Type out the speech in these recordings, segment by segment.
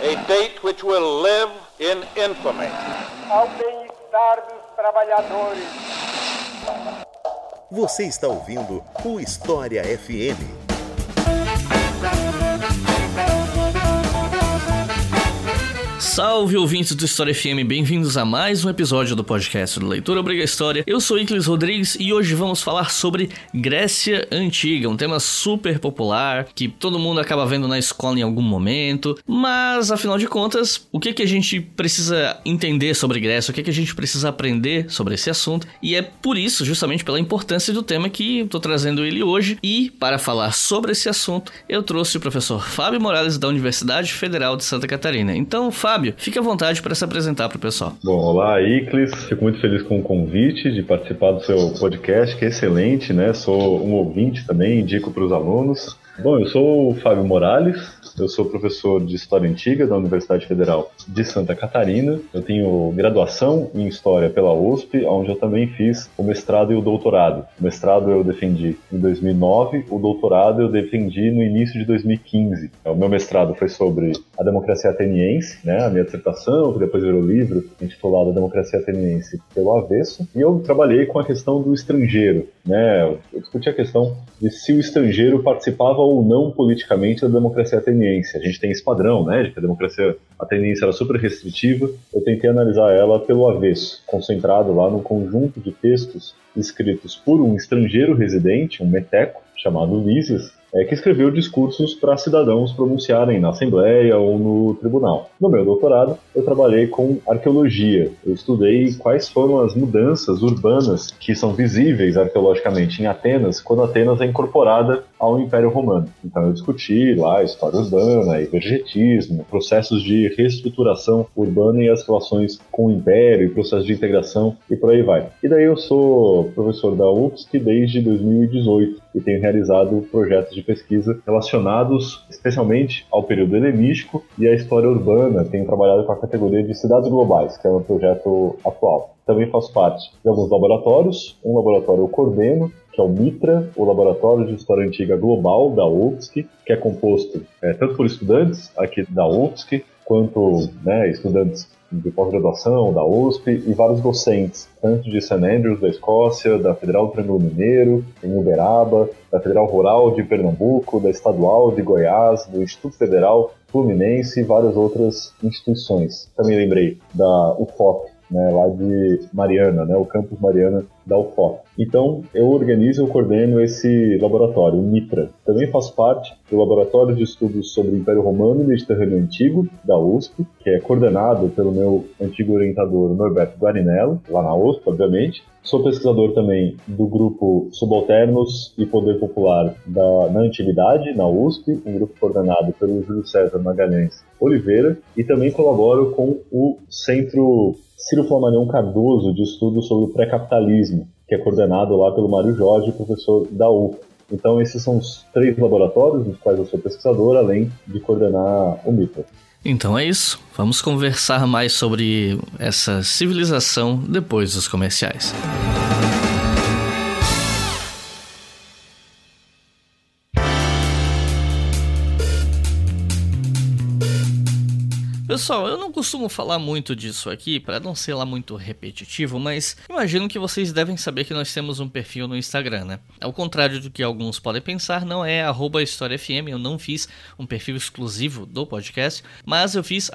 A date which will live in infamy. Ao bem-estar dos trabalhadores. Você está ouvindo o História FM. Salve ouvintes do História FM, bem-vindos a mais um episódio do podcast do Leitura Obriga História. Eu sou Iclis Rodrigues e hoje vamos falar sobre Grécia Antiga, um tema super popular que todo mundo acaba vendo na escola em algum momento, mas afinal de contas, o que, que a gente precisa entender sobre Grécia, o que, que a gente precisa aprender sobre esse assunto, e é por isso, justamente pela importância do tema, que estou trazendo ele hoje. E para falar sobre esse assunto, eu trouxe o professor Fábio Morales da Universidade Federal de Santa Catarina. Então, Fábio, Fábio, fique à vontade para se apresentar para o pessoal. Bom, olá, Iclis. Fico muito feliz com o convite de participar do seu podcast, que é excelente, né? Sou um ouvinte também, indico para os alunos. Bom, eu sou o Fábio Morales, eu sou professor de História Antiga da Universidade Federal de Santa Catarina. Eu tenho graduação em História pela USP, onde eu também fiz o mestrado e o doutorado. O mestrado eu defendi em 2009, o doutorado eu defendi no início de 2015. O meu mestrado foi sobre a democracia ateniense, né, a minha dissertação, que depois virou livro, intitulado A Democracia Ateniense pelo Avesso, e eu trabalhei com a questão do estrangeiro, né, eu discuti a questão de se o estrangeiro participava ou não politicamente da democracia ateniense. A gente tem esse padrão, né, de que a democracia ateniense era super restritiva. Eu tentei analisar ela pelo avesso, concentrado lá no conjunto de textos escritos por um estrangeiro residente, um meteco, chamado Lísias, é, que escreveu discursos para cidadãos pronunciarem na Assembleia ou no tribunal. No meu doutorado, eu trabalhei com arqueologia. Eu estudei quais foram as mudanças urbanas que são visíveis arqueologicamente em Atenas quando Atenas é incorporada ao Império Romano. Então eu discuti lá a história urbana, evergetismo, processos de reestruturação urbana e as relações com o Império, processos de integração e por aí vai. E daí eu sou professor da UFSC desde 2018 e tenho realizado projetos de pesquisa relacionados especialmente ao período helenístico e à história urbana. Tenho trabalhado com a categoria de cidades globais, que é um projeto atual. Também faço parte de alguns laboratórios. Um laboratório eu coordeno, que é o MITRA, o Laboratório de História Antiga Global da UFSC, que é composto é, tanto por estudantes aqui da UFSC, quanto né, estudantes de pós-graduação da USP e vários docentes, tanto de St. Andrews da Escócia, da Federal do Triângulo Mineiro, em Uberaba, da Federal Rural de Pernambuco, da Estadual de Goiás, do Instituto Federal Fluminense e várias outras instituições. Também lembrei da UFOP, né, lá de Mariana, né, o campus Mariana da UFOP. Então, eu organizo e coordeno esse laboratório, o MITRA. Também faço parte do Laboratório de Estudos sobre o Império Romano e Mediterrâneo Antigo, da USP, que é coordenado pelo meu antigo orientador Norberto Guarinello, lá na USP, obviamente. Sou pesquisador também do grupo Subalternos e Poder Popular da, na Antiguidade, na USP, um grupo coordenado pelo Júlio César Magalhães Oliveira, e também colaboro com o Centro Ciro Flammarion Cardoso, de estudos sobre o pré-capitalismo, que é coordenado lá pelo Mário Jorge, professor da UF. Então, esses são os três laboratórios nos quais eu sou pesquisador, além de coordenar o MIPA. Então é isso. Vamos conversar mais sobre essa civilização depois dos comerciais. Pessoal, eu não costumo falar muito disso aqui para não ser lá muito repetitivo, mas imagino que vocês devem saber que nós temos um perfil no Instagram, né? Ao contrário do que alguns podem pensar, não é HistóriaFM, eu não fiz um perfil exclusivo do podcast, mas eu fiz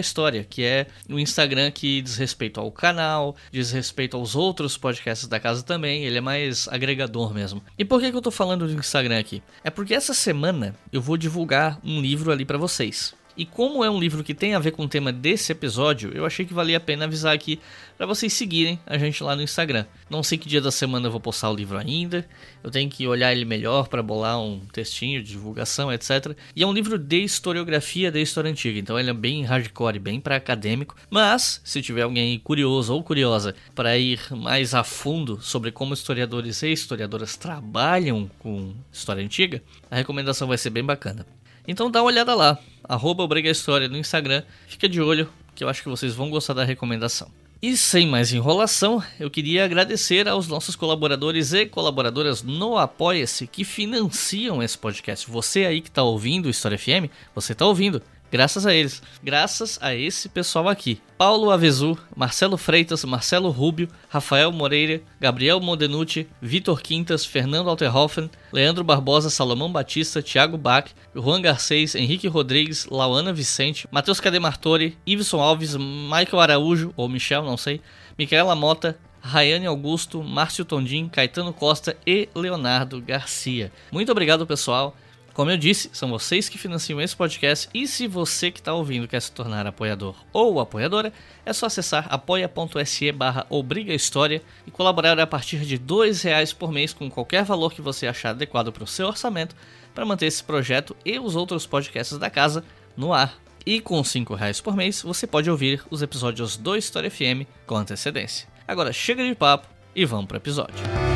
História, que é o Instagram que diz respeito ao canal, diz respeito aos outros podcasts da casa também, ele é mais agregador mesmo. E por que, que eu tô falando do Instagram aqui? É porque essa semana eu vou divulgar um livro ali para vocês. E como é um livro que tem a ver com o tema desse episódio, eu achei que valia a pena avisar aqui para vocês seguirem a gente lá no Instagram. Não sei que dia da semana eu vou postar o livro ainda, eu tenho que olhar ele melhor para bolar um textinho de divulgação, etc. E é um livro de historiografia da história antiga, então ele é bem hardcore, bem para acadêmico. Mas se tiver alguém curioso ou curiosa para ir mais a fundo sobre como historiadores e historiadoras trabalham com história antiga, a recomendação vai ser bem bacana. Então dá uma olhada lá, arroba História no Instagram. Fica de olho, que eu acho que vocês vão gostar da recomendação. E sem mais enrolação, eu queria agradecer aos nossos colaboradores e colaboradoras no Apoia-se que financiam esse podcast. Você aí que está ouvindo História FM, você está ouvindo. Graças a eles. Graças a esse pessoal aqui. Paulo Avezu, Marcelo Freitas, Marcelo Rubio, Rafael Moreira, Gabriel Modenucci, Vitor Quintas, Fernando Alterhofen, Leandro Barbosa, Salomão Batista, Thiago Bach, Juan Garcês, Henrique Rodrigues, Lauana Vicente, Matheus Cademartori, Iveson Alves, Michael Araújo, ou Michel, não sei, Micaela Mota, Rayane Augusto, Márcio Tondim, Caetano Costa e Leonardo Garcia. Muito obrigado, pessoal. Como eu disse, são vocês que financiam esse podcast e se você que está ouvindo quer se tornar apoiador ou apoiadora, é só acessar apoia.se barra e colaborar a partir de R$ reais por mês com qualquer valor que você achar adequado para o seu orçamento para manter esse projeto e os outros podcasts da casa no ar. E com R$ reais por mês você pode ouvir os episódios do História FM com antecedência. Agora chega de papo e vamos para o episódio.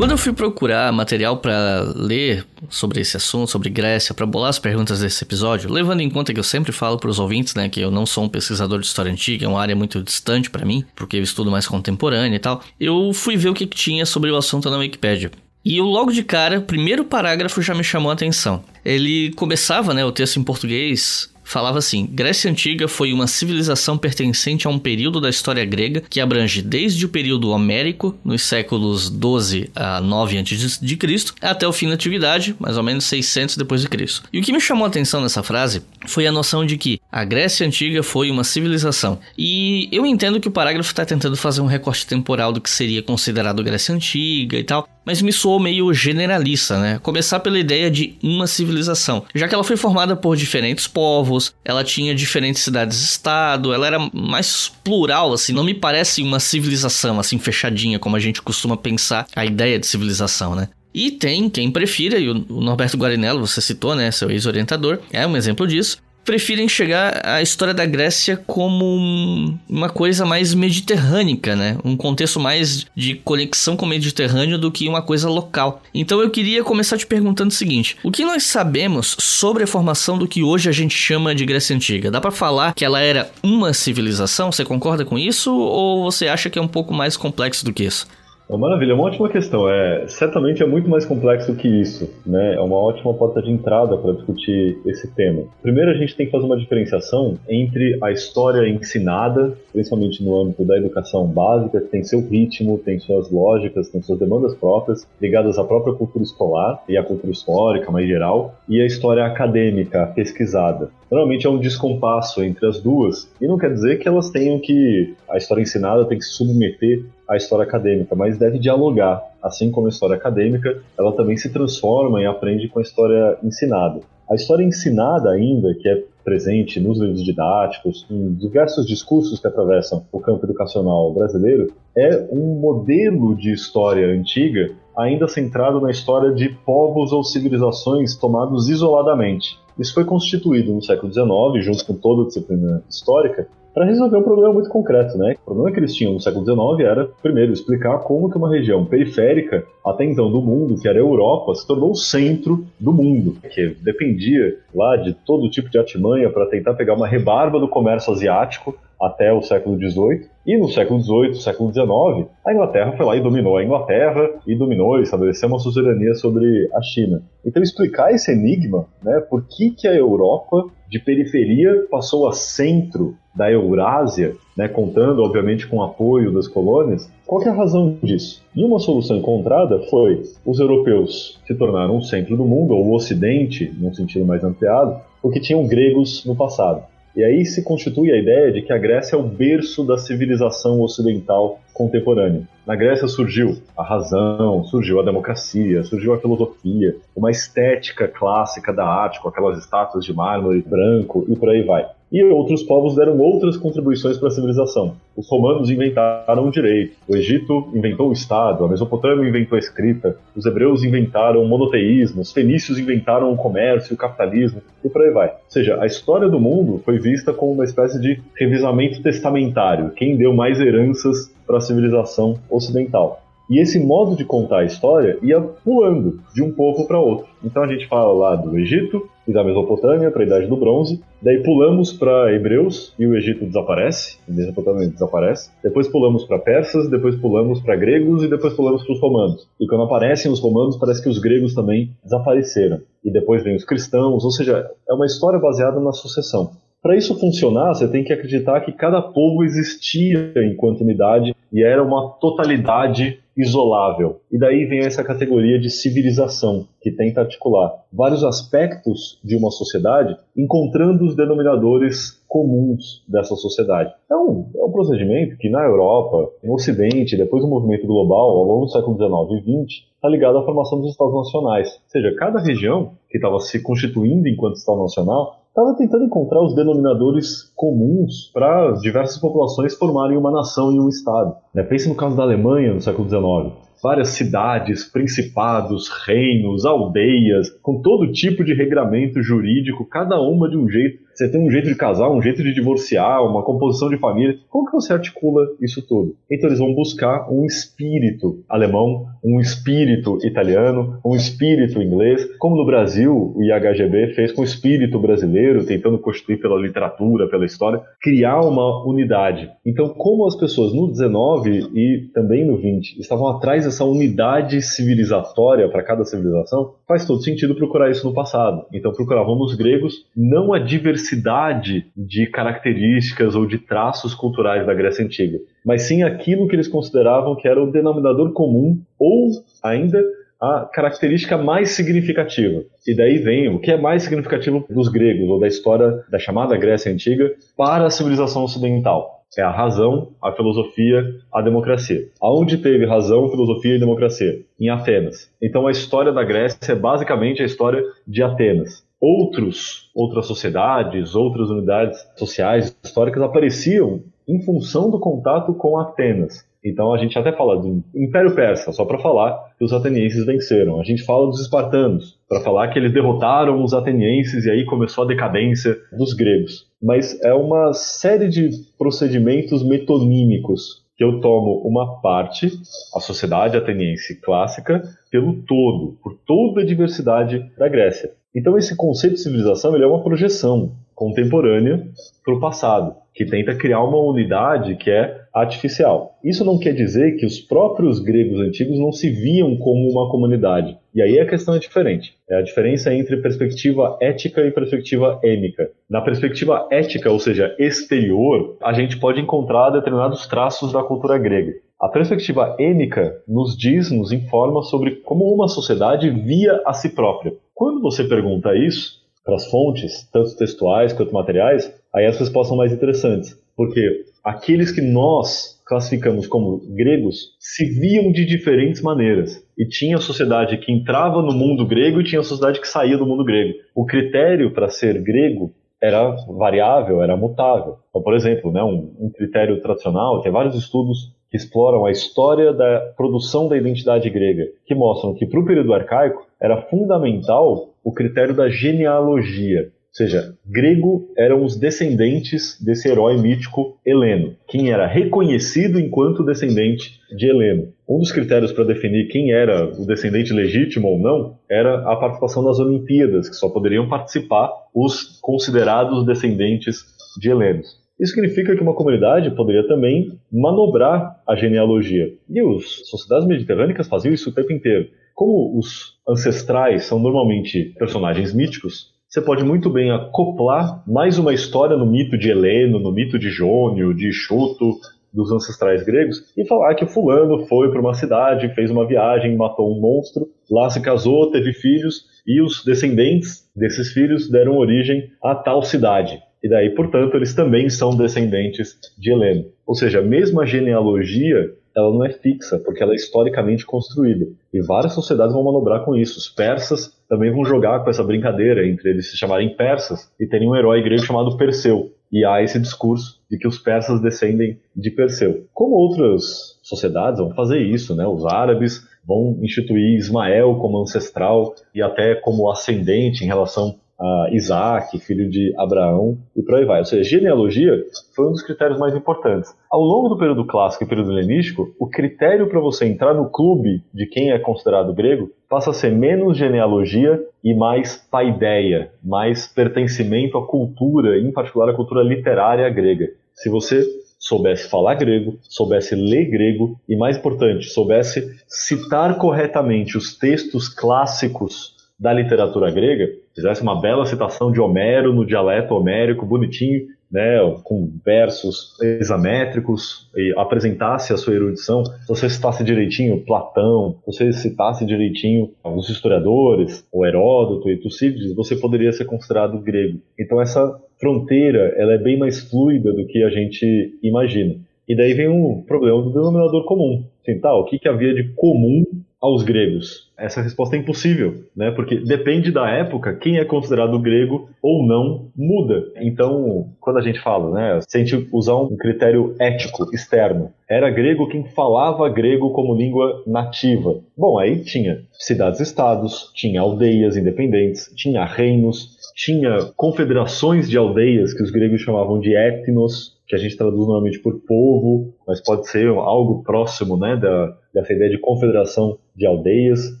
Quando eu fui procurar material para ler sobre esse assunto, sobre Grécia, para bolar as perguntas desse episódio, levando em conta que eu sempre falo para os ouvintes, né, que eu não sou um pesquisador de história antiga, é uma área muito distante para mim, porque eu estudo mais contemporâneo e tal, eu fui ver o que, tinha sobre o assunto na Wikipedia. E eu logo de cara, o primeiro parágrafo já me chamou a atenção. Ele começava, né, o texto em português, falava assim: Grécia Antiga foi uma civilização pertencente a um período da história grega que abrange desde o período homérico, nos séculos 12 a 9 a.C., até o fim da Antiguidade, mais ou menos 600 depois de Cristo. E o que me chamou a atenção nessa frase foi a noção de que a Grécia Antiga foi uma civilização. E eu entendo que o parágrafo está tentando fazer um recorte temporal do que seria considerado Grécia Antiga e tal, mas me soou meio generalista, né? Começar pela ideia de uma civilização, já que ela foi formada por diferentes povos, ela tinha diferentes cidades-estado, ela era mais plural, assim, não me parece uma civilização assim fechadinha como a gente costuma pensar a ideia de civilização, né? E tem quem prefira, e o Norberto Guarinello, você citou, né, seu ex-orientador, é um exemplo disso, preferem enxergar a história da Grécia como uma coisa mais mediterrânica, né? Um contexto mais de conexão com o Mediterrâneo do que uma coisa local. Então eu queria começar te perguntando o seguinte: o que nós sabemos sobre a formação do que hoje a gente chama de Grécia Antiga? Dá para falar que ela era uma civilização? Você concorda com isso ou você acha que é um pouco mais complexo do que isso? Oh, maravilha, é uma ótima questão. É, certamente é muito mais complexo que isso. Né? É uma ótima porta de entrada para discutir esse tema. Primeiro, a gente tem que fazer uma diferenciação entre a história ensinada, principalmente no âmbito da educação básica, que tem seu ritmo, tem suas lógicas, tem suas demandas próprias, ligadas à própria cultura escolar e à cultura histórica mais geral, e a história acadêmica, pesquisada. Normalmente é um descompasso entre as duas, e não quer dizer que elas tenham que. a história ensinada tem que se submeter a história acadêmica, mas deve dialogar. Assim como a história acadêmica, ela também se transforma e aprende com a história ensinada. A história ensinada ainda, que é presente nos livros didáticos, em diversos discursos que atravessam o campo educacional brasileiro, é um modelo de história antiga ainda centrado na história de povos ou civilizações tomados isoladamente. Isso foi constituído no século XIX, junto com toda a disciplina histórica, para resolver um problema muito concreto, né? O problema que eles tinham no século XIX era, primeiro, explicar como que uma região periférica, até então do mundo, que era a Europa, se tornou o centro do mundo, que dependia lá de todo tipo de artimanha para tentar pegar uma rebarba do comércio asiático até o século XVIII. E no século XVIII, século XIX, a Inglaterra foi lá e dominou a Inglaterra e dominou e estabeleceu uma suzerania sobre a China. Então explicar esse enigma, né, por que, que a Europa de periferia passou a centro da Eurásia, né, contando obviamente com o apoio das colônias, qual é a razão disso? E uma solução encontrada foi os europeus se tornaram o centro do mundo, ou o ocidente, num sentido mais ampliado, porque tinham gregos no passado. E aí se constitui a ideia de que a Grécia é o berço da civilização ocidental contemporânea. Na Grécia surgiu a razão, surgiu a democracia, surgiu a filosofia, uma estética clássica da arte, com aquelas estátuas de mármore branco e por aí vai e outros povos deram outras contribuições para a civilização. Os romanos inventaram o direito, o Egito inventou o Estado, a Mesopotâmia inventou a escrita, os hebreus inventaram o monoteísmo, os fenícios inventaram o comércio, o capitalismo, e por aí vai. Ou seja, a história do mundo foi vista como uma espécie de revisamento testamentário, quem deu mais heranças para a civilização ocidental. E esse modo de contar a história ia pulando de um povo para outro. Então a gente fala lá do Egito e da Mesopotâmia para a Idade do Bronze, daí pulamos para Hebreus e o Egito desaparece, a Mesopotâmia desaparece. Depois pulamos para persas, depois pulamos para gregos e depois pulamos para os romanos. E quando aparecem os romanos, parece que os gregos também desapareceram. E depois vem os cristãos, ou seja, é uma história baseada na sucessão. Para isso funcionar, você tem que acreditar que cada povo existia enquanto unidade e era uma totalidade isolável. E daí vem essa categoria de civilização, que tenta articular vários aspectos de uma sociedade, encontrando os denominadores comuns dessa sociedade. Então, é um procedimento que na Europa, no Ocidente, depois do movimento global, ao longo do século XIX e XX, está ligado à formação dos Estados Nacionais. Ou seja, cada região que estava se constituindo enquanto Estado Nacional estava tentando encontrar os denominadores comuns para diversas populações formarem uma nação e um Estado. Né? Pense no caso da Alemanha no século XIX. Várias cidades, principados, reinos, aldeias, com todo tipo de regramento jurídico, cada uma de um jeito você tem um jeito de casar, um jeito de divorciar, uma composição de família. Como que você articula isso tudo? Então eles vão buscar um espírito alemão, um espírito italiano, um espírito inglês, como no Brasil o IHGB fez com o espírito brasileiro, tentando constituir pela literatura, pela história, criar uma unidade. Então, como as pessoas no 19 e também no 20 estavam atrás dessa unidade civilizatória para cada civilização, faz todo sentido procurar isso no passado. Então procuravam nos gregos não a diversidade de características ou de traços culturais da Grécia Antiga, mas sim aquilo que eles consideravam que era o denominador comum ou ainda a característica mais significativa. E daí vem o que é mais significativo dos gregos ou da história da chamada Grécia Antiga para a civilização ocidental. É a razão, a filosofia, a democracia. Aonde teve razão, filosofia e democracia? Em Atenas. Então a história da Grécia é basicamente a história de Atenas outros, outras sociedades, outras unidades sociais históricas apareciam em função do contato com Atenas. Então a gente até fala do Império Persa, só para falar que os atenienses venceram. A gente fala dos espartanos, para falar que eles derrotaram os atenienses e aí começou a decadência dos gregos. Mas é uma série de procedimentos metonímicos que eu tomo uma parte, a sociedade ateniense clássica, pelo todo, por toda a diversidade da Grécia. Então esse conceito de civilização ele é uma projeção contemporânea para o passado, que tenta criar uma unidade que é artificial. Isso não quer dizer que os próprios gregos antigos não se viam como uma comunidade. E aí a questão é diferente. É a diferença entre perspectiva ética e perspectiva êmica. Na perspectiva ética, ou seja, exterior, a gente pode encontrar determinados traços da cultura grega. A perspectiva êmica nos diz, nos informa sobre como uma sociedade via a si própria. Quando você pergunta isso para as fontes, tanto textuais quanto materiais, aí as respostas são mais interessantes. Porque aqueles que nós classificamos como gregos se viam de diferentes maneiras. E tinha a sociedade que entrava no mundo grego e tinha a sociedade que saía do mundo grego. O critério para ser grego era variável, era mutável. Então, por exemplo, né, um, um critério tradicional, tem vários estudos que exploram a história da produção da identidade grega, que mostram que para o período arcaico era fundamental o critério da genealogia. Ou seja, grego eram os descendentes desse herói mítico Heleno, quem era reconhecido enquanto descendente de Heleno. Um dos critérios para definir quem era o descendente legítimo ou não era a participação nas Olimpíadas, que só poderiam participar os considerados descendentes de Helenos. Isso significa que uma comunidade poderia também manobrar a genealogia. E as sociedades mediterrâneas faziam isso o tempo inteiro. Como os ancestrais são normalmente personagens míticos, você pode muito bem acoplar mais uma história no mito de Heleno, no mito de Jônio, de Xoto, dos ancestrais gregos, e falar que fulano foi para uma cidade, fez uma viagem, matou um monstro, lá se casou, teve filhos, e os descendentes desses filhos deram origem a tal cidade. E daí, portanto, eles também são descendentes de Heleno. Ou seja, a mesma genealogia ela não é fixa, porque ela é historicamente construída. E várias sociedades vão manobrar com isso. Os persas também vão jogar com essa brincadeira entre eles se chamarem persas e terem um herói grego chamado Perseu. E há esse discurso de que os persas descendem de Perseu. Como outras sociedades vão fazer isso, né? Os árabes vão instituir Ismael como ancestral e até como ascendente em relação a Isaac, filho de Abraão, e por aí vai. Ou seja, genealogia foi um dos critérios mais importantes. Ao longo do período clássico e período helenístico, o critério para você entrar no clube de quem é considerado grego passa a ser menos genealogia e mais paideia, mais pertencimento à cultura, em particular à cultura literária grega. Se você soubesse falar grego, soubesse ler grego e, mais importante, soubesse citar corretamente os textos clássicos da literatura grega, fizesse uma bela citação de Homero no dialeto homérico, bonitinho, né, com versos examétricos, e apresentasse a sua erudição, se você citasse direitinho Platão, se você citasse direitinho os historiadores, o Heródoto e Tucídides, você poderia ser considerado grego. Então essa fronteira ela é bem mais fluida do que a gente imagina. E daí vem o problema do denominador comum. Assim, tá, o que, que havia de comum aos gregos? Essa resposta é impossível, né? Porque depende da época, quem é considerado grego ou não muda. Então, quando a gente fala, né, se a gente usar um critério ético externo, era grego quem falava grego como língua nativa. Bom, aí tinha cidades-estados, tinha aldeias independentes, tinha reinos, tinha confederações de aldeias que os gregos chamavam de etnos, que a gente traduz normalmente por povo, mas pode ser algo próximo né, da, dessa ideia de confederação de aldeias.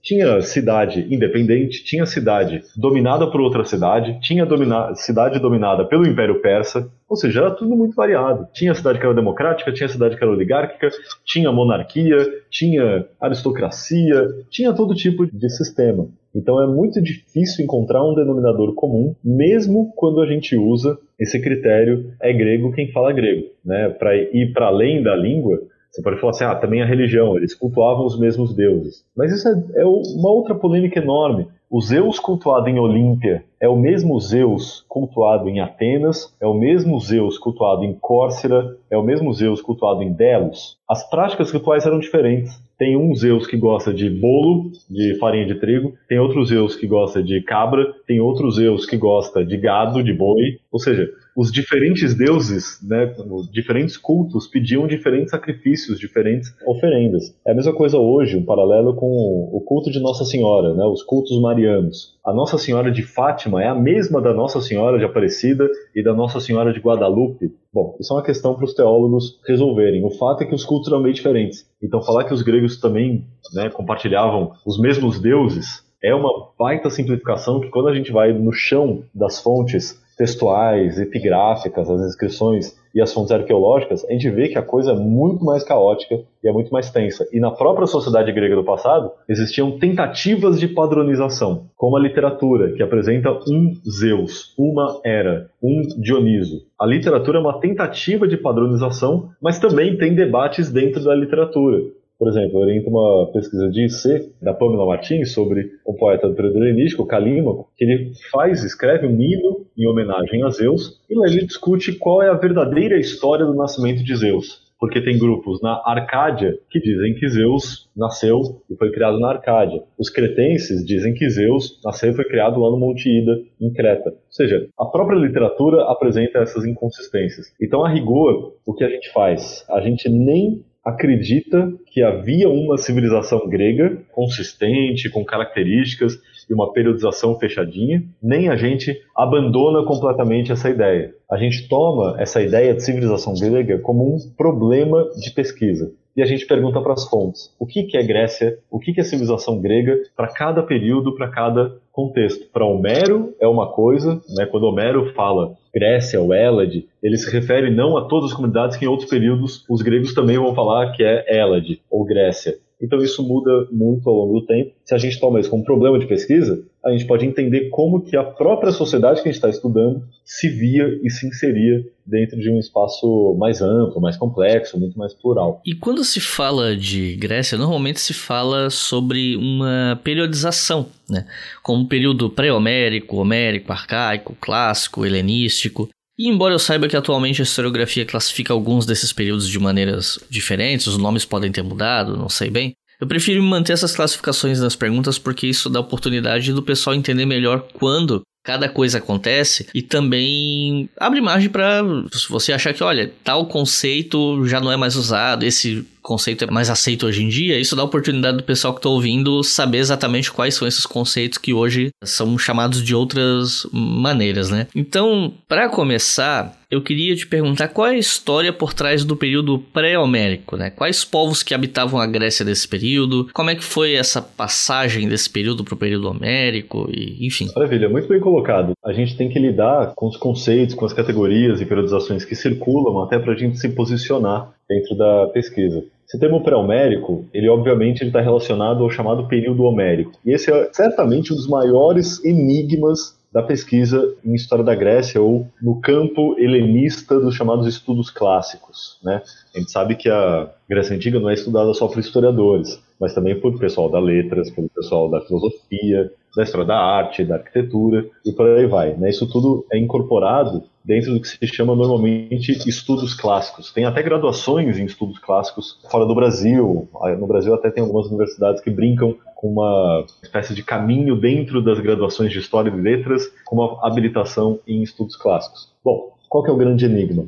Tinha cidade independente, tinha cidade dominada por outra cidade, tinha domina cidade dominada pelo Império Persa, ou seja, era tudo muito variado. Tinha cidade que era democrática, tinha cidade que era oligárquica, tinha monarquia, tinha aristocracia, tinha todo tipo de sistema. Então é muito difícil encontrar um denominador comum, mesmo quando a gente usa esse critério é grego quem fala grego, né? Para ir para além da língua, você pode falar assim, ah, também a religião, eles cultuavam os mesmos deuses. Mas isso é, é uma outra polêmica enorme. O Zeus cultuado em Olímpia é o mesmo Zeus cultuado em Atenas, é o mesmo Zeus cultuado em Córcera, é o mesmo Zeus cultuado em Delos. As práticas rituais eram diferentes. Tem um Zeus que gosta de bolo, de farinha de trigo, tem outro Zeus que gosta de cabra, tem outro Zeus que gosta de gado, de boi. Ou seja, os diferentes deuses, né, os diferentes cultos pediam diferentes sacrifícios, diferentes oferendas. É a mesma coisa hoje, um paralelo com o culto de Nossa Senhora, né, os cultos marianos. A Nossa Senhora de Fátima é a mesma da Nossa Senhora de Aparecida e da Nossa Senhora de Guadalupe. Bom, isso é uma questão para os teólogos resolverem. O fato é que os cultos eram bem diferentes. Então, falar que os gregos também né, compartilhavam os mesmos deuses é uma baita simplificação que, quando a gente vai no chão das fontes textuais, epigráficas, as inscrições e as fontes arqueológicas, a gente vê que a coisa é muito mais caótica e é muito mais tensa. E na própria sociedade grega do passado, existiam tentativas de padronização, como a literatura, que apresenta um Zeus, uma era, um Dioniso. A literatura é uma tentativa de padronização, mas também tem debates dentro da literatura. Por exemplo, eu oriento uma pesquisa de IC da Pamela Martins sobre um poeta helenístico, Calímaco, que ele faz, escreve um hino em homenagem a Zeus, e lá ele discute qual é a verdadeira história do nascimento de Zeus. Porque tem grupos na Arcádia que dizem que Zeus nasceu e foi criado na Arcádia. Os cretenses dizem que Zeus nasceu e foi criado lá no Monte Ida, em Creta. Ou seja, a própria literatura apresenta essas inconsistências. Então, a rigor, o que a gente faz? A gente nem acredita que havia uma civilização grega consistente, com características e uma periodização fechadinha, nem a gente abandona completamente essa ideia. A gente toma essa ideia de civilização grega como um problema de pesquisa e a gente pergunta para as fontes o que, que é Grécia, o que, que é civilização grega para cada período, para cada contexto. Para Homero é uma coisa, né? quando Homero fala Grécia ou Hélade, ele se refere não a todas as comunidades que em outros períodos os gregos também vão falar que é Hélade ou Grécia. Então isso muda muito ao longo do tempo. Se a gente toma isso como problema de pesquisa, a gente pode entender como que a própria sociedade que a gente está estudando se via e se inseria dentro de um espaço mais amplo, mais complexo, muito mais plural. E quando se fala de Grécia, normalmente se fala sobre uma periodização, né? Como um período pré-homérico, homérico, arcaico, clássico, helenístico. E embora eu saiba que atualmente a historiografia classifica alguns desses períodos de maneiras diferentes, os nomes podem ter mudado, não sei bem, eu prefiro manter essas classificações nas perguntas porque isso dá oportunidade do pessoal entender melhor quando cada coisa acontece e também abre margem para você achar que, olha, tal conceito já não é mais usado, esse conceito é mais aceito hoje em dia, isso dá oportunidade do pessoal que está ouvindo saber exatamente quais são esses conceitos que hoje são chamados de outras maneiras, né? Então, para começar, eu queria te perguntar qual é a história por trás do período pré-homérico, né? Quais povos que habitavam a Grécia desse período? Como é que foi essa passagem desse período para o período homérico e, enfim. Maravilha, muito bem colocado. A gente tem que lidar com os conceitos, com as categorias e periodizações que circulam até para a gente se posicionar dentro da pesquisa. Esse termo pré-homérico, ele obviamente está relacionado ao chamado período homérico. E esse é certamente um dos maiores enigmas da pesquisa em história da Grécia ou no campo helenista dos chamados estudos clássicos. Né? A gente sabe que a Grécia Antiga não é estudada só por historiadores, mas também por pessoal da letras, pelo pessoal da filosofia, da história da arte, da arquitetura e por aí vai. Né? Isso tudo é incorporado dentro do que se chama normalmente estudos clássicos. Tem até graduações em estudos clássicos fora do Brasil. No Brasil até tem algumas universidades que brincam com uma espécie de caminho dentro das graduações de História e Letras com uma habilitação em estudos clássicos. Bom, qual que é o grande enigma?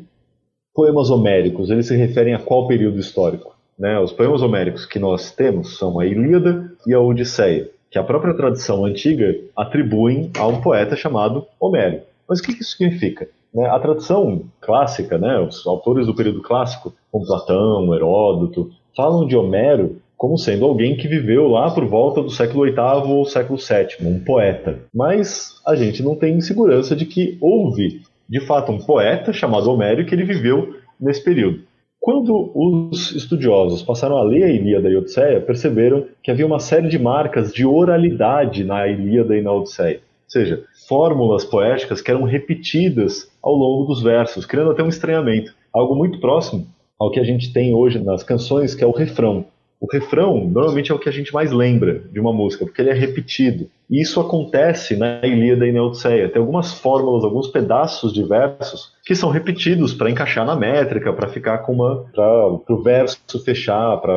Poemas homéricos, eles se referem a qual período histórico? Né? Os poemas homéricos que nós temos são a Ilíada e a Odisseia que a própria tradição antiga atribuem a um poeta chamado Homero. Mas o que isso significa? Né, a tradição clássica, né, os autores do período clássico, como Platão, Heródoto, falam de Homero como sendo alguém que viveu lá por volta do século VIII ou século VII, um poeta. Mas a gente não tem segurança de que houve, de fato, um poeta chamado Homero que ele viveu nesse período. Quando os estudiosos passaram a ler a Ilíada e a Odisseia, perceberam que havia uma série de marcas de oralidade na Ilíada e na Odisseia. Ou seja, fórmulas poéticas que eram repetidas ao longo dos versos, criando até um estranhamento. Algo muito próximo ao que a gente tem hoje nas canções, que é o refrão. O refrão normalmente é o que a gente mais lembra de uma música, porque ele é repetido. E isso acontece na Ilíada e na Odisseia. Tem algumas fórmulas, alguns pedaços de versos que são repetidos para encaixar na métrica, para ficar com uma. para o verso fechar, para.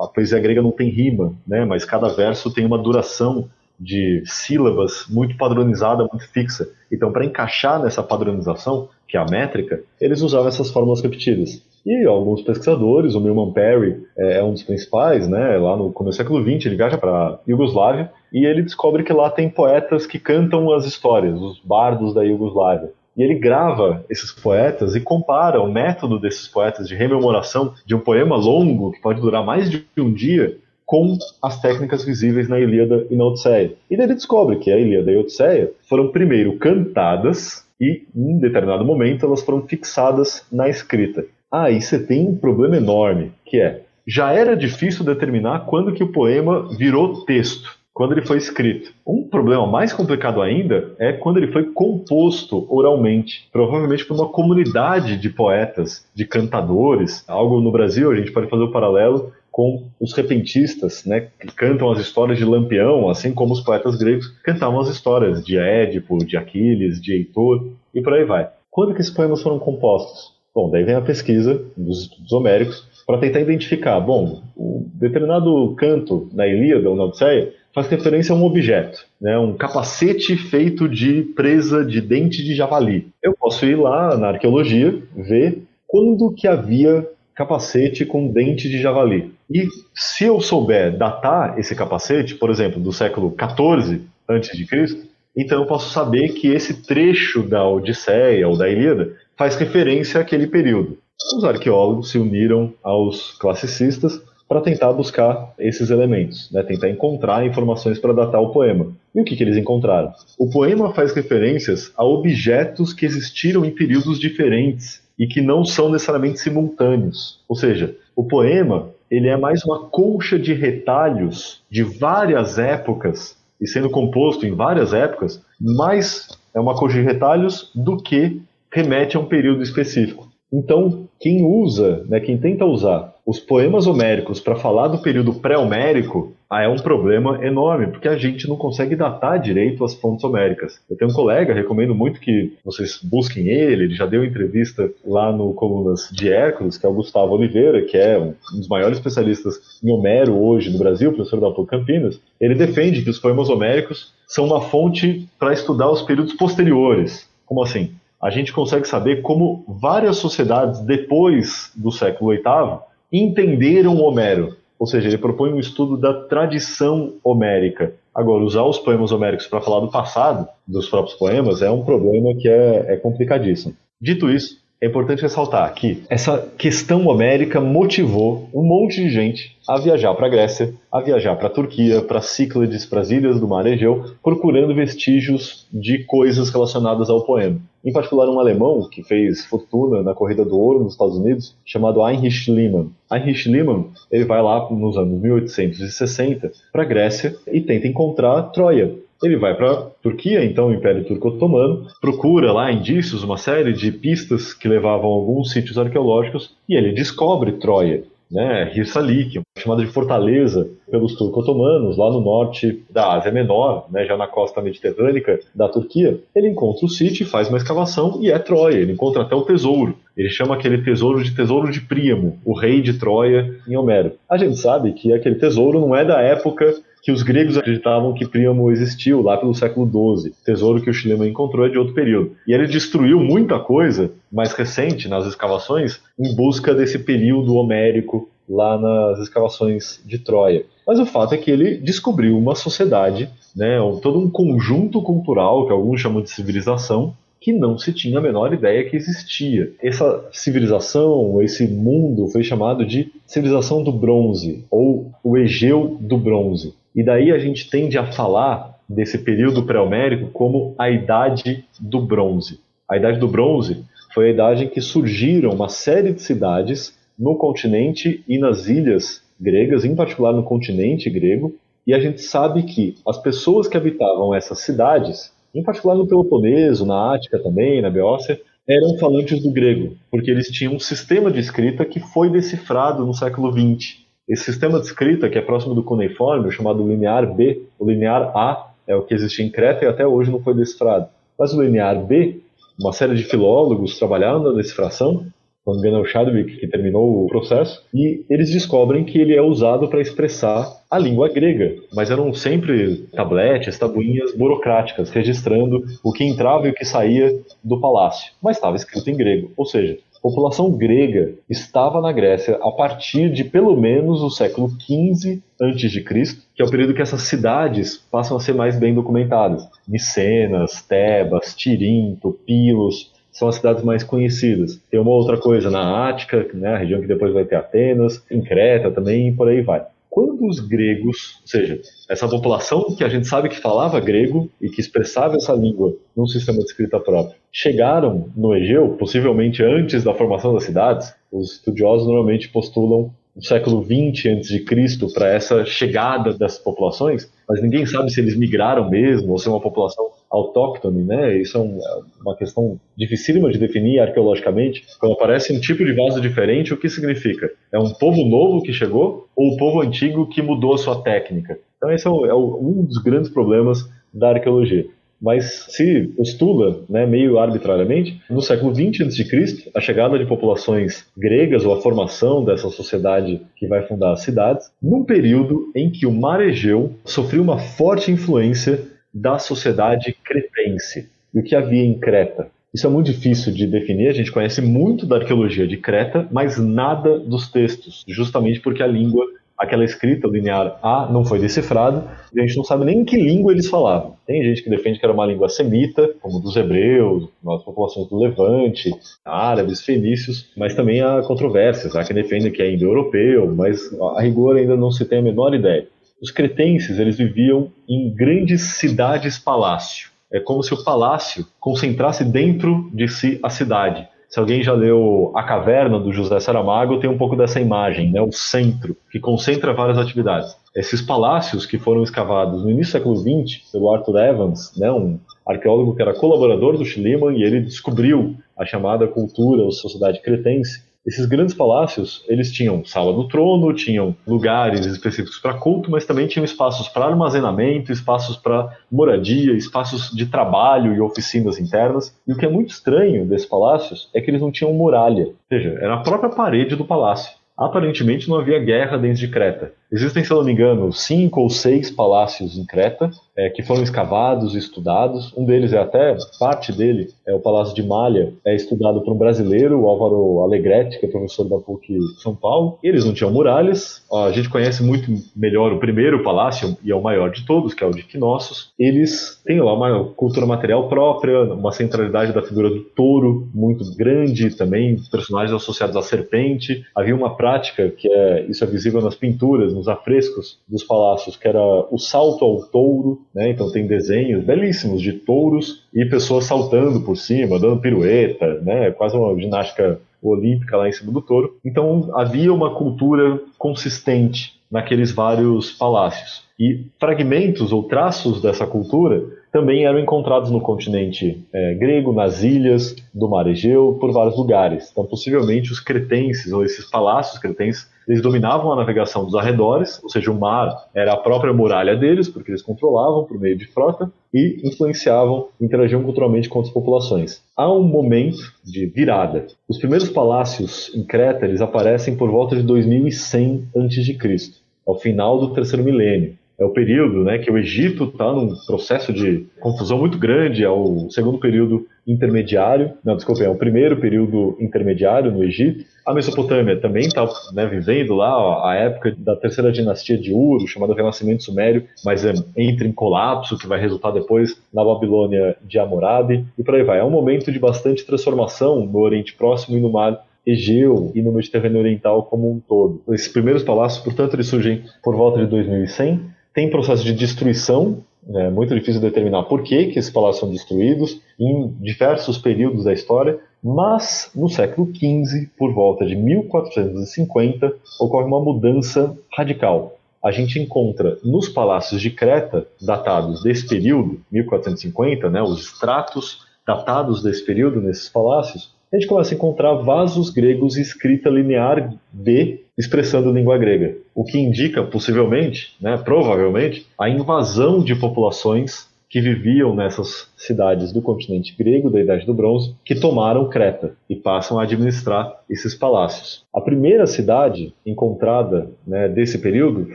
A poesia grega não tem rima, né? mas cada verso tem uma duração de sílabas muito padronizada, muito fixa. Então, para encaixar nessa padronização, que é a métrica, eles usavam essas fórmulas repetidas. E alguns pesquisadores, o Milman Perry é, é um dos principais, né? Lá no começo do século XX, ele viaja para Iugoslávia e ele descobre que lá tem poetas que cantam as histórias, os bardos da Iugoslávia. E ele grava esses poetas e compara o método desses poetas de rememoração de um poema longo, que pode durar mais de um dia, com as técnicas visíveis na Ilíada e na Odisseia. E daí ele descobre que a Ilíada e a Odisseia foram primeiro cantadas e, em determinado momento, elas foram fixadas na escrita. Aí você tem um problema enorme, que é, já era difícil determinar quando que o poema virou texto, quando ele foi escrito. Um problema mais complicado ainda é quando ele foi composto oralmente, provavelmente por uma comunidade de poetas, de cantadores. Algo no Brasil, a gente pode fazer o um paralelo com os repentistas, né, que cantam as histórias de Lampião, assim como os poetas gregos cantavam as histórias de Édipo, de Aquiles, de Heitor e por aí vai. Quando que esses poemas foram compostos? Bom, daí vem a pesquisa dos homéricos para tentar identificar, bom, um determinado canto na Ilíada ou na Odisseia faz referência a um objeto, né, um capacete feito de presa de dente de javali. Eu posso ir lá na arqueologia ver quando que havia capacete com dente de javali. E se eu souber datar esse capacete, por exemplo, do século 14 a.C., então eu posso saber que esse trecho da Odisseia ou da Ilíada faz referência àquele período. Os arqueólogos se uniram aos classicistas para tentar buscar esses elementos, né? tentar encontrar informações para datar o poema. E o que, que eles encontraram? O poema faz referências a objetos que existiram em períodos diferentes e que não são necessariamente simultâneos. Ou seja, o poema ele é mais uma colcha de retalhos de várias épocas e sendo composto em várias épocas, mais é uma colcha de retalhos do que remete a um período específico. Então, quem usa, né, quem tenta usar os poemas homéricos para falar do período pré-homérico, Ah, é um problema enorme, porque a gente não consegue datar direito as fontes homéricas. Eu tenho um colega, recomendo muito que vocês busquem ele, ele já deu entrevista lá no Colunas de Hércules, que é o Gustavo Oliveira, que é um dos maiores especialistas em Homero hoje no Brasil, professor da PUC Campinas. Ele defende que os poemas homéricos são uma fonte para estudar os períodos posteriores. Como assim? A gente consegue saber como várias sociedades depois do século VIII entenderam Homero. Ou seja, ele propõe um estudo da tradição homérica. Agora, usar os poemas homéricos para falar do passado, dos próprios poemas, é um problema que é, é complicadíssimo. Dito isso, é importante ressaltar que essa questão homérica motivou um monte de gente a viajar para a Grécia, a viajar para a Turquia, para Cíclades, para as ilhas do Mar Egeu, procurando vestígios de coisas relacionadas ao poema. Em particular, um alemão que fez fortuna na corrida do ouro nos Estados Unidos, chamado Heinrich Schliemann. Heinrich Schliemann ele vai lá nos anos 1860 para a Grécia e tenta encontrar Troia, ele vai para a Turquia, então o Império Turco Otomano, procura lá indícios, uma série de pistas que levavam a alguns sítios arqueológicos e ele descobre Troia, né, Hirsalik, chamada de fortaleza pelos turco-otomanos, lá no norte da Ásia Menor, né, já na costa mediterrânea da Turquia. Ele encontra o sítio, faz uma escavação e é Troia. Ele encontra até o tesouro. Ele chama aquele tesouro de tesouro de Príamo, o rei de Troia em Homero. A gente sabe que aquele tesouro não é da época que os gregos acreditavam que Príamo existiu lá pelo século XII. O tesouro que o Schliemann encontrou é de outro período. E ele destruiu muita coisa mais recente nas escavações em busca desse período homérico lá nas escavações de Troia. Mas o fato é que ele descobriu uma sociedade, né, todo um conjunto cultural que alguns chamam de civilização, que não se tinha a menor ideia que existia. Essa civilização, esse mundo, foi chamado de civilização do bronze, ou o Egeu do bronze. E daí a gente tende a falar desse período pré-homérico como a Idade do Bronze. A Idade do Bronze foi a idade em que surgiram uma série de cidades no continente e nas ilhas gregas, em particular no continente grego, e a gente sabe que as pessoas que habitavam essas cidades, em particular no Peloponeso, na Ática também, na Beócia, eram falantes do grego, porque eles tinham um sistema de escrita que foi decifrado no século XX. Esse sistema de escrita, que é próximo do cuneiforme, chamado linear B, o linear A é o que existia em Creta e até hoje não foi decifrado. Mas o linear B, uma série de filólogos trabalharam na decifração, não me engano é o Chadwick que terminou o processo, e eles descobrem que ele é usado para expressar a língua grega, mas eram sempre tabletes, tabuinhas burocráticas, registrando o que entrava e o que saía do palácio, mas estava escrito em grego, ou seja, a população grega estava na Grécia a partir de pelo menos o século XV a.C., que é o período que essas cidades passam a ser mais bem documentadas. Micenas, Tebas, Tirinto, Pilos, são as cidades mais conhecidas. Tem uma outra coisa na Ática, né, a região que depois vai ter Atenas, em Creta também, e por aí vai. Quando os gregos, ou seja, essa população que a gente sabe que falava grego e que expressava essa língua num sistema de escrita próprio, chegaram no Egeu, possivelmente antes da formação das cidades, os estudiosos normalmente postulam no século 20 a.C. para essa chegada dessas populações, mas ninguém sabe se eles migraram mesmo ou se é uma população autóctone, né? Isso é, é uma questão dificílima de definir arqueologicamente. Quando aparece um tipo de vaso diferente, o que significa? É um povo novo que chegou ou um povo antigo que mudou a sua técnica? Então esse é, o, é um dos grandes problemas da arqueologia mas se postula, né, meio arbitrariamente, no século 20 a.C., a chegada de populações gregas ou a formação dessa sociedade que vai fundar as cidades, num período em que o mar Egeu sofreu uma forte influência da sociedade cretense e o que havia em Creta. Isso é muito difícil de definir, a gente conhece muito da arqueologia de Creta, mas nada dos textos, justamente porque a língua aquela escrita linear A não foi decifrada e a gente não sabe nem em que língua eles falavam. Tem gente que defende que era uma língua semita, como dos hebreus, as populações do Levante, árabes, fenícios, mas também há controvérsias. Há quem defende que é indo-europeu, mas a rigor ainda não se tem a menor ideia. Os cretenses eles viviam em grandes cidades-palácio. É como se o palácio concentrasse dentro de si a cidade. Se alguém já leu A Caverna, do José Saramago, tem um pouco dessa imagem, né? o centro, que concentra várias atividades. Esses palácios que foram escavados no início do século XX pelo Arthur Evans, né? um arqueólogo que era colaborador do Schliemann, e ele descobriu a chamada cultura ou sociedade cretense. Esses grandes palácios, eles tinham sala do trono, tinham lugares específicos para culto, mas também tinham espaços para armazenamento, espaços para moradia, espaços de trabalho e oficinas internas. E o que é muito estranho desses palácios é que eles não tinham muralha, ou seja, era a própria parede do palácio. Aparentemente não havia guerra dentro de Creta. Existem, se não me engano, cinco ou seis palácios em Creta é, que foram escavados e estudados. Um deles é até, parte dele, é o Palácio de Malha, é estudado por um brasileiro, o Álvaro Alegretti, que é professor da PUC São Paulo. Eles não tinham muralhas. A gente conhece muito melhor o primeiro palácio, e é o maior de todos, que é o de Knossos. Eles têm lá uma cultura material própria, uma centralidade da figura do touro muito grande, também personagens associados à serpente. Havia uma prática que é, isso é visível nas pinturas, nos afrescos dos palácios, que era o salto ao touro, né? Então tem desenhos belíssimos de touros e pessoas saltando por cima, dando pirueta, né? Quase uma ginástica olímpica lá em cima do touro. Então havia uma cultura consistente naqueles vários palácios. E fragmentos ou traços dessa cultura também eram encontrados no continente é, grego, nas ilhas do Mar Egeu, por vários lugares. Então, possivelmente, os cretenses, ou esses palácios cretenses, eles dominavam a navegação dos arredores, ou seja, o mar era a própria muralha deles, porque eles controlavam por meio de frota e influenciavam, interagiam culturalmente com outras populações. Há um momento de virada. Os primeiros palácios em Creta eles aparecem por volta de 2100 a.C., ao final do terceiro milênio é o período né, que o Egito está num processo de confusão muito grande, é o segundo período intermediário, não, desculpa, é o primeiro período intermediário no Egito. A Mesopotâmia também está né, vivendo lá a época da terceira dinastia de Uru, chamada Renascimento Sumério, mas é, entra em colapso, que vai resultar depois na Babilônia de Hammurabi, e por aí vai. É um momento de bastante transformação no Oriente Próximo e no Mar Egeu e no Mediterrâneo Oriental como um todo. Esses primeiros palácios, portanto, eles surgem por volta de 2100, tem processo de destruição, é muito difícil determinar por que, que esses palácios são destruídos em diversos períodos da história, mas no século XV, por volta de 1450, ocorre uma mudança radical. A gente encontra nos palácios de Creta, datados desse período, 1450, né, os estratos datados desse período nesses palácios, a gente começa a encontrar vasos gregos escrita linear B expressando língua grega, o que indica possivelmente, né, provavelmente, a invasão de populações que viviam nessas cidades do continente grego da Idade do Bronze, que tomaram Creta e passam a administrar esses palácios. A primeira cidade encontrada né, desse período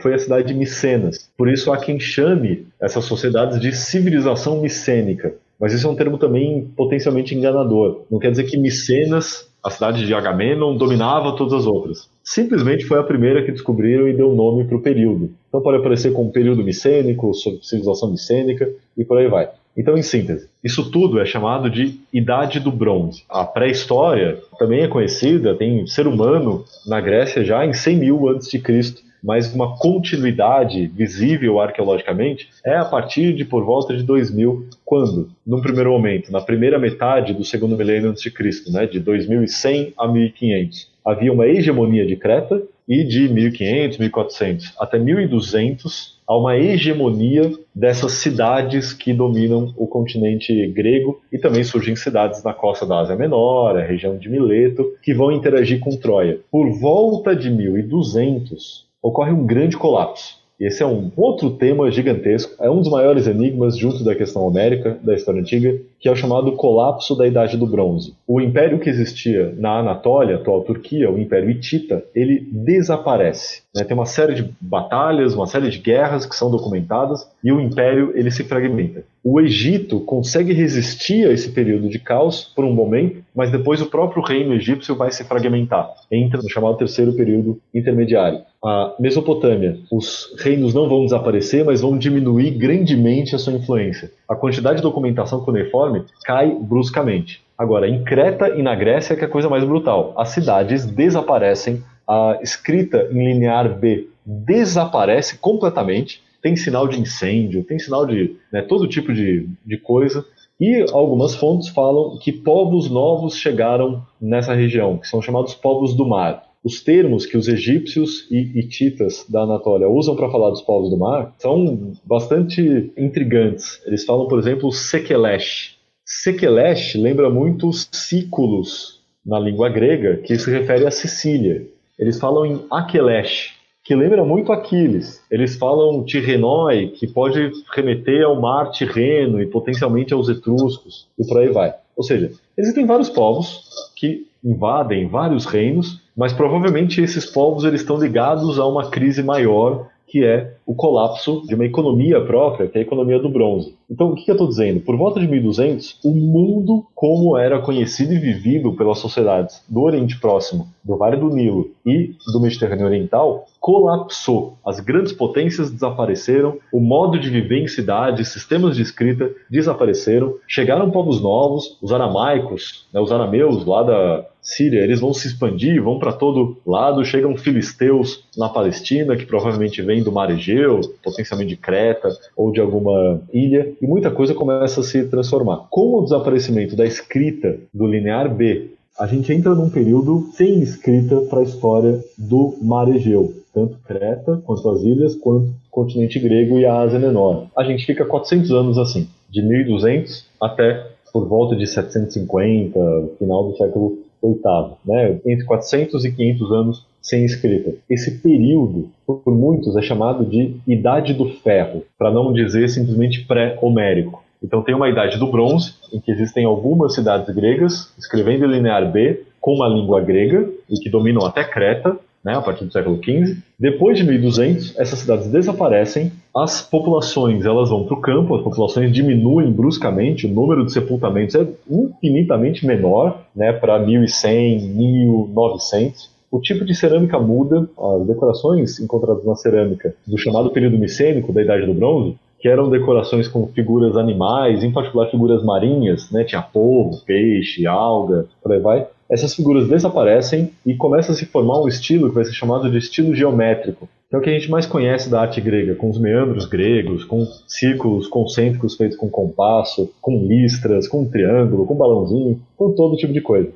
foi a cidade de Micenas. Por isso há quem chame essas sociedades de civilização micênica, mas isso é um termo também potencialmente enganador. Não quer dizer que Micenas, a cidade de Agamenon, dominava todas as outras. Simplesmente foi a primeira que descobriram e deu nome para o período. Então pode aparecer como período micênico, civilização micênica e por aí vai. Então, em síntese, isso tudo é chamado de Idade do Bronze. A pré-história também é conhecida, tem ser humano na Grécia já em 100 mil antes de Cristo mas uma continuidade visível arqueologicamente é a partir de por volta de 2000, quando, num primeiro momento, na primeira metade do segundo milênio antes de Cristo, né, de 2100 a 1500, havia uma hegemonia de Creta e de 1500, 1400 até 1200 há uma hegemonia dessas cidades que dominam o continente grego e também surgem cidades na costa da Ásia Menor, a região de Mileto, que vão interagir com Troia. Por volta de 1200, ocorre um grande colapso. Esse é um outro tema gigantesco, é um dos maiores enigmas junto da questão homérica da história antiga, que é o chamado colapso da Idade do Bronze. O império que existia na Anatólia, atual Turquia, o Império Hitita, ele desaparece. Né? Tem uma série de batalhas, uma série de guerras que são documentadas e o império ele se fragmenta. O Egito consegue resistir a esse período de caos por um momento, mas depois o próprio reino egípcio vai se fragmentar, entra no chamado terceiro período intermediário a Mesopotâmia, os reinos não vão desaparecer, mas vão diminuir grandemente a sua influência. A quantidade de documentação cuneiforme cai bruscamente. Agora, em Creta e na Grécia, que é a coisa mais brutal. As cidades desaparecem, a escrita em linear B desaparece completamente, tem sinal de incêndio, tem sinal de né, todo tipo de, de coisa. E algumas fontes falam que povos novos chegaram nessa região, que são chamados povos do mar. Os termos que os egípcios e hititas da Anatólia usam para falar dos povos do mar são bastante intrigantes. Eles falam, por exemplo, Sekelesh. Sekelesh lembra muito os ciclos na língua grega que se refere a Sicília. Eles falam em Aquelesh, que lembra muito Aquiles. Eles falam Tirrenoi, que pode remeter ao mar Tirreno e potencialmente aos etruscos, e por aí vai. Ou seja, existem vários povos que invadem vários reinos, mas provavelmente esses povos eles estão ligados a uma crise maior que é o colapso de uma economia própria, que é a economia do bronze. Então, o que, eu estou dizendo? Por volta de 1200, o mundo, como era conhecido e vivido pelas sociedades do Oriente Próximo, do Vale do Nilo e do Mediterrâneo Oriental, colapsou. As grandes potências desapareceram, o modo de viver em cidades, sistemas de escrita desapareceram, chegaram povos novos, os aramaicos, né, os arameus lá da Síria, eles vão se expandir, vão para todo lado, chegam filisteus na Palestina, que provavelmente vêm do Mar Egeu, potencialmente de Creta ou de alguma ilha, e muita coisa começa a se transformar. Com o desaparecimento da escrita do linear B, a gente entra num período sem escrita para a história do Mar Egeu, tanto Creta, quanto as ilhas, quanto o continente grego e a Ásia Menor. A gente fica 400 anos assim, de 1200 até por volta de 750, final do século VIII, né? entre 400 e 500 anos sem escrita. Esse período, por muitos, é chamado de Idade do Ferro, para não dizer simplesmente pré-homérico. Então tem uma Idade do Bronze, em que existem algumas cidades gregas escrevendo em linear B com uma língua grega e que dominam até Creta, né, a partir do século XV. Depois de 1200, essas cidades desaparecem, as populações elas vão para o campo, as populações diminuem bruscamente, o número de sepultamentos é infinitamente menor, né, para 1100, 1900 o tipo de cerâmica muda, as decorações encontradas na cerâmica do chamado período micênico, da Idade do Bronze, que eram decorações com figuras animais, em particular figuras marinhas, né? tinha polvo, peixe, alga, por aí vai. Essas figuras desaparecem e começa a se formar um estilo que vai ser chamado de estilo geométrico, que é o que a gente mais conhece da arte grega, com os meandros gregos, com círculos concêntricos feitos com compasso, com listras, com triângulo, com balãozinho, com todo tipo de coisa.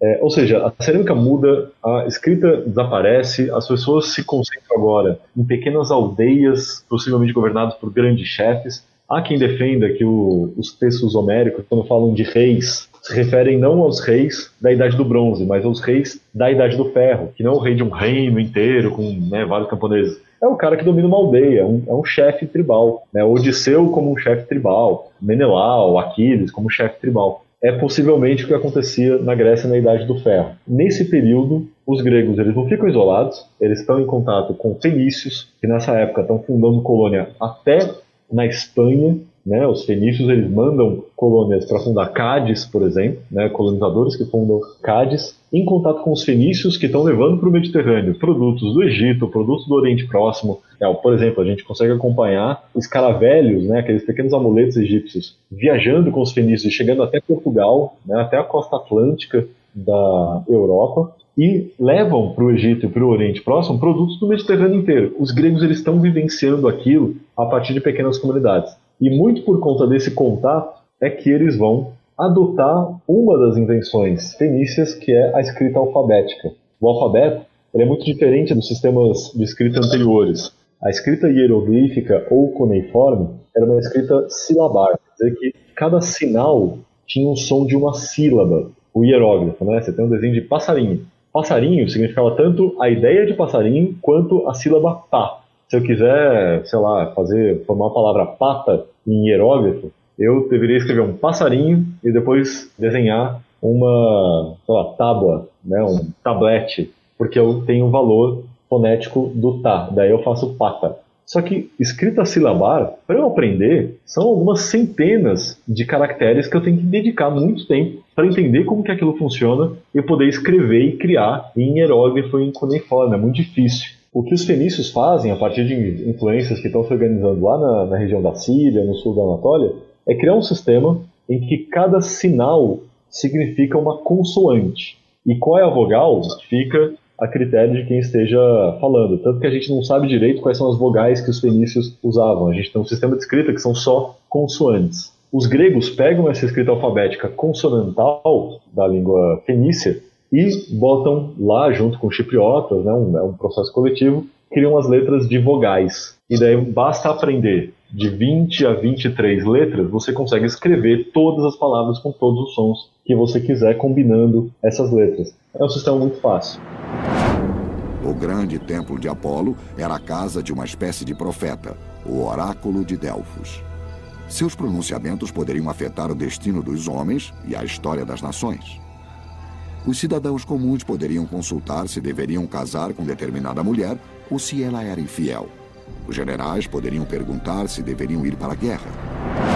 É, ou seja, a cerâmica muda, a escrita desaparece, as pessoas se concentram agora em pequenas aldeias, possivelmente governadas por grandes chefes. Há quem defenda que o, os textos homéricos, quando falam de reis, se referem não aos reis da Idade do Bronze, mas aos reis da Idade do Ferro, que não é o rei de um reino inteiro com né, vários camponeses. É o cara que domina uma aldeia, é um, é um chefe tribal. Né? Odisseu como um chefe tribal, Menelau, Aquiles como chefe tribal é possivelmente o que acontecia na Grécia na Idade do Ferro. Nesse período, os gregos eles não ficam isolados, eles estão em contato com fenícios, que nessa época estão fundando colônia até na Espanha, né, os fenícios eles mandam colônias para fundar Cádiz, por exemplo, né, colonizadores que fundam Cádiz, em contato com os fenícios que estão levando para o Mediterrâneo produtos do Egito, produtos do Oriente Próximo. É, por exemplo, a gente consegue acompanhar os caravelhos, né, aqueles pequenos amuletos egípcios, viajando com os fenícios, chegando até Portugal, né, até a costa atlântica da Europa e levam para o Egito e para o Oriente Próximo produtos do Mediterrâneo inteiro. Os gregos eles estão vivenciando aquilo a partir de pequenas comunidades. E muito por conta desse contato é que eles vão adotar uma das invenções fenícias, que é a escrita alfabética. O alfabeto é muito diferente dos sistemas de escrita anteriores. A escrita hieroglífica ou cuneiforme era uma escrita silabar, quer dizer que cada sinal tinha um som de uma sílaba. O hierógrafo, né? Você tem um desenho de passarinho. Passarinho significava tanto a ideia de passarinho quanto a sílaba pá se eu quiser, sei lá, fazer, formar a palavra pata em hierógrafo, eu deveria escrever um passarinho e depois desenhar uma, sei lá, tábua, né, um tablete, porque eu tenho o valor fonético do tá, daí eu faço pata. Só que escrita silabar, para eu aprender, são algumas centenas de caracteres que eu tenho que dedicar muito tempo para entender como que aquilo funciona e poder escrever e criar em hierógrafo e em cuneiforme. É muito difícil. O que os fenícios fazem, a partir de influências que estão se organizando lá na, na região da Síria, no sul da Anatólia, é criar um sistema em que cada sinal significa uma consoante. E qual é a vogal fica a critério de quem esteja falando. Tanto que a gente não sabe direito quais são as vogais que os fenícios usavam. A gente tem um sistema de escrita que são só consoantes. Os gregos pegam essa escrita alfabética consonantal da língua fenícia e botam lá, junto com chipriotas, né, um, é um processo coletivo, criam as letras de vogais. E daí basta aprender de 20 a 23 letras, você consegue escrever todas as palavras com todos os sons que você quiser, combinando essas letras. É um sistema muito fácil. O grande templo de Apolo era a casa de uma espécie de profeta, o oráculo de Delfos. Seus pronunciamentos poderiam afetar o destino dos homens e a história das nações. Os cidadãos comuns poderiam consultar se deveriam casar com determinada mulher ou se ela era infiel. Os generais poderiam perguntar se deveriam ir para a guerra.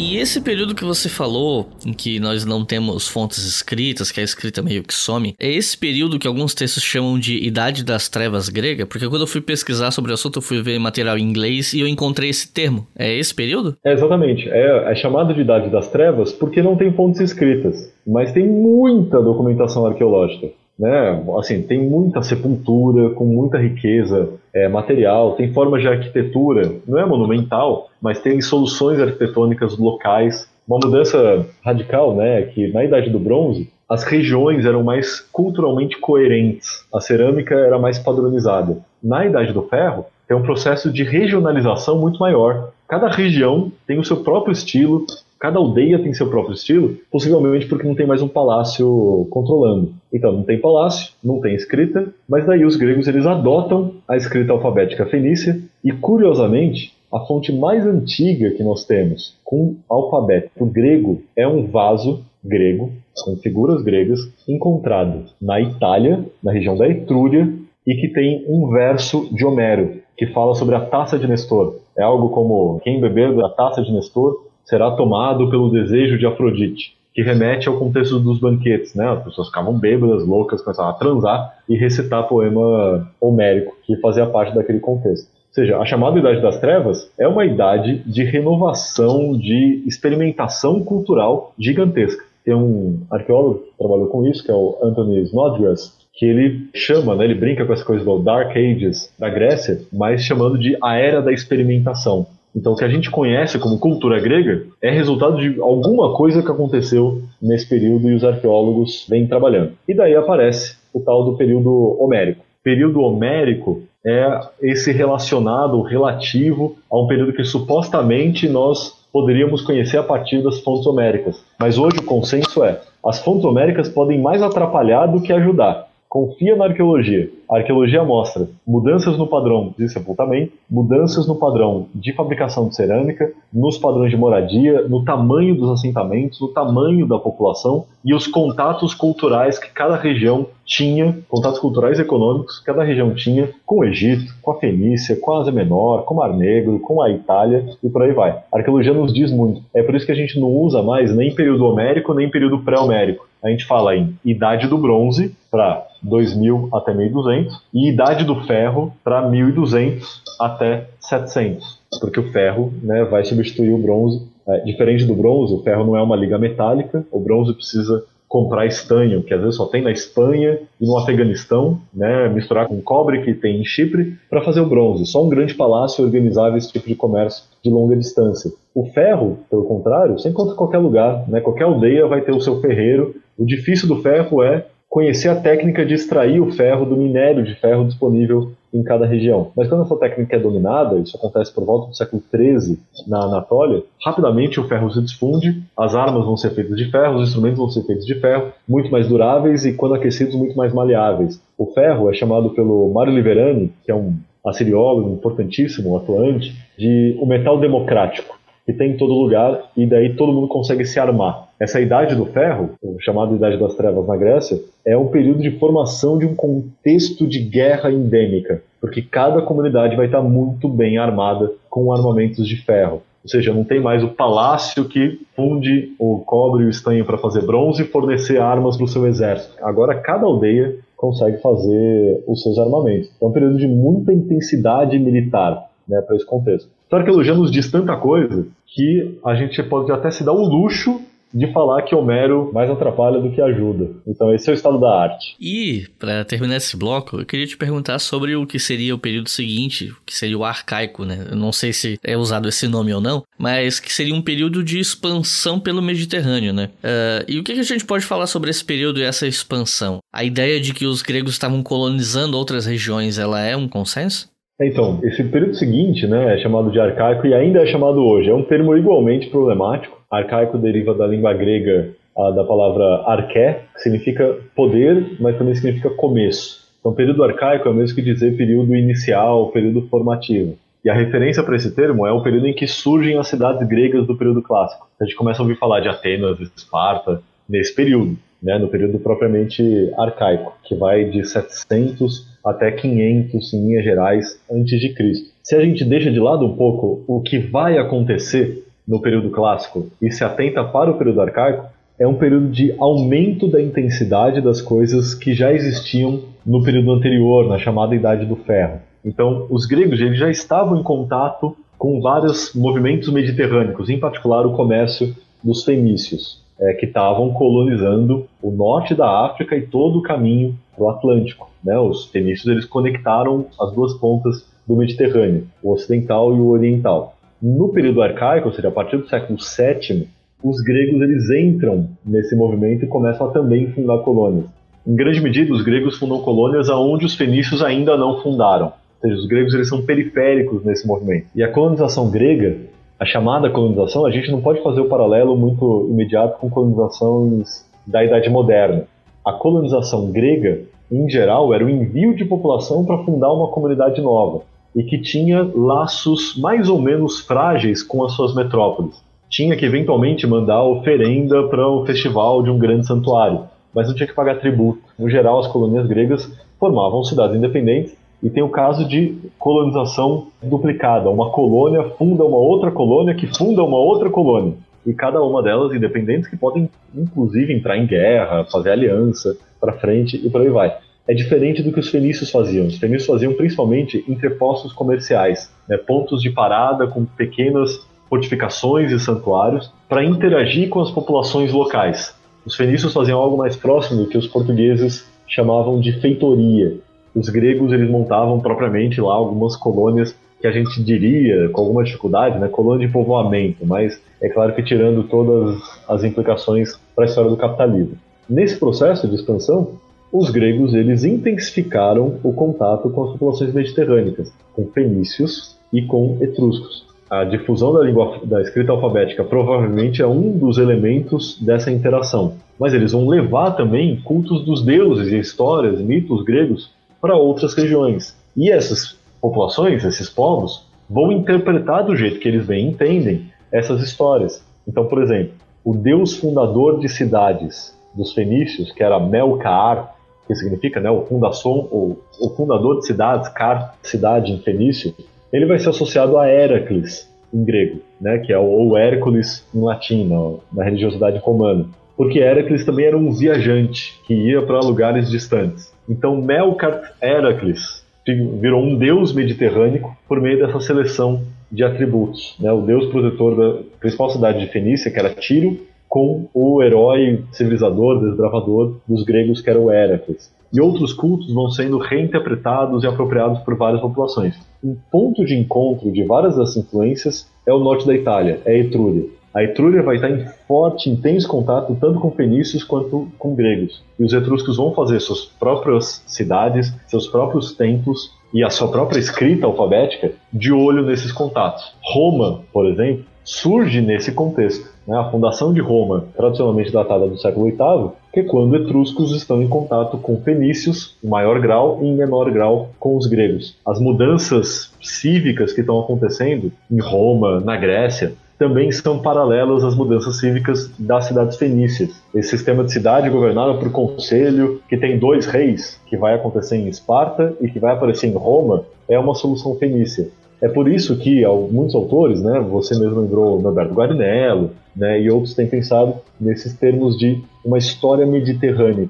E esse período que você falou, em que nós não temos fontes escritas, que a escrita meio que some, é esse período que alguns textos chamam de Idade das Trevas grega? Porque quando eu fui pesquisar sobre o assunto, eu fui ver material em inglês e eu encontrei esse termo. É esse período? É, exatamente. É, é chamado de Idade das Trevas porque não tem fontes escritas, mas tem muita documentação arqueológica né? Assim, tem muita sepultura com muita riqueza é, material, tem formas de arquitetura, não é monumental, mas tem soluções arquitetônicas locais. Uma mudança radical, né? Que na Idade do Bronze as regiões eram mais culturalmente coerentes, a cerâmica era mais padronizada. Na Idade do Ferro tem um processo de regionalização muito maior. Cada região tem o seu próprio estilo, Cada aldeia tem seu próprio estilo, possivelmente porque não tem mais um palácio controlando. Então não tem palácio, não tem escrita, mas daí os gregos eles adotam a escrita alfabética fenícia e curiosamente a fonte mais antiga que nós temos com alfabeto grego é um vaso grego com figuras gregas encontrado na Itália, na região da Etrúria e que tem um verso de Homero que fala sobre a taça de Nestor. É algo como quem beber da taça de Nestor será tomado pelo desejo de Afrodite, que remete ao contexto dos banquetes, né? As pessoas ficavam bêbadas, loucas, começavam a transar e recitar poema homérico, que fazia parte daquele contexto. Ou seja, a chamada Idade das Trevas é uma idade de renovação, de experimentação cultural gigantesca. Tem um arqueólogo que trabalhou com isso, que é o Anthony Snodgrass, que ele chama, né, ele brinca com essa coisa do Dark Ages da Grécia, mas chamando de a Era da Experimentação. Então, o que a gente conhece como cultura grega é resultado de alguma coisa que aconteceu nesse período e os arqueólogos vêm trabalhando. E daí aparece o tal do período homérico. Período homérico é esse relacionado, relativo a um período que supostamente nós poderíamos conhecer a partir das fontes homéricas. Mas hoje o consenso é: as fontes homéricas podem mais atrapalhar do que ajudar. Confia na arqueologia. A arqueologia mostra mudanças no padrão de sepultamento, mudanças no padrão de fabricação de cerâmica, nos padrões de moradia, no tamanho dos assentamentos, no tamanho da população e os contatos culturais que cada região tinha, contatos culturais e econômicos que cada região tinha com o Egito, com a Fenícia, com a Ásia Menor, com o Mar Negro, com a Itália e por aí vai. A arqueologia nos diz muito. É por isso que a gente não usa mais nem período homérico nem período pré-homérico. A gente fala em Idade do Bronze para 2000 até 1200 e Idade do Ferro para 1200 até 700, porque o ferro né, vai substituir o bronze. É, diferente do bronze, o ferro não é uma liga metálica, o bronze precisa comprar estanho, que às vezes só tem na Espanha e no Afeganistão, né, misturar com cobre que tem em Chipre, para fazer o bronze. Só um grande palácio organizava esse tipo de comércio de longa distância. O ferro, pelo contrário, você encontra em qualquer lugar, né, qualquer aldeia vai ter o seu ferreiro. O difícil do ferro é conhecer a técnica de extrair o ferro do minério de ferro disponível em cada região. Mas quando essa técnica é dominada, isso acontece por volta do século XIII na Anatólia, rapidamente o ferro se desfunde, as armas vão ser feitas de ferro, os instrumentos vão ser feitos de ferro, muito mais duráveis e, quando aquecidos, muito mais maleáveis. O ferro é chamado pelo Mário Liverani, que é um assiriólogo importantíssimo, atuante, de o metal democrático que tem em todo lugar e daí todo mundo consegue se armar. Essa idade do ferro, chamada Idade das Trevas na Grécia, é um período de formação de um contexto de guerra endêmica, porque cada comunidade vai estar muito bem armada com armamentos de ferro. Ou seja, não tem mais o palácio que funde o cobre e o estanho para fazer bronze e fornecer armas para o seu exército. Agora cada aldeia consegue fazer os seus armamentos. É um período de muita intensidade militar né, para esse contexto. Então a arqueologia nos diz tanta coisa que a gente pode até se dar o luxo de falar que Homero mais atrapalha do que ajuda. Então esse é o estado da arte. E, para terminar esse bloco, eu queria te perguntar sobre o que seria o período seguinte, que seria o arcaico, né? Eu não sei se é usado esse nome ou não, mas que seria um período de expansão pelo Mediterrâneo, né? Uh, e o que a gente pode falar sobre esse período e essa expansão? A ideia de que os gregos estavam colonizando outras regiões, ela é um consenso? Então, esse período seguinte né, é chamado de arcaico e ainda é chamado hoje. É um termo igualmente problemático. Arcaico deriva da língua grega a, da palavra arqué, que significa poder, mas também significa começo. Então, período arcaico é o mesmo que dizer período inicial, período formativo. E a referência para esse termo é o período em que surgem as cidades gregas do período clássico. A gente começa a ouvir falar de Atenas, Esparta, nesse período, né, no período propriamente arcaico, que vai de 700 até 500 em linhas gerais antes de Cristo. Se a gente deixa de lado um pouco o que vai acontecer no período clássico e se atenta para o período arcaico, é um período de aumento da intensidade das coisas que já existiam no período anterior, na chamada Idade do Ferro. Então, os gregos eles já estavam em contato com vários movimentos mediterrâneos, em particular o comércio dos fenícios, é, que estavam colonizando o norte da África e todo o caminho para o Atlântico. Né? Os fenícios eles conectaram as duas pontas do Mediterrâneo, o ocidental e o oriental. No período arcaico, ou seja, a partir do século VII, os gregos eles entram nesse movimento e começam a também fundar colônias. Em grande medida, os gregos fundam colônias aonde os fenícios ainda não fundaram. Ou seja, os gregos eles são periféricos nesse movimento. E a colonização grega, a chamada colonização, a gente não pode fazer o paralelo muito imediato com colonizações da Idade Moderna. A colonização grega, em geral, era o envio de população para fundar uma comunidade nova e que tinha laços mais ou menos frágeis com as suas metrópoles tinha que eventualmente mandar oferenda para o festival de um grande santuário, mas não tinha que pagar tributo. No geral, as colônias gregas formavam cidades independentes e tem o caso de colonização duplicada. Uma colônia funda uma outra colônia que funda uma outra colônia. E cada uma delas independentes que podem, inclusive, entrar em guerra, fazer aliança para frente e por aí vai. É diferente do que os fenícios faziam. Os fenícios faziam principalmente entrepostos comerciais, né, pontos de parada com pequenas fortificações e santuários para interagir com as populações locais. Os fenícios faziam algo mais próximo do que os portugueses chamavam de feitoria. Os gregos eles montavam propriamente lá algumas colônias que a gente diria, com alguma dificuldade, né, colônia de povoamento, mas é claro que tirando todas as implicações para a história do capitalismo. Nesse processo de expansão, os gregos eles intensificaram o contato com as populações mediterrâneas, com fenícios e com etruscos a difusão da língua da escrita alfabética provavelmente é um dos elementos dessa interação. Mas eles vão levar também cultos dos deuses e histórias, mitos gregos para outras regiões. E essas populações, esses povos, vão interpretar do jeito que eles bem entendem essas histórias. Então, por exemplo, o deus fundador de cidades dos fenícios, que era Melcar, que significa né, o, fundação, o, o fundador de cidades, Car, cidade em fenício, ele vai ser associado a Heracles, em grego, né, que é o Hércules em latim, na, na religiosidade romana. Porque Heracles também era um viajante que ia para lugares distantes. Então Melkart Heracles virou um deus mediterrâneo por meio dessa seleção de atributos. Né? O deus protetor da principal cidade de Fenícia, que era Tiro, com o herói civilizador, desbravador dos gregos, que era o Heracles e outros cultos vão sendo reinterpretados e apropriados por várias populações. Um ponto de encontro de várias dessas influências é o norte da Itália, é a Etrúria. A Etrúria vai estar em forte, intenso contato tanto com fenícios quanto com gregos. E os etruscos vão fazer suas próprias cidades, seus próprios templos e a sua própria escrita alfabética de olho nesses contatos. Roma, por exemplo, surge nesse contexto. Né? A fundação de Roma, tradicionalmente datada do século VIII, que é quando etruscos estão em contato com fenícios, em maior grau e em menor grau com os gregos. As mudanças cívicas que estão acontecendo em Roma, na Grécia, também são paralelas às mudanças cívicas das cidades fenícias. Esse sistema de cidade governado por conselho, que tem dois reis, que vai acontecer em Esparta e que vai aparecer em Roma, é uma solução fenícia. É por isso que muitos autores, né, você mesmo lembrou Norberto Guarinello, né, e outros têm pensado nesses termos de uma história mediterrânea.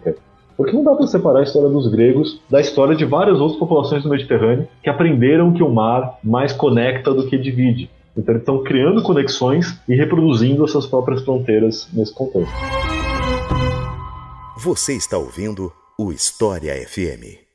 Porque não dá para separar a história dos gregos da história de várias outras populações do Mediterrâneo que aprenderam que o mar mais conecta do que divide. Então eles estão criando conexões e reproduzindo as suas próprias fronteiras nesse contexto. Você está ouvindo o História FM.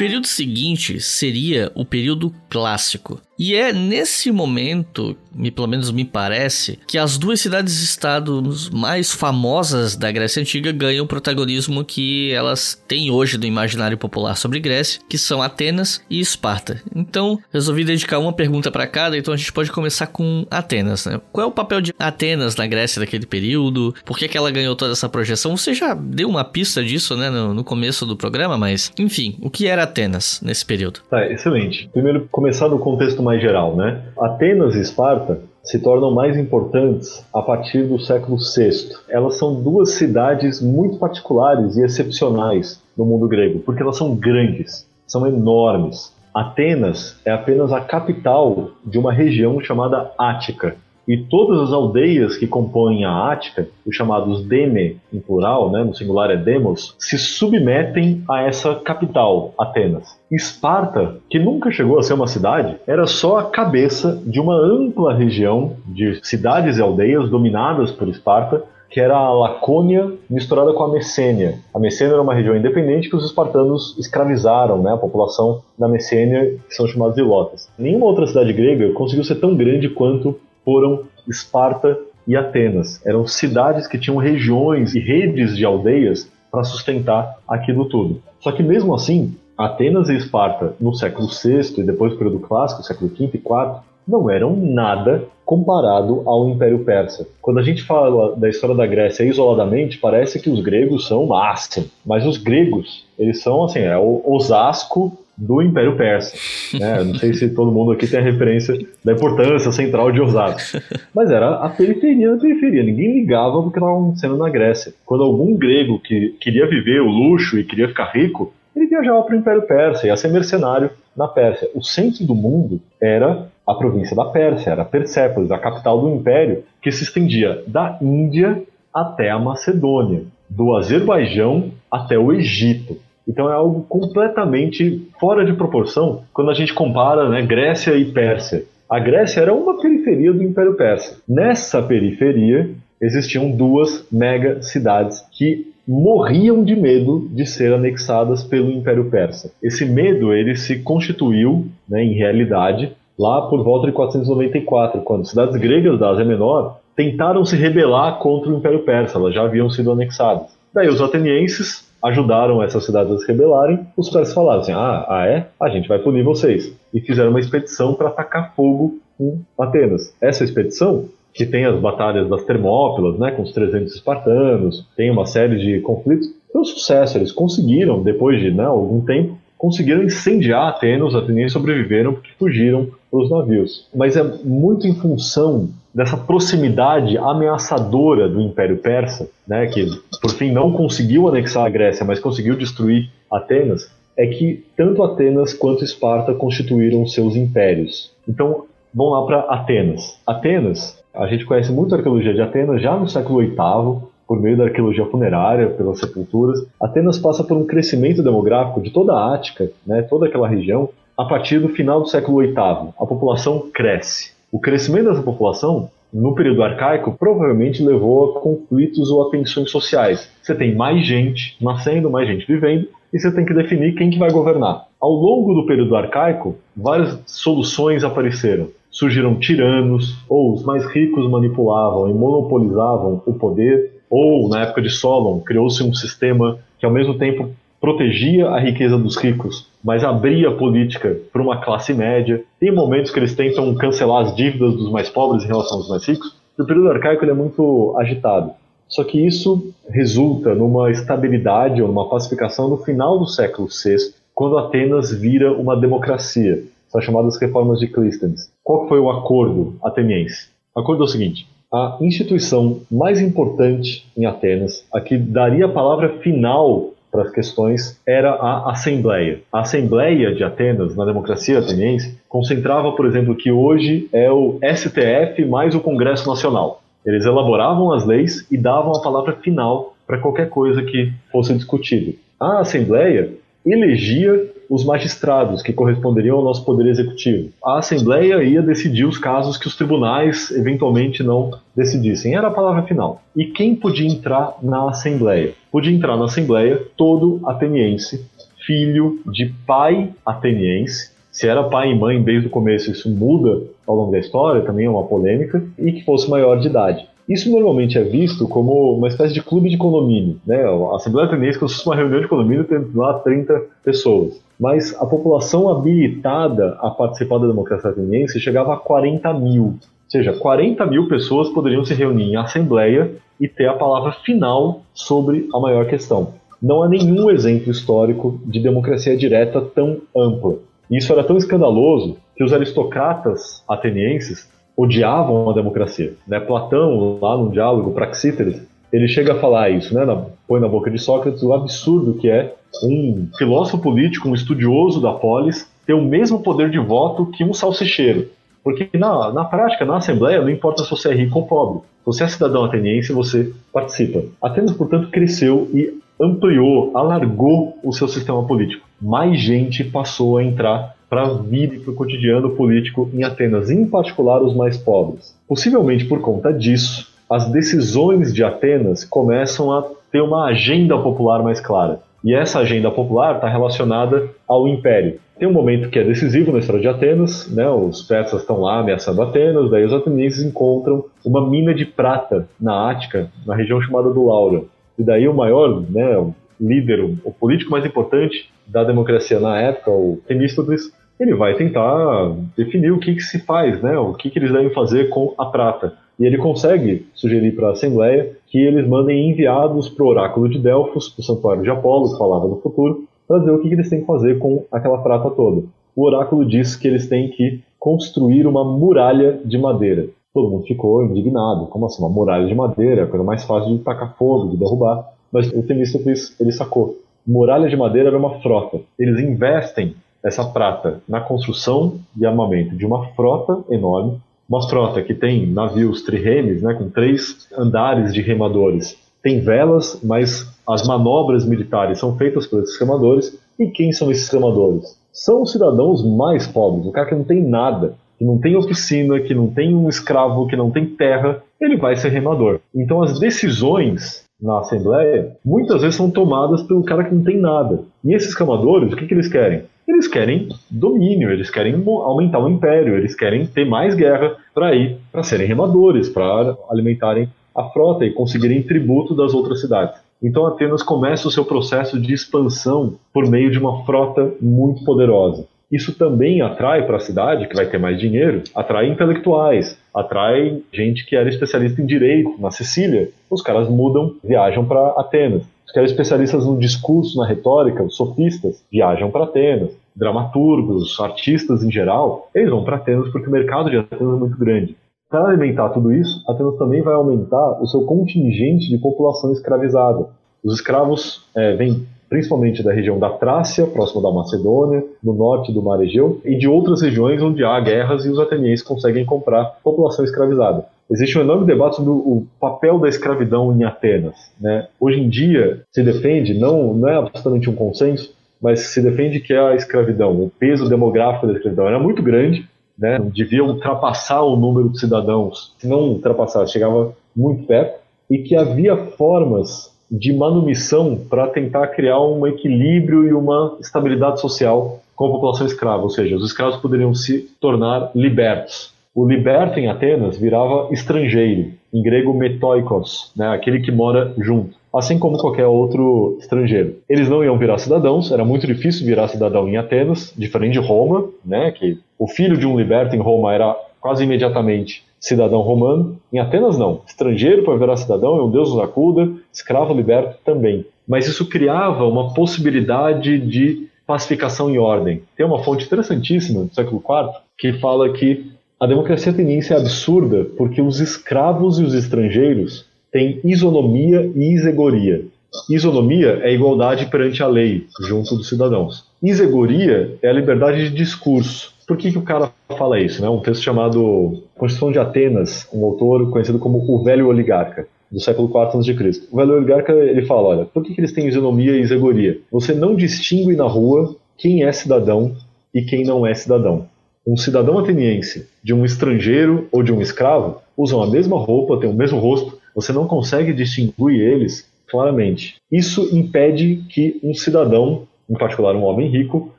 período seguinte seria o período clássico. E é nesse momento, me, pelo menos me parece, que as duas cidades-estados mais famosas da Grécia Antiga ganham o protagonismo que elas têm hoje do imaginário popular sobre Grécia, que são Atenas e Esparta. Então, resolvi dedicar uma pergunta para cada, então a gente pode começar com Atenas, né? Qual é o papel de Atenas na Grécia daquele período? Por que, que ela ganhou toda essa projeção? Você já deu uma pista disso, né, no, no começo do programa, mas, enfim, o que era Atenas nesse período? Tá, excelente. Primeiro, começar do contexto mais geral, né? Atenas e Esparta se tornam mais importantes a partir do século VI. Elas são duas cidades muito particulares e excepcionais no mundo grego, porque elas são grandes, são enormes. Atenas é apenas a capital de uma região chamada Ática, e todas as aldeias que compõem a Ática, os chamados Deme, em plural, né, no singular é Demos, se submetem a essa capital, Atenas. Esparta, que nunca chegou a ser uma cidade, era só a cabeça de uma ampla região de cidades e aldeias dominadas por Esparta, que era a Lacônia misturada com a Messênia. A Messênia era uma região independente que os espartanos escravizaram, né, a população da Messênia, que são chamados ilotas. Nenhuma outra cidade grega conseguiu ser tão grande quanto foram Esparta e Atenas. Eram cidades que tinham regiões e redes de aldeias para sustentar aquilo tudo. Só que mesmo assim, Atenas e Esparta no século VI e depois do período clássico, século V e IV, não eram nada comparado ao Império Persa. Quando a gente fala da história da Grécia isoladamente, parece que os gregos são o máximo, mas os gregos, eles são assim, é o Osasco do Império Persa. Né? Não sei se todo mundo aqui tem a referência da importância central de Osasco. Mas era a periferia da periferia. Ninguém ligava o que estava acontecendo na Grécia. Quando algum grego que queria viver o luxo e queria ficar rico, ele viajava para o Império Persa, ia ser mercenário na Pérsia. O centro do mundo era a província da Pérsia, era Persépolis, a capital do império, que se estendia da Índia até a Macedônia, do Azerbaijão até o Egito. Então é algo completamente fora de proporção quando a gente compara né, Grécia e Pérsia. A Grécia era uma periferia do Império Persa. Nessa periferia existiam duas mega cidades que morriam de medo de ser anexadas pelo Império Persa. Esse medo ele se constituiu, né, em realidade, lá por volta de 494, quando cidades gregas da Ásia Menor tentaram se rebelar contra o Império Persa, elas já haviam sido anexadas. Daí os atenienses ajudaram essas cidades a se rebelarem, os caras falaram assim: ah, ah é? A gente vai punir vocês. E fizeram uma expedição para atacar fogo em Atenas. Essa expedição, que tem as batalhas das Termópilas, né, com os 300 espartanos, tem uma série de conflitos, foi um sucesso. Eles conseguiram, depois de né, algum tempo, conseguiram incendiar Atenas, os atenienses sobreviveram porque fugiram para os navios. Mas é muito em função dessa proximidade ameaçadora do Império Persa, né, que por fim não conseguiu anexar a Grécia, mas conseguiu destruir Atenas, é que tanto Atenas quanto Esparta constituíram seus impérios. Então, vamos lá para Atenas. Atenas, a gente conhece muito a arqueologia de Atenas já no século VIII, por meio da arqueologia funerária, pelas sepulturas. Atenas passa por um crescimento demográfico de toda a Ática, né, toda aquela região, a partir do final do século VIII. A população cresce. O crescimento dessa população, no período arcaico, provavelmente levou a conflitos ou a tensões sociais. Você tem mais gente nascendo, mais gente vivendo, e você tem que definir quem que vai governar. Ao longo do período arcaico, várias soluções apareceram. Surgiram tiranos, ou os mais ricos manipulavam e monopolizavam o poder, ou na época de Solon criou-se um sistema que ao mesmo tempo protegia a riqueza dos ricos, mas abria a política para uma classe média. Tem momentos que eles tentam cancelar as dívidas dos mais pobres em relação aos mais ricos. O período arcaico é muito agitado. Só que isso resulta numa estabilidade ou numa pacificação no final do século VI, quando Atenas vira uma democracia. São chamadas reformas de Clístenes. Qual foi o acordo ateniense? O acordo é o seguinte: a instituição mais importante em Atenas, a que daria a palavra final para as questões era a Assembleia. A Assembleia de Atenas, na democracia ateniense, concentrava, por exemplo, que hoje é o STF mais o Congresso Nacional. Eles elaboravam as leis e davam a palavra final para qualquer coisa que fosse discutido. A Assembleia elegia os magistrados que corresponderiam ao nosso poder executivo. A Assembleia ia decidir os casos que os tribunais eventualmente não decidissem. Era a palavra final. E quem podia entrar na Assembleia? Podia entrar na Assembleia todo ateniense, filho de pai ateniense, se era pai e mãe desde o começo, isso muda ao longo da história, também é uma polêmica, e que fosse maior de idade. Isso normalmente é visto como uma espécie de clube de condomínio. Né? A Assembleia Ateniense, como se fosse uma reunião de condomínio, tem lá 30 pessoas. Mas a população habilitada a participar da democracia ateniense chegava a 40 mil. Ou seja, 40 mil pessoas poderiam se reunir em assembleia e ter a palavra final sobre a maior questão. Não há nenhum exemplo histórico de democracia direta tão ampla. Isso era tão escandaloso que os aristocratas atenienses odiavam a democracia. Né? Platão, lá no diálogo Praxíteles, ele chega a falar isso, né? Na, põe na boca de Sócrates o absurdo que é um filósofo político, um estudioso da polis, ter o mesmo poder de voto que um salsicheiro. Porque na, na prática, na Assembleia, não importa se você é rico ou pobre. Você é cidadão ateniense, você participa. Atenas, portanto, cresceu e ampliou, alargou o seu sistema político. Mais gente passou a entrar para a vida e para o cotidiano político em Atenas, em particular os mais pobres. Possivelmente por conta disso, as decisões de Atenas começam a ter uma agenda popular mais clara. E essa agenda popular está relacionada ao império. Tem um momento que é decisivo na história de Atenas, né? os persas estão lá ameaçando Atenas, daí os atenienses encontram uma mina de prata na Ática, na região chamada do Laura. E daí o maior né, líder, o político mais importante da democracia na época, o Temístocles, ele vai tentar definir o que, que se faz, né? o que, que eles devem fazer com a prata. E ele consegue sugerir para a Assembleia que eles mandem enviados para o oráculo de Delfos, para o santuário de Apolo, que falava do futuro, para dizer o que, eles têm que fazer com aquela prata toda. O oráculo diz que eles têm que construir uma muralha de madeira. Todo mundo ficou indignado. Como assim, uma muralha de madeira? A coisa mais fácil de tacar fogo, de derrubar. Mas o Temístocles, ele sacou. Muralha de madeira era uma frota. Eles investem essa prata na construção e armamento de uma frota enorme, uma frota que tem navios triremes, né, com três andares de remadores, tem velas, mas as manobras militares são feitas por esses remadores. E quem são esses remadores? São os cidadãos mais pobres, o cara que não tem nada, que não tem oficina, que não tem um escravo, que não tem terra, ele vai ser remador. Então as decisões na Assembleia muitas vezes são tomadas pelo cara que não tem nada. E esses remadores, o que, que eles querem? Eles querem domínio, eles querem aumentar o império, eles querem ter mais guerra para ir, para serem remadores, para alimentarem a frota e conseguirem tributo das outras cidades. Então Atenas começa o seu processo de expansão por meio de uma frota muito poderosa. Isso também atrai para a cidade, que vai ter mais dinheiro, atrai intelectuais, atrai gente que era especialista em direito. Na Sicília, os caras mudam, viajam para Atenas. Os eram especialistas no discurso, na retórica, os sofistas, viajam para Atenas. Dramaturgos, artistas em geral, eles vão para Atenas porque o mercado de Atenas é muito grande. Para alimentar tudo isso, Atenas também vai aumentar o seu contingente de população escravizada. Os escravos é, vêm principalmente da região da Trácia, próxima da Macedônia, no norte do Mar Egeu, e de outras regiões onde há guerras e os atenienses conseguem comprar população escravizada. Existe um enorme debate sobre o papel da escravidão em Atenas. Né? Hoje em dia se defende, não, não é absolutamente um consenso, mas se defende que a escravidão, o peso demográfico da escravidão era muito grande, né? devia ultrapassar o número de cidadãos, se não ultrapassar, chegava muito perto, e que havia formas de manumissão para tentar criar um equilíbrio e uma estabilidade social com a população escrava, ou seja, os escravos poderiam se tornar libertos. O liberto em Atenas virava estrangeiro, em grego metoikos, né, aquele que mora junto, assim como qualquer outro estrangeiro. Eles não iam virar cidadãos, era muito difícil virar cidadão em Atenas, diferente de Roma, né, que o filho de um liberto em Roma era quase imediatamente cidadão romano. Em Atenas, não. Estrangeiro para virar cidadão é um deus nos acuda, escravo liberto também. Mas isso criava uma possibilidade de pacificação e ordem. Tem uma fonte interessantíssima do século IV que fala que a democracia ateniense é absurda porque os escravos e os estrangeiros têm isonomia e isegoria. Isonomia é igualdade perante a lei, junto dos cidadãos. Isegoria é a liberdade de discurso. Por que, que o cara fala isso? Né? Um texto chamado Constituição de Atenas, um autor conhecido como o Velho Oligarca, do século IV a.C. O Velho Oligarca ele fala, olha, por que, que eles têm isonomia e isegoria? Você não distingue na rua quem é cidadão e quem não é cidadão. Um cidadão ateniense de um estrangeiro ou de um escravo usam a mesma roupa, têm o mesmo rosto, você não consegue distinguir eles claramente. Isso impede que um cidadão, em particular um homem rico,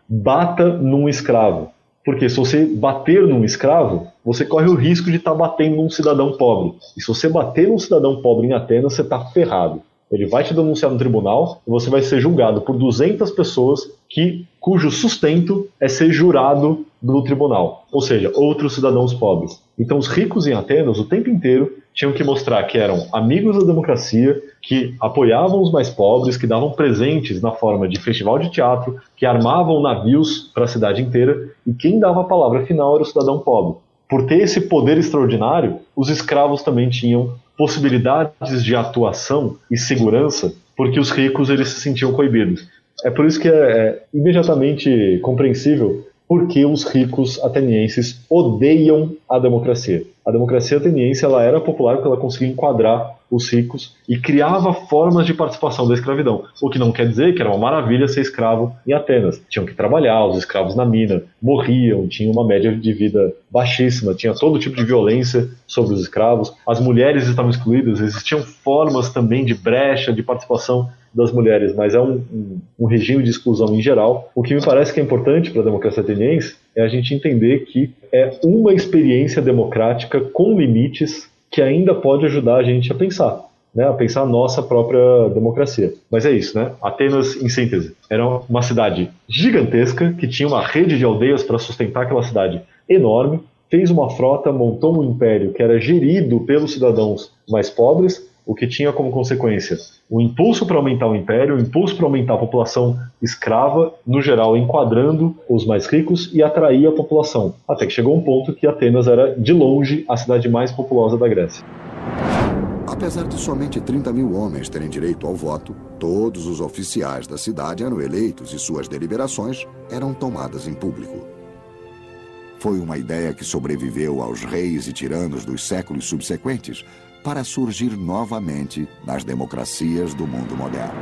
bata num escravo Porque se você bater num escravo, você corre o risco de estar tá batendo num cidadão pobre. E se você bater num cidadão pobre em Atenas, você está ferrado. Ele vai te denunciar no tribunal e você vai ser julgado por 200 pessoas que, cujo sustento é ser jurado do tribunal, ou seja, outros cidadãos pobres. Então, os ricos em Atenas, o tempo inteiro, tinham que mostrar que eram amigos da democracia, que apoiavam os mais pobres, que davam presentes na forma de festival de teatro, que armavam navios para a cidade inteira, e quem dava a palavra final era o cidadão pobre. Por ter esse poder extraordinário, os escravos também tinham possibilidades de atuação e segurança, porque os ricos eles se sentiam coibidos. É por isso que é, é imediatamente compreensível porque os ricos atenienses odeiam a democracia. A democracia ateniense ela era popular porque ela conseguia enquadrar os ricos e criava formas de participação da escravidão. O que não quer dizer que era uma maravilha ser escravo em Atenas. Tinham que trabalhar, os escravos na mina morriam, tinha uma média de vida baixíssima, tinha todo tipo de violência sobre os escravos. As mulheres estavam excluídas, existiam formas também de brecha de participação das mulheres, mas é um, um, um, regime de exclusão em geral. O que me parece que é importante para a democracia ateniense é a gente entender que é uma experiência democrática com limites que ainda pode ajudar a gente a pensar. Né, a pensar a nossa própria democracia. Mas é isso, né? Atenas, em síntese, era uma cidade gigantesca que tinha uma rede de aldeias para sustentar aquela cidade enorme, fez uma frota, montou um império que era gerido pelos cidadãos mais pobres o que tinha como consequência o impulso para aumentar o império, o impulso para aumentar a população escrava, no geral enquadrando os mais ricos e atrair a população. Até que chegou um ponto que Atenas era, de longe, a cidade mais populosa da Grécia. Apesar de somente 30 mil homens terem direito ao voto, todos os oficiais da cidade eram eleitos e suas deliberações eram tomadas em público. Foi uma ideia que sobreviveu aos reis e tiranos dos séculos subsequentes, para surgir novamente nas democracias do mundo moderno.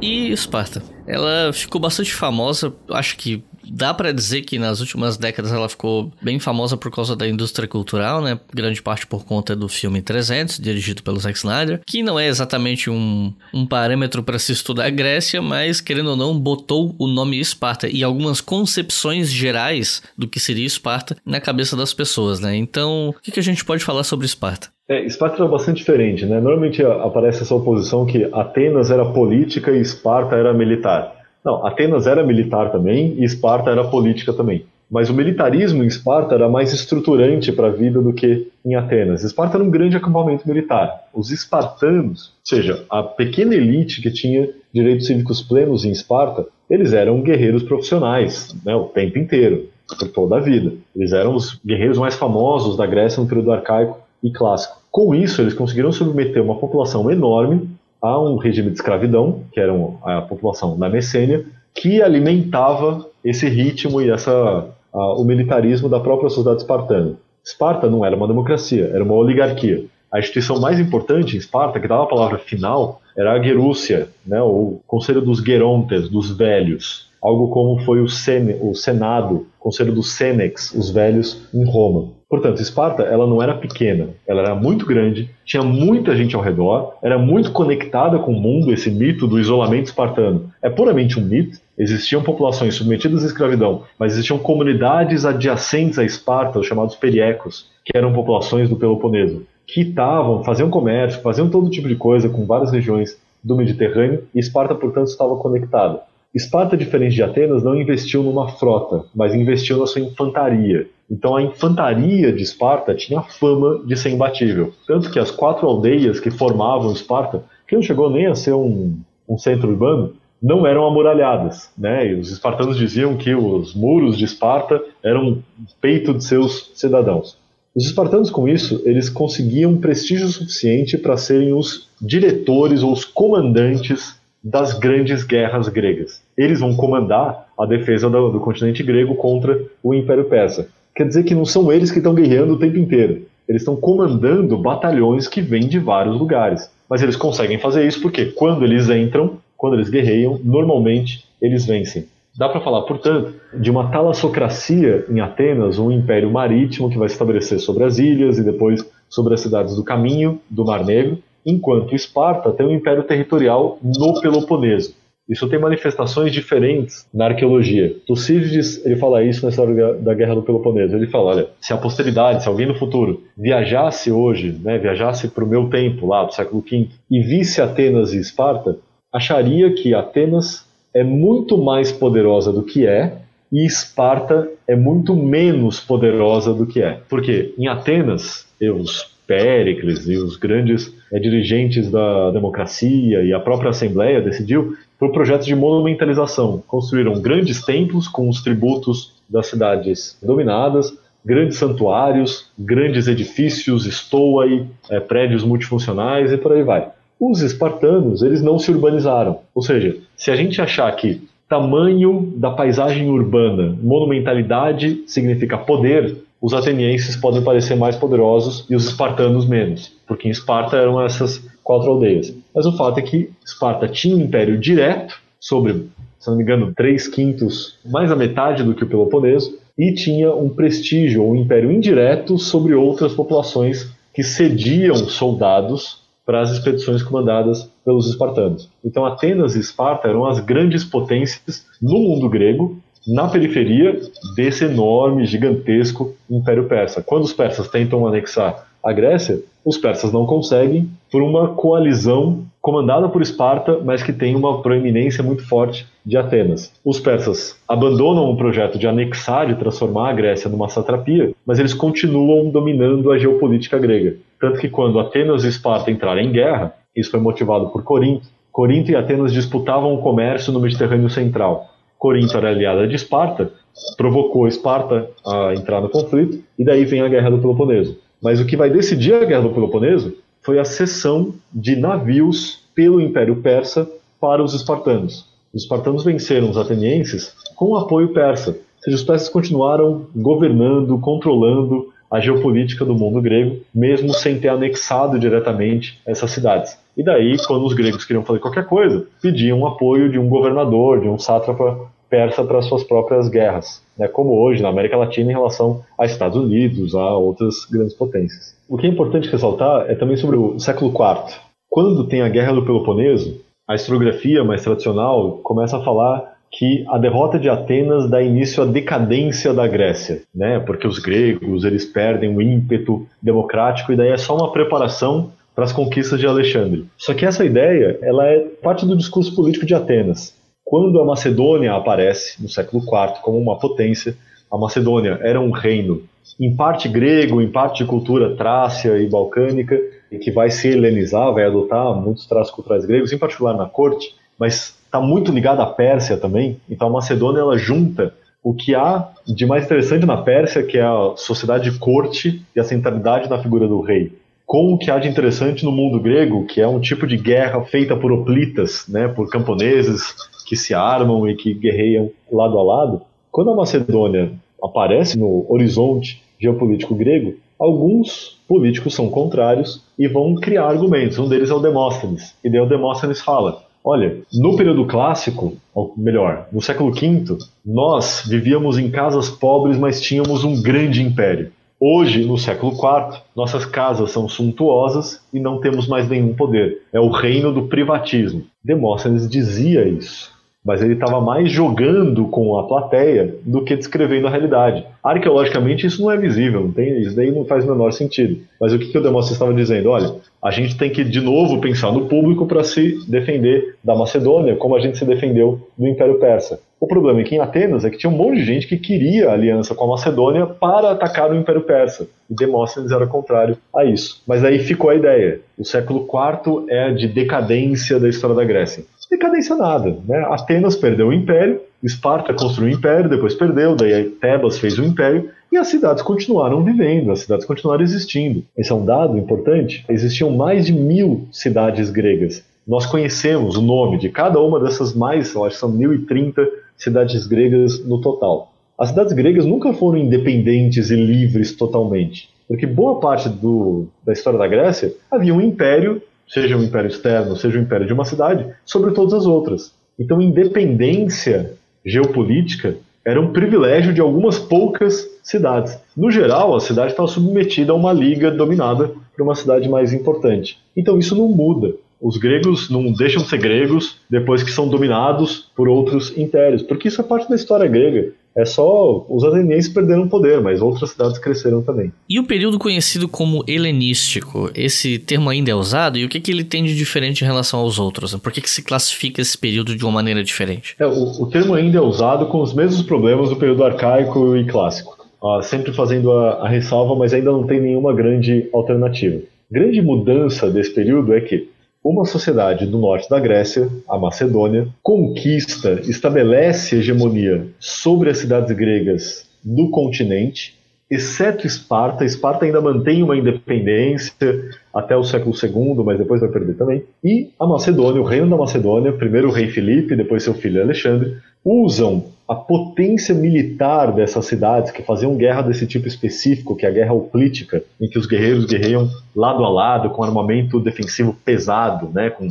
E Esparta? Ela ficou bastante famosa, acho que dá para dizer que nas últimas décadas ela ficou bem famosa por causa da indústria cultural, né? Grande parte por conta do filme 300, dirigido pelo Zack Snyder, que não é exatamente um, um parâmetro para se estudar a Grécia, mas querendo ou não, botou o nome Esparta e algumas concepções gerais do que seria Esparta na cabeça das pessoas, né? Então, o que, que a gente pode falar sobre Esparta? É, Esparta era bastante diferente, né? Normalmente aparece essa oposição que Atenas era política e Esparta era militar. Não, Atenas era militar também e Esparta era política também. Mas o militarismo em Esparta era mais estruturante para a vida do que em Atenas. Esparta era um grande acampamento militar. Os espartanos, ou seja, a pequena elite que tinha direitos cívicos plenos em Esparta, eles eram guerreiros profissionais né, o tempo inteiro, por toda a vida. Eles eram os guerreiros mais famosos da Grécia no período arcaico e clássico. Com isso, eles conseguiram submeter uma população enorme a um regime de escravidão, que era a população da Messênia, que alimentava esse ritmo e essa, a, o militarismo da própria sociedade espartana. Esparta não era uma democracia, era uma oligarquia. A instituição mais importante em Esparta, que dava a palavra final, era a Gerúcia, né, o Conselho dos Gerontes, dos Velhos, algo como foi o, o Senado, Conselho dos Senex, os Velhos, em Roma. Portanto, Esparta ela não era pequena, ela era muito grande, tinha muita gente ao redor, era muito conectada com o mundo, esse mito do isolamento espartano. É puramente um mito, existiam populações submetidas à escravidão, mas existiam comunidades adjacentes a Esparta, os chamados periecos, que eram populações do Peloponeso, que estavam, faziam comércio, faziam todo tipo de coisa com várias regiões do Mediterrâneo, e Esparta, portanto, estava conectada. Esparta, diferente de Atenas, não investiu numa frota, mas investiu na sua infantaria. Então a infantaria de Esparta tinha fama de ser imbatível. Tanto que as quatro aldeias que formavam Esparta, que não chegou nem a ser um, um centro urbano, não eram amuralhadas. Né? E os espartanos diziam que os muros de Esparta eram o peito de seus cidadãos. Os espartanos, com isso, eles conseguiam prestígio suficiente para serem os diretores ou os comandantes das grandes guerras gregas. Eles vão comandar a defesa do, do continente grego contra o Império Persa. Quer dizer que não são eles que estão guerreando o tempo inteiro. Eles estão comandando batalhões que vêm de vários lugares. Mas eles conseguem fazer isso porque quando eles entram, quando eles guerreiam, normalmente eles vencem. Dá para falar, portanto, de uma talassocracia em Atenas, um império marítimo que vai se estabelecer sobre as ilhas e depois sobre as cidades do caminho do Mar Negro, enquanto Esparta tem um império territorial no Peloponeso. Isso tem manifestações diferentes na arqueologia. Tucídides, ele fala isso na história da Guerra do Peloponeso. Ele fala, olha, se a posteridade, se alguém no futuro viajasse hoje, né, viajasse para o meu tempo, lá do século V, e visse Atenas e Esparta, acharia que Atenas é muito mais poderosa do que é e Esparta é muito menos poderosa do que é. Porque em Atenas, os Péricles e os grandes é, dirigentes da democracia e a própria Assembleia decidiu por projetos de monumentalização. Construíram grandes templos com os tributos das cidades dominadas, grandes santuários, grandes edifícios, estoa é, prédios multifuncionais e por aí vai. Os espartanos, eles não se urbanizaram. Ou seja, se a gente achar que tamanho da paisagem urbana, monumentalidade significa poder, os atenienses podem parecer mais poderosos e os espartanos menos, porque em Esparta eram essas quatro aldeias. Mas o fato é que Esparta tinha um império direto sobre, se não me engano, três quintos, mais a metade do que o Peloponeso, e tinha um prestígio, um império indireto sobre outras populações que cediam soldados para as expedições comandadas pelos espartanos. Então Atenas e Esparta eram as grandes potências no mundo grego na periferia desse enorme, gigantesco Império Persa. Quando os persas tentam anexar a Grécia, os persas não conseguem por uma coalizão comandada por Esparta, mas que tem uma proeminência muito forte de Atenas. Os persas abandonam o projeto de anexar, de transformar a Grécia numa satrapia, mas eles continuam dominando a geopolítica grega. Tanto que quando Atenas e Esparta entraram em guerra, isso foi motivado por Corinto. Corinto e Atenas disputavam o comércio no Mediterrâneo Central. Corinto era aliada de Esparta, provocou Esparta a entrar no conflito, e daí vem a Guerra do Peloponeso. Mas o que vai decidir a Guerra do Peloponeso foi a cessão de navios pelo Império Persa para os espartanos. Os espartanos venceram os atenienses com o apoio persa. Ou seja, os persas continuaram governando, controlando a geopolítica do mundo grego, mesmo sem ter anexado diretamente essas cidades. E daí, quando os gregos queriam fazer qualquer coisa, pediam apoio de um governador, de um sátrapa persa para suas próprias guerras, né, como hoje na América Latina em relação a Estados Unidos, a outras grandes potências. O que é importante ressaltar é também sobre o século IV. Quando tem a Guerra do Peloponeso, a historiografia mais tradicional começa a falar que a derrota de Atenas dá início à decadência da Grécia, né? Porque os gregos eles perdem o ímpeto democrático e daí é só uma preparação para as conquistas de Alexandre. Só que essa ideia ela é parte do discurso político de Atenas. Quando a Macedônia aparece no século IV como uma potência, a Macedônia era um reino em parte grego, em parte de cultura trácia e balcânica, e que vai se helenizar, vai adotar muitos traços culturais gregos, em particular na corte, mas está muito ligada à Pérsia também. Então a Macedônia ela junta o que há de mais interessante na Pérsia, que é a sociedade de corte e a centralidade na figura do rei, com o que há de interessante no mundo grego, que é um tipo de guerra feita por hoplitas, né, por camponeses que se armam e que guerreiam lado a lado. Quando a Macedônia aparece no horizonte geopolítico grego, alguns políticos são contrários e vão criar argumentos. Um deles é o Demóstenes. E daí o Demóstenes fala: Olha, no período clássico, ou melhor, no século V, nós vivíamos em casas pobres, mas tínhamos um grande império. Hoje, no século IV, nossas casas são suntuosas e não temos mais nenhum poder. É o reino do privatismo. Demóstenes dizia isso mas ele estava mais jogando com a plateia do que descrevendo a realidade. Arqueologicamente isso não é visível, não tem, isso daí não faz o menor sentido. Mas o que, que o Demóstenes estava dizendo? Olha, a gente tem que de novo pensar no público para se defender da Macedônia, como a gente se defendeu do Império Persa. O problema é que em Atenas é que tinha um monte de gente que queria aliança com a Macedônia para atacar o Império Persa. E Demóstenes era contrário a isso. Mas aí ficou a ideia. O século IV é de decadência da história da Grécia decadência nada. Né? Atenas perdeu o império, Esparta construiu o império, depois perdeu, daí Tebas fez o império, e as cidades continuaram vivendo, as cidades continuaram existindo. Esse é um dado importante. Existiam mais de mil cidades gregas. Nós conhecemos o nome de cada uma dessas mais, eu acho que são 1030 cidades gregas no total. As cidades gregas nunca foram independentes e livres totalmente, porque boa parte do, da história da Grécia havia um império seja um império externo, seja um império de uma cidade, sobre todas as outras. Então, independência geopolítica era um privilégio de algumas poucas cidades. No geral, a cidade estava submetida a uma liga dominada por uma cidade mais importante. Então, isso não muda. os gregos não deixam de ser gregos depois que são dominados por outros impérios, porque isso é parte da história grega. É só os atenienses perderam poder, mas outras cidades cresceram também. E o período conhecido como helenístico, esse termo ainda é usado e o que, que ele tem de diferente em relação aos outros? Por que, que se classifica esse período de uma maneira diferente? É, o, o termo ainda é usado com os mesmos problemas do período arcaico e clássico. Ah, sempre fazendo a, a ressalva, mas ainda não tem nenhuma grande alternativa. Grande mudança desse período é que uma sociedade do norte da Grécia, a Macedônia, conquista, estabelece hegemonia sobre as cidades gregas do continente, exceto Esparta. Esparta ainda mantém uma independência até o século II, mas depois vai perder também. E a Macedônia, o reino da Macedônia, primeiro o rei Filipe, depois seu filho Alexandre, usam a potência militar dessas cidades que faziam guerra desse tipo específico, que é a guerra oplítica, em que os guerreiros guerreiam lado a lado com armamento defensivo pesado, né, com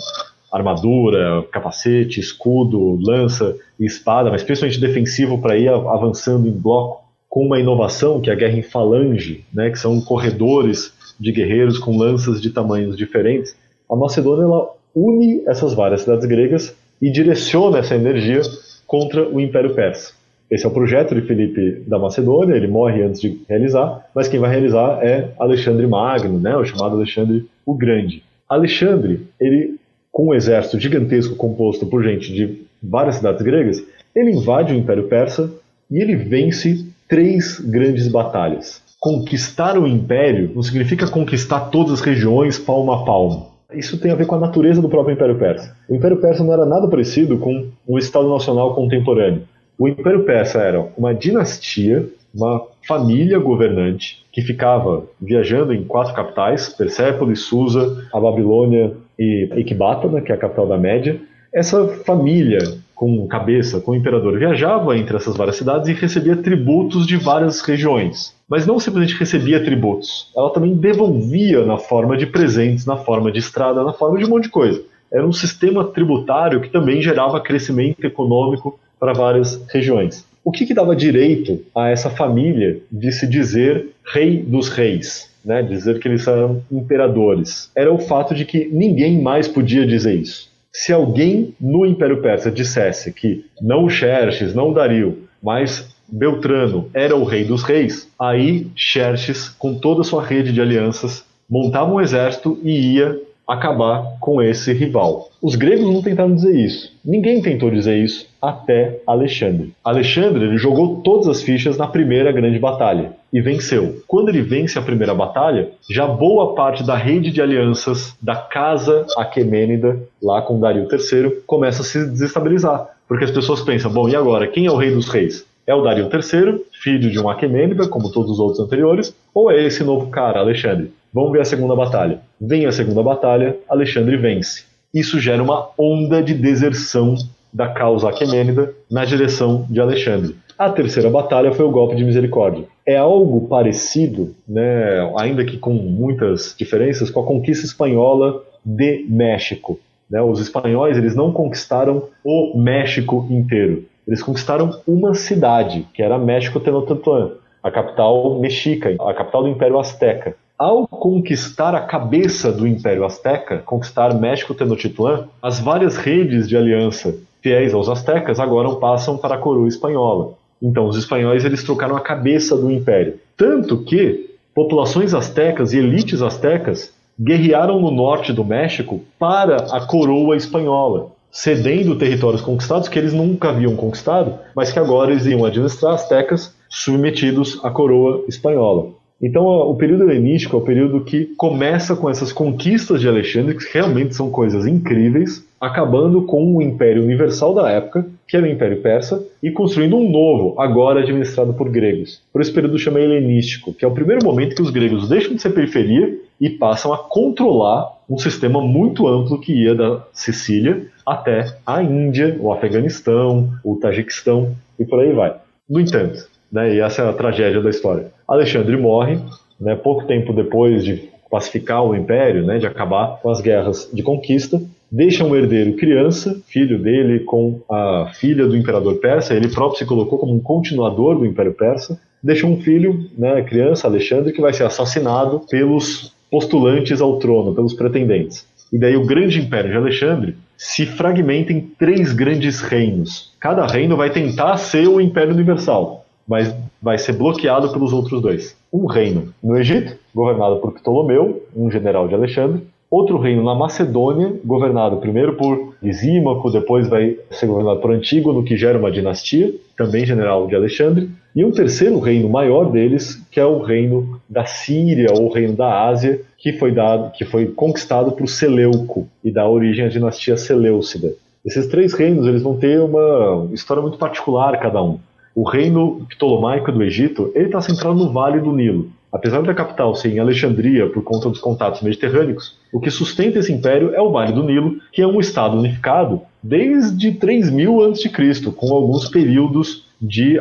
armadura, capacete, escudo, lança e espada, mas principalmente defensivo para ir avançando em bloco, com uma inovação que é a guerra em falange, né, que são corredores de guerreiros com lanças de tamanhos diferentes. A Macedônia ela une essas várias cidades gregas e direciona essa energia contra o Império Persa. Esse é o projeto de Filipe da Macedônia, ele morre antes de realizar, mas quem vai realizar é Alexandre Magno, né, o chamado Alexandre o Grande. Alexandre, ele com um exército gigantesco composto por gente de várias cidades gregas, ele invade o Império Persa e ele vence três grandes batalhas. Conquistar o Império não significa conquistar todas as regiões palmo a palmo. Isso tem a ver com a natureza do próprio Império Persa. O Império Persa não era nada parecido com o Estado Nacional contemporâneo. O Império Persa era uma dinastia, uma família governante que ficava viajando em quatro capitais, Persépolis, Susa, a Babilônia e Ecbatana, que é a capital da Média. Essa família com cabeça, com o imperador, viajava entre essas várias cidades e recebia tributos de várias regiões. Mas não simplesmente recebia tributos, ela também devolvia na forma de presentes, na forma de estrada, na forma de um monte de coisa. Era um sistema tributário que também gerava crescimento econômico para várias regiões. O que, que dava direito a essa família de se dizer rei dos reis? Né, dizer que eles eram imperadores. Era o fato de que ninguém mais podia dizer isso. Se alguém no Império Persa dissesse que não Xerxes, não Dario, mas Beltrano era o rei dos reis, aí Xerxes, com toda a sua rede de alianças, montava um exército e ia acabar com esse rival. Os gregos não tentaram dizer isso. Ninguém tentou dizer isso até Alexandre. Alexandre ele jogou todas as fichas na primeira grande batalha e venceu. Quando ele vence a primeira batalha, já boa parte da rede de alianças da casa Aquemênida, lá com Dario III, começa a se desestabilizar. Porque as pessoas pensam, bom, e agora? Quem é o rei dos reis? É o Dario III, filho de um Aquemênida, como todos os outros anteriores, ou é esse novo cara, Alexandre? Vamos ver a segunda batalha. Vem a segunda batalha, Alexandre vence. Isso gera uma onda de deserção da causa aquemênida na direção de Alexandre. A terceira batalha foi o golpe de misericórdia. É algo parecido, né, ainda que com muitas diferenças, com a conquista espanhola de México. Né? Os espanhóis eles não conquistaram o México inteiro. Eles conquistaram uma cidade, que era México Tenochtitlan, a capital mexica, a capital do Império Azteca. Ao conquistar a cabeça do Império Azteca, conquistar México Tenochtitlan, as várias redes de aliança fiéis aos astecas agora passam para a coroa espanhola. Então, os espanhóis eles trocaram a cabeça do império. Tanto que populações astecas e elites astecas guerrearam no norte do México para a coroa espanhola, cedendo territórios conquistados que eles nunca haviam conquistado, mas que agora eles iam administrar astecas submetidos à coroa espanhola. Então, o período helenístico é o período que começa com essas conquistas de Alexandre, que realmente são coisas incríveis, acabando com o Império Universal da época, que era o Império Persa, e construindo um novo, agora administrado por gregos. Por esse período chama helenístico, que é o primeiro momento que os gregos deixam de ser periferia e passam a controlar um sistema muito amplo que ia da Sicília até a Índia, o Afeganistão, o Tajiquistão e por aí vai. No entanto, né, e essa é a tragédia da história. Alexandre morre, né, pouco tempo depois de pacificar o império, né, de acabar com as guerras de conquista, deixa um herdeiro criança, filho dele, com a filha do imperador persa, ele próprio se colocou como um continuador do império persa, deixa um filho, né, criança, Alexandre, que vai ser assassinado pelos postulantes ao trono, pelos pretendentes. E daí o grande império de Alexandre se fragmenta em três grandes reinos. Cada reino vai tentar ser o império universal, mas vai ser bloqueado pelos outros dois. Um reino no Egito, governado por Ptolomeu, um general de Alexandre, outro reino na Macedônia, governado primeiro por Lisímaco, depois vai ser governado por Antígono, que gera uma dinastia, também general de Alexandre, e um terceiro reino maior deles, que é o reino da Síria ou reino da Ásia, que foi dado, que foi conquistado por Seleuco e dá origem à dinastia Seleucida. Esses três reinos eles vão ter uma história muito particular cada um. O reino ptolomaico do Egito ele está centrado no Vale do Nilo. Apesar da capital ser em Alexandria por conta dos contatos mediterrâneos, o que sustenta esse império é o Vale do Nilo, que é um estado unificado desde 3000 a.C., com alguns períodos de,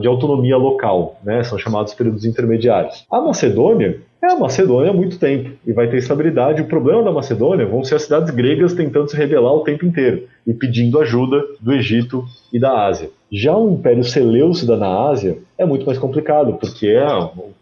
de autonomia local, né? são chamados períodos intermediários. A Macedônia é a Macedônia há muito tempo e vai ter estabilidade. O problema da Macedônia vão ser as cidades gregas tentando se rebelar o tempo inteiro e pedindo ajuda do Egito e da Ásia. Já o Império Seleucida na Ásia é muito mais complicado, porque é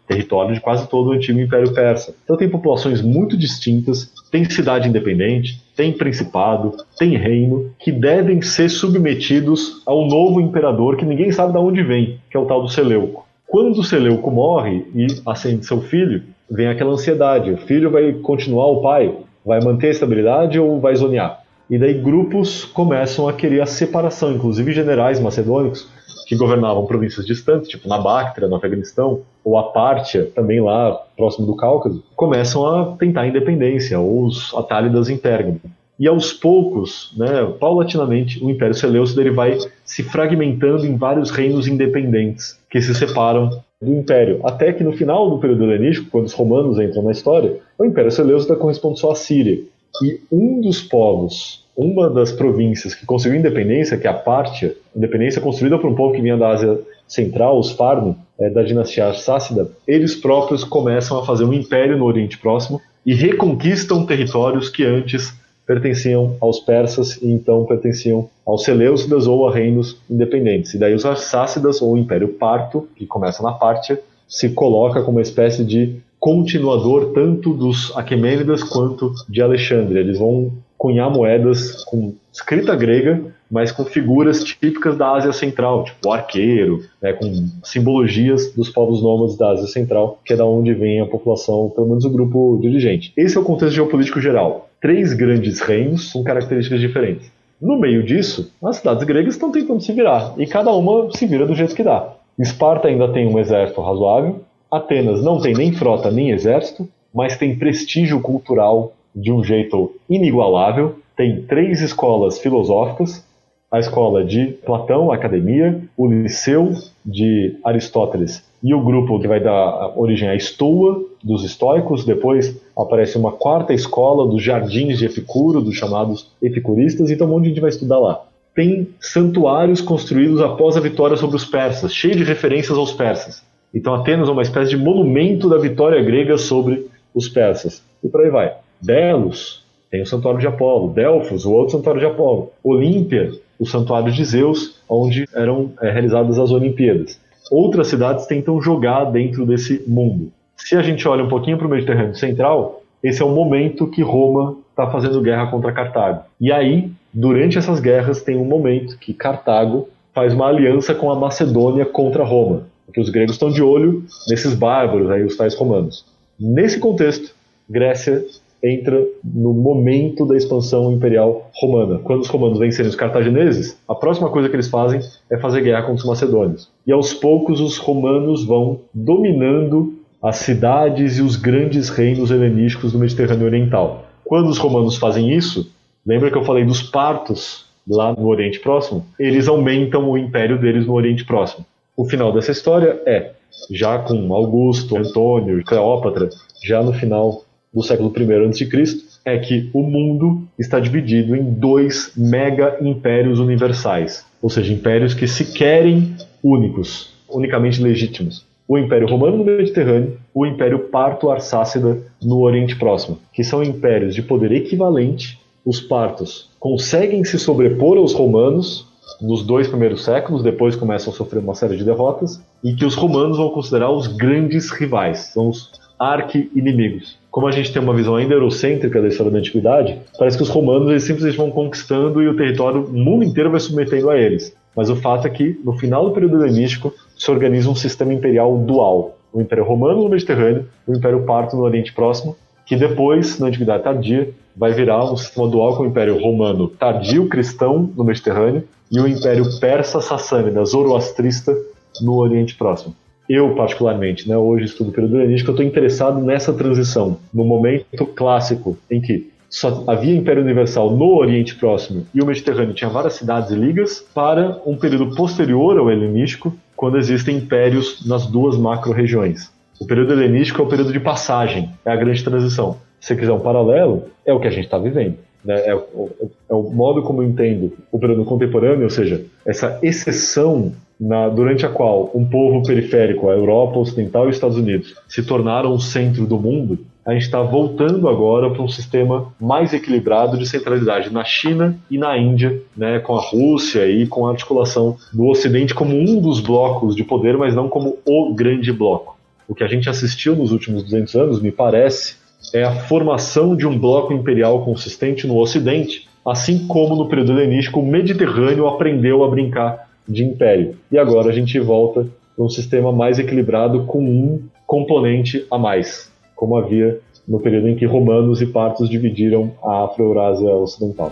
território de quase todo o antigo Império Persa. Então tem populações muito distintas, tem cidade independente, tem principado, tem reino, que devem ser submetidos ao novo imperador que ninguém sabe de onde vem, que é o tal do Seleuco. Quando o Seleuco morre e ascende seu filho, vem aquela ansiedade: o filho vai continuar o pai? Vai manter a estabilidade ou vai zonear? E daí grupos começam a querer a separação, inclusive generais macedônicos que governavam províncias distantes, tipo na Bactria, no Afeganistão, ou a Pártia, também lá próximo do Cáucaso, começam a tentar a independência, ou os atálidas em Pérgamo. E aos poucos, né, paulatinamente, o Império Seleucida ele vai se fragmentando em vários reinos independentes que se separam do Império. Até que no final do período helenístico, quando os romanos entram na história, o Império Seleucida corresponde só à Síria. E um dos povos, uma das províncias que conseguiu independência, que é a Pártia, independência construída por um povo que vinha da Ásia Central, os Farno, é, da dinastia Arsácida, eles próprios começam a fazer um império no Oriente Próximo e reconquistam territórios que antes pertenciam aos persas e então pertenciam aos Seleucidas ou a reinos independentes. E daí os Arsácidas ou o Império Parto, que começa na Pártia, se coloca como uma espécie de continuador tanto dos Aquemênidas quanto de Alexandre. Eles vão cunhar moedas com escrita grega, mas com figuras típicas da Ásia Central, tipo o arqueiro, né, com simbologias dos povos nômades da Ásia Central, que é da onde vem a população, pelo menos o grupo dirigente. Esse é o contexto geopolítico geral. Três grandes reinos com características diferentes. No meio disso, as cidades gregas estão tentando se virar, e cada uma se vira do jeito que dá. Esparta ainda tem um exército razoável, Atenas não tem nem frota nem exército, mas tem prestígio cultural de um jeito inigualável. Tem três escolas filosóficas: a escola de Platão, a academia, o Liceu de Aristóteles e o grupo que vai dar origem à Estoa dos estoicos. Depois aparece uma quarta escola dos jardins de Epicuro, dos chamados epicuristas. Então, um monte de gente vai estudar lá. Tem santuários construídos após a vitória sobre os persas, cheio de referências aos persas. Então Atenas é uma espécie de monumento da vitória grega sobre os persas. E por aí vai. Delos tem o santuário de Apolo, Delfos, o outro santuário de Apolo, Olímpia, o santuário de Zeus, onde eram é, realizadas as Olimpíadas. Outras cidades tentam jogar dentro desse mundo. Se a gente olha um pouquinho para o Mediterrâneo Central, esse é o momento que Roma está fazendo guerra contra Cartago. E aí, durante essas guerras, tem um momento que Cartago faz uma aliança com a Macedônia contra Roma porque os gregos estão de olho nesses bárbaros, aí, os tais romanos. Nesse contexto, Grécia entra no momento da expansão imperial romana. Quando os romanos vencerem os cartagineses, a próxima coisa que eles fazem é fazer guerra contra os macedônios. E aos poucos os romanos vão dominando as cidades e os grandes reinos helenísticos do Mediterrâneo Oriental. Quando os romanos fazem isso, lembra que eu falei dos partos lá no Oriente Próximo? Eles aumentam o império deles no Oriente Próximo. O final dessa história é, já com Augusto, Antônio, Cleópatra, já no final do século I a.C., é que o mundo está dividido em dois mega impérios universais, ou seja, impérios que se querem únicos, unicamente legítimos. O Império Romano no Mediterrâneo, o Império Parto-Arsácida no Oriente Próximo, que são impérios de poder equivalente. Os partos conseguem se sobrepor aos romanos nos dois primeiros séculos, depois começam a sofrer uma série de derrotas, e que os romanos vão considerar os grandes rivais, são os, arqui-inimigos. Como a gente tem uma visão ainda eurocêntrica da história da antiguidade, parece que os romanos eles simplesmente vão conquistando e o território, o mundo inteiro vai submetendo a eles. Mas o fato é que, no final do período helenístico, se organiza um sistema imperial dual. O Império Romano no Mediterrâneo o Império Parto no Oriente Próximo, que depois, na Antiguidade Tardia, vai virar um sistema dual com o Império Romano tardio cristão no Mediterrâneo e o Império Persa Sassânida zoroastrista no Oriente Próximo. Eu, particularmente, né, hoje estudo o período helenístico, eu estou interessado nessa transição, no momento clássico em que só havia Império Universal no Oriente Próximo e o Mediterrâneo tinha várias cidades e ligas, para um período posterior ao helenístico, quando existem impérios nas duas macro-regiões. O período helenístico é o período de passagem, é a grande transição. Se você quiser um paralelo, é o que a gente está vivendo. Né? É, o, é, o, modo como eu entendo o período contemporâneo, ou seja, essa exceção na, durante a qual um povo periférico, a Europa Ocidental e os Estados Unidos, se tornaram o centro do mundo, a gente está voltando agora para um sistema mais equilibrado de centralidade na China e na Índia, né, com a Rússia e com a articulação do Ocidente como um dos blocos de poder, mas não como o grande bloco. O que a gente assistiu nos últimos 200 anos, me parece, é a formação de um bloco imperial consistente no Ocidente, assim como no período helenístico o Mediterrâneo aprendeu a brincar de império. E agora a gente volta para um sistema mais equilibrado com um componente a mais, como havia no período em que romanos e partos dividiram a Afro-Eurásia Ocidental.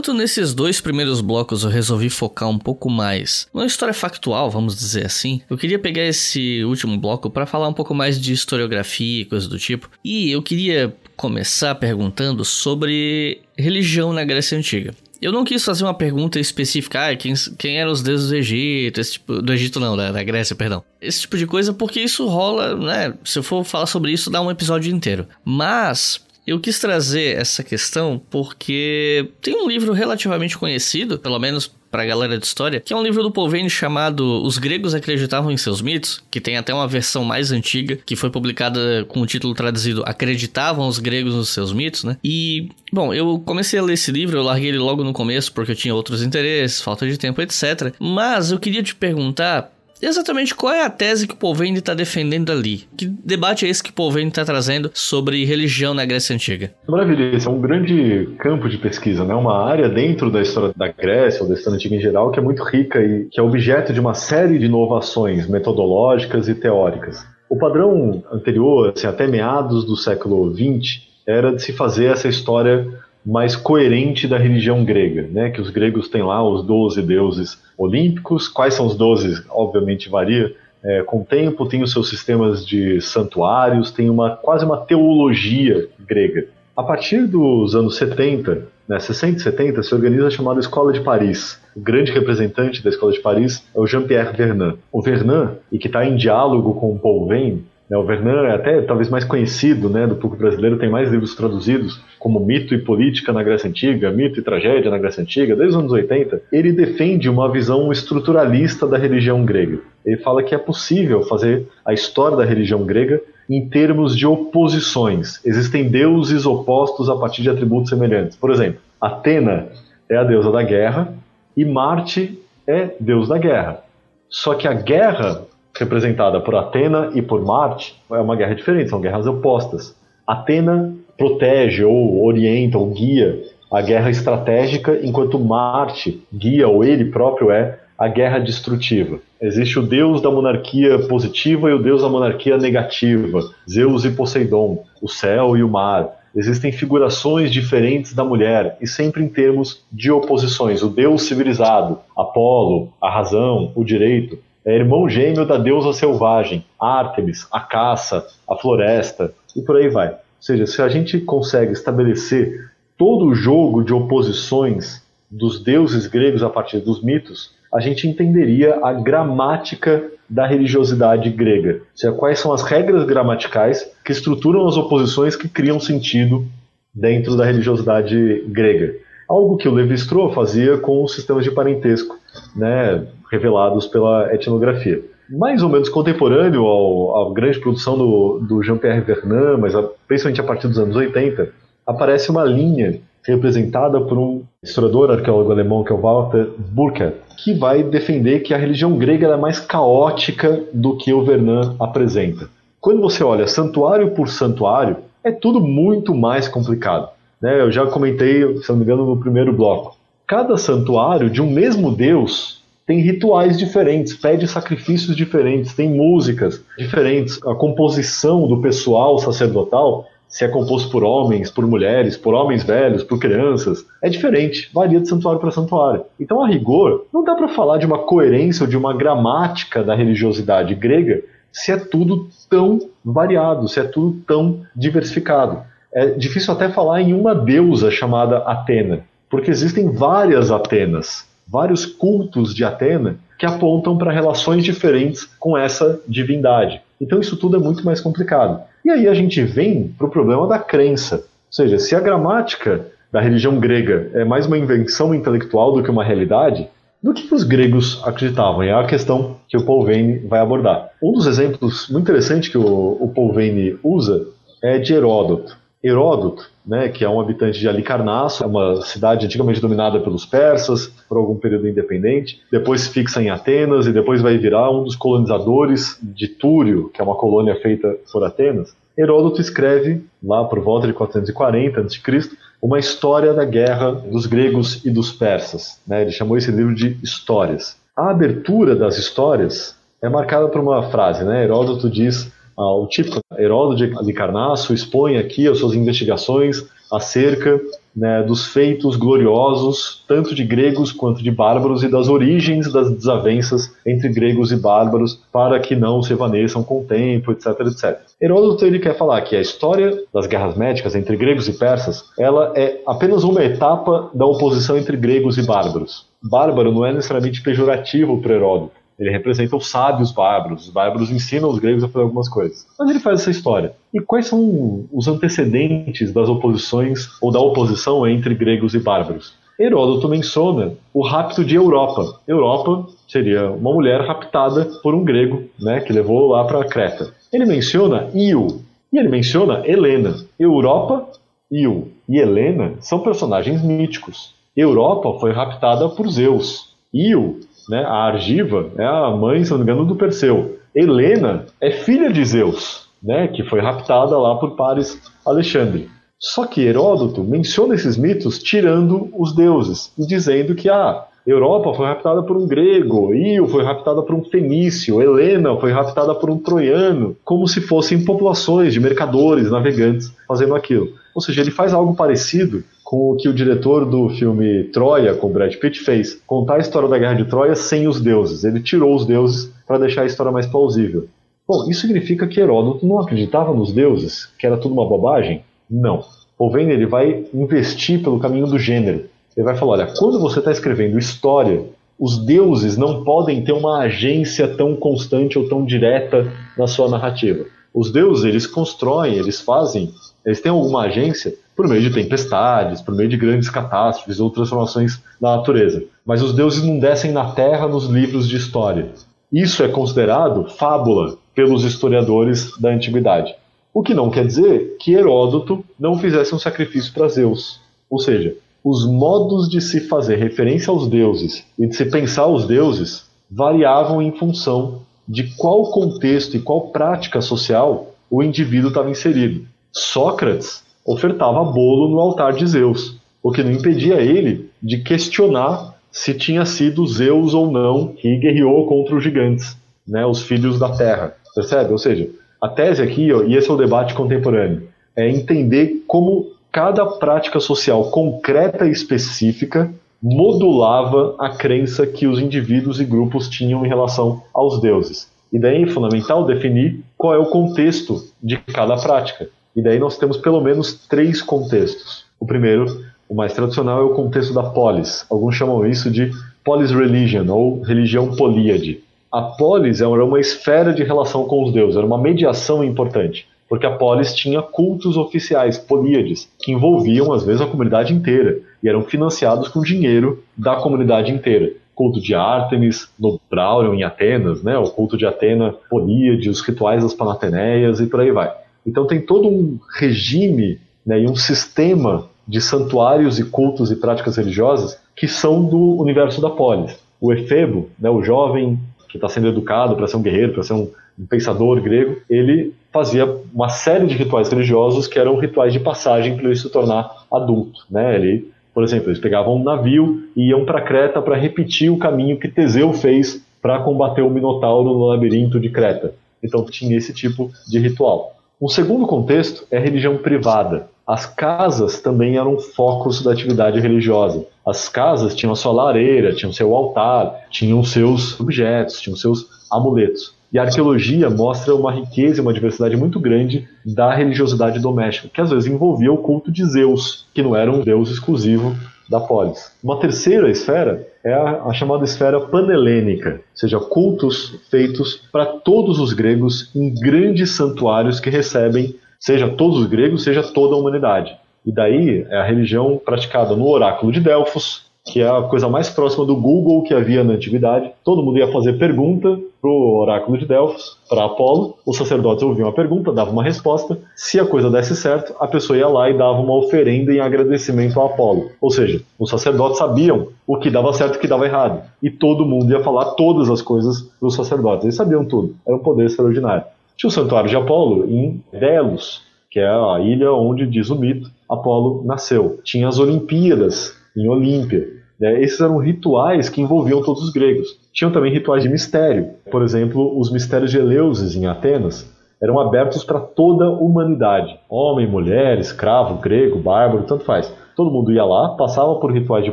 Enquanto nesses dois primeiros blocos eu resolvi focar um pouco mais numa história factual, vamos dizer assim, eu queria pegar esse último bloco para falar um pouco mais de historiografia e coisas do tipo. E eu queria começar perguntando sobre religião na Grécia Antiga. Eu não quis fazer uma pergunta específica, ah, quem, quem eram os deuses do Egito, esse tipo, do Egito não, da, da Grécia, perdão. Esse tipo de coisa, porque isso rola, né? Se eu for falar sobre isso, dá um episódio inteiro. Mas eu quis trazer essa questão porque tem um livro relativamente conhecido, pelo menos para a galera de história, que é um livro do Polveni chamado Os Gregos Acreditavam em Seus Mitos, que tem até uma versão mais antiga, que foi publicada com o título traduzido Acreditavam os Gregos nos Seus Mitos, né? E, bom, eu comecei a ler esse livro, eu larguei ele logo no começo porque eu tinha outros interesses, falta de tempo, etc. Mas eu queria te perguntar Exatamente qual é a tese que o Polvende está defendendo ali? Que debate é esse que o Polvende está trazendo sobre religião na Grécia Antiga? Maravilha, esse é um grande campo de pesquisa, né? uma área dentro da história da Grécia ou da história antiga em geral que é muito rica e que é objeto de uma série de inovações metodológicas e teóricas. O padrão anterior, assim, até meados do século XX, era de se fazer essa história mais coerente da religião grega, né? Que os gregos têm lá os 12 deuses olímpicos. Quais são os 12? Obviamente varia é, com o tempo, tem os seus sistemas de santuários, tem uma quase uma teologia grega. A partir dos anos 70, né, 60 e 70, se organiza a chamada Escola de Paris. O grande representante da Escola de Paris é o Jean-Pierre Vernant. O Vernant, e que está em diálogo com o Paul Veyne, né, o Vernant é até talvez mais conhecido né, do público brasileiro, tem mais livros traduzidos, como Mito e Política na Grécia Antiga, Mito e Tragédia na Grécia Antiga, desde os anos 80. Ele defende uma visão estruturalista da religião grega. Ele fala que é possível fazer a história da religião grega em termos de oposições. Existem deuses opostos a partir de atributos semelhantes. Por exemplo, Atena é a deusa da guerra e Marte é deus da guerra. Só que a guerra representada por Atena e por Marte, é uma guerra diferente, são guerras opostas. Atena protege ou orienta ou guia a guerra estratégica, enquanto Marte guia, ou ele próprio é, a guerra destrutiva. Existe o deus da monarquia positiva e o deus da monarquia negativa, Zeus e Poseidon, o céu e o mar. Existem figurações diferentes da mulher e sempre em termos de oposições. O deus civilizado, Apolo, a razão, o direito, é irmão gêmeo da deusa selvagem, Ártemis, a caça, a floresta e por aí vai. Ou seja, se a gente consegue estabelecer todo o jogo de oposições dos deuses gregos a partir dos mitos, a gente entenderia a gramática da religiosidade grega. Ou seja, quais são as regras gramaticais que estruturam as oposições que criam sentido dentro da religiosidade grega. Algo que o Levi-Strauss fazia com os sistemas de parentesco, né, revelados pela etnografia. Mais ou menos contemporâneo à grande produção do, do Jean-Pierre Vernant, mas a, principalmente a partir dos anos 80, aparece uma linha representada por um historiador arqueólogo alemão que é o Walter Burkert, que vai defender que a religião grega é mais caótica do que o Vernant apresenta. Quando você olha santuário por santuário, é tudo muito mais complicado. Né? Eu já comentei, se não me engano, no primeiro bloco. Cada santuário de um mesmo Deus tem rituais diferentes, pede sacrifícios diferentes, tem músicas diferentes. A composição do pessoal sacerdotal, se é composto por homens, por mulheres, por homens velhos, por crianças, é diferente, varia de santuário para santuário. Então, a rigor, não dá para falar de uma coerência ou de uma gramática da religiosidade grega se é tudo tão variado, se é tudo tão diversificado. É difícil até falar em uma deusa chamada Atena, porque existem várias Atenas, vários cultos de Atena que apontam para relações diferentes com essa divindade. Então isso tudo é muito mais complicado. E aí a gente vem para o problema da crença. Ou seja, se a gramática da religião grega é mais uma invenção intelectual do que uma realidade, do que os gregos acreditavam. É a questão que o Paul Vane vai abordar. Um dos exemplos muito interessantes que o, o Paul Vane usa é de Heródoto. Heródoto, né, que é um habitante de Alicarnasso, uma cidade antigamente dominada pelos persas por algum período independente, depois se fixa em Atenas e depois vai virar um dos colonizadores de Túrio, que é uma colônia feita por Atenas. Heródoto escreve, lá por volta de 440 a.C., uma história da guerra dos gregos e dos persas. Né? Ele chamou esse livro de Histórias. A abertura das histórias é marcada por uma frase. Né? Heródoto diz, o típico Heródoto de Carnasso expõe aqui as suas investigações acerca né, dos feitos gloriosos, tanto de gregos quanto de bárbaros, e das origens das desavenças entre gregos e bárbaros, para que não se evaneçam com o tempo, etc, etc. Heródoto ele quer falar que a história das guerras médicas entre gregos e persas, ela é apenas uma etapa da oposição entre gregos e bárbaros. Bárbaro não é necessariamente pejorativo para Heródoto. Ele representa os sábios bárbaros. Os bárbaros ensinam os gregos a fazer algumas coisas. Mas ele faz essa história. E quais são os antecedentes das oposições ou da oposição entre gregos e bárbaros? Heródoto menciona o rapto de Europa. Europa seria uma mulher raptada por um grego, né, que levou lá para Creta. Ele menciona Io e ele menciona Helena. Europa, Io e Helena são personagens míticos. Europa foi raptada por Zeus. Io né? A Argiva é a mãe, se não me engano, do Perseu. Helena é filha de Zeus, né? que foi raptada lá por Paris Alexandre. Só que Heródoto menciona esses mitos tirando os deuses e dizendo que ah, Europa foi raptada por um grego, Io foi raptada por um fenício, Helena foi raptada por um troiano, como se fossem populações de mercadores, navegantes fazendo aquilo. Ou seja, ele faz algo parecido com o que o diretor do filme Troia, com Brad Pitt, fez. Contar a história da Guerra de Troia sem os deuses. Ele tirou os deuses para deixar a história mais plausível. Bom, isso significa que Heródoto não acreditava nos deuses? Que era tudo uma bobagem? Não. O Vane ele vai investir pelo caminho do gênero. Ele vai falar, olha, quando você está escrevendo história, os deuses não podem ter uma agência tão constante ou tão direta na sua narrativa. Os deuses, eles constroem, eles fazem, eles têm alguma agência por meio de tempestades, por meio de grandes catástrofes ou transformações da natureza. Mas os deuses não descem na terra nos livros de história. Isso é considerado fábula pelos historiadores da antiguidade. O que não quer dizer que Heródoto não fizesse um sacrifício para Zeus. Ou seja, os modos de se fazer referência aos deuses e de se pensar os deuses variavam em função de qual contexto e qual prática social o indivíduo estava inserido. Sócrates ofertava bolo no altar de Zeus, o que não impedia ele de questionar se tinha sido Zeus ou não que guerreou contra os gigantes, né, os filhos da terra. Percebe? Ou seja, a tese aqui, ó, e esse é o debate contemporâneo, é entender como cada prática social concreta e específica modulava a crença que os indivíduos e grupos tinham em relação aos deuses. E daí é fundamental definir qual é o contexto de cada prática. E daí nós temos pelo menos três contextos. O primeiro, o mais tradicional, é o contexto da polis. Alguns chamam isso de polis religion ou religião políade. a polis era uma esfera de relação com os deuses, era uma mediação importante, porque a polis tinha cultos oficiais, políades, que envolviam às vezes a comunidade inteira e eram financiados com dinheiro da comunidade inteira. Culto de Ártemis no Braurion em Atenas, né? o culto de Atena, Políade, os rituais das Panateneias e por aí vai. Então tem todo um regime né, e um sistema de santuários e cultos e práticas religiosas que são do universo da polis. O efebo, né, o jovem que está sendo educado para ser um guerreiro, para ser um, um pensador grego, ele fazia uma série de rituais religiosos que eram rituais de passagem para ele se tornar adulto. Né? Ele, por exemplo, eles pegavam um navio e iam para Creta para repetir o caminho que Teseu fez para combater o Minotauro no labirinto de Creta. Então tinha esse tipo de ritual. Um segundo contexto é a religião privada. As casas também eram focos da atividade religiosa. As casas tinham a sua lareira, tinham seu altar, tinham seus objetos, tinham seus amuletos. E a arqueologia mostra uma riqueza e uma diversidade muito grande da religiosidade doméstica, que às vezes envolvia o culto de Zeus, que não era um deus exclusivo da polis. Uma terceira esfera é a, a chamada esfera panhelênica, ou seja, cultos feitos para todos os gregos em grandes santuários que recebem, seja todos os gregos, seja toda a humanidade. E daí é a religião praticada no oráculo de Delfos, que é a coisa mais próxima do Google que havia na antiguidade. Todo mundo ia fazer pergunta para o oráculo de Delfos, para Apolo. Os sacerdotes ouviam a pergunta, davam uma resposta. Se a coisa desse certo, a pessoa ia lá e dava uma oferenda em agradecimento a Apolo. Ou seja, os sacerdotes sabiam o que dava certo e o que dava errado. E todo mundo ia falar todas as coisas para os sacerdotes. Eles sabiam tudo. Era um poder extraordinário. Tinha o santuário de Apolo em Delos, que é a ilha onde, diz o mito, Apolo nasceu. Tinha as Olimpíadas em Olímpia. Né? Esses eram rituais que envolviam todos os gregos. Tinham também rituais de mistério. Por exemplo, os mistérios de Eleusis em Atenas eram abertos para toda a humanidade. Homem, mulher, escravo, grego, bárbaro, tanto faz. Todo mundo ia lá, passava por rituais de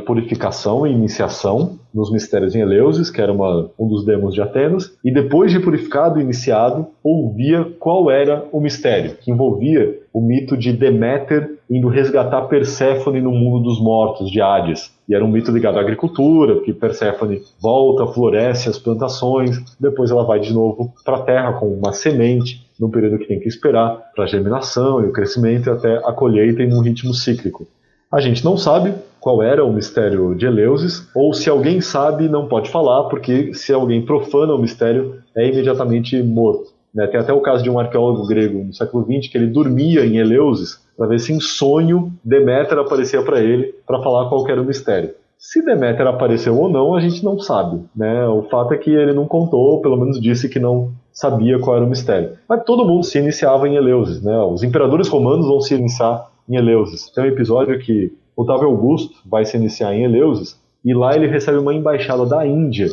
purificação e iniciação nos mistérios em Eleusis, que era uma, um dos demos de Atenas, e depois de purificado e iniciado, ouvia qual era o mistério, que envolvia o mito de Deméter indo resgatar Perséfone no mundo dos mortos, de Hades. E era um mito ligado à agricultura, porque Perséfone volta, floresce as plantações, depois ela vai de novo para a terra com uma semente, num período que tem que esperar para a germinação e o crescimento e até a colheita em um ritmo cíclico. A gente não sabe qual era o mistério de Eleusis, ou se alguém sabe, não pode falar, porque se alguém profana o mistério, é imediatamente morto. Né? Tem até o caso de um arqueólogo grego no século XX que ele dormia em Eleusis para ver se em sonho Deméter aparecia para ele para falar qual era o mistério. Se Deméter apareceu ou não, a gente não sabe. Né? O fato é que ele não contou, ou pelo menos disse que não sabia qual era o mistério. Mas todo mundo se iniciava em Eleusis. Né? Os imperadores romanos vão se iniciar em Eleusis. Tem um episódio que Otávio Augusto vai se iniciar em Eleusis e lá ele recebe uma embaixada da Índia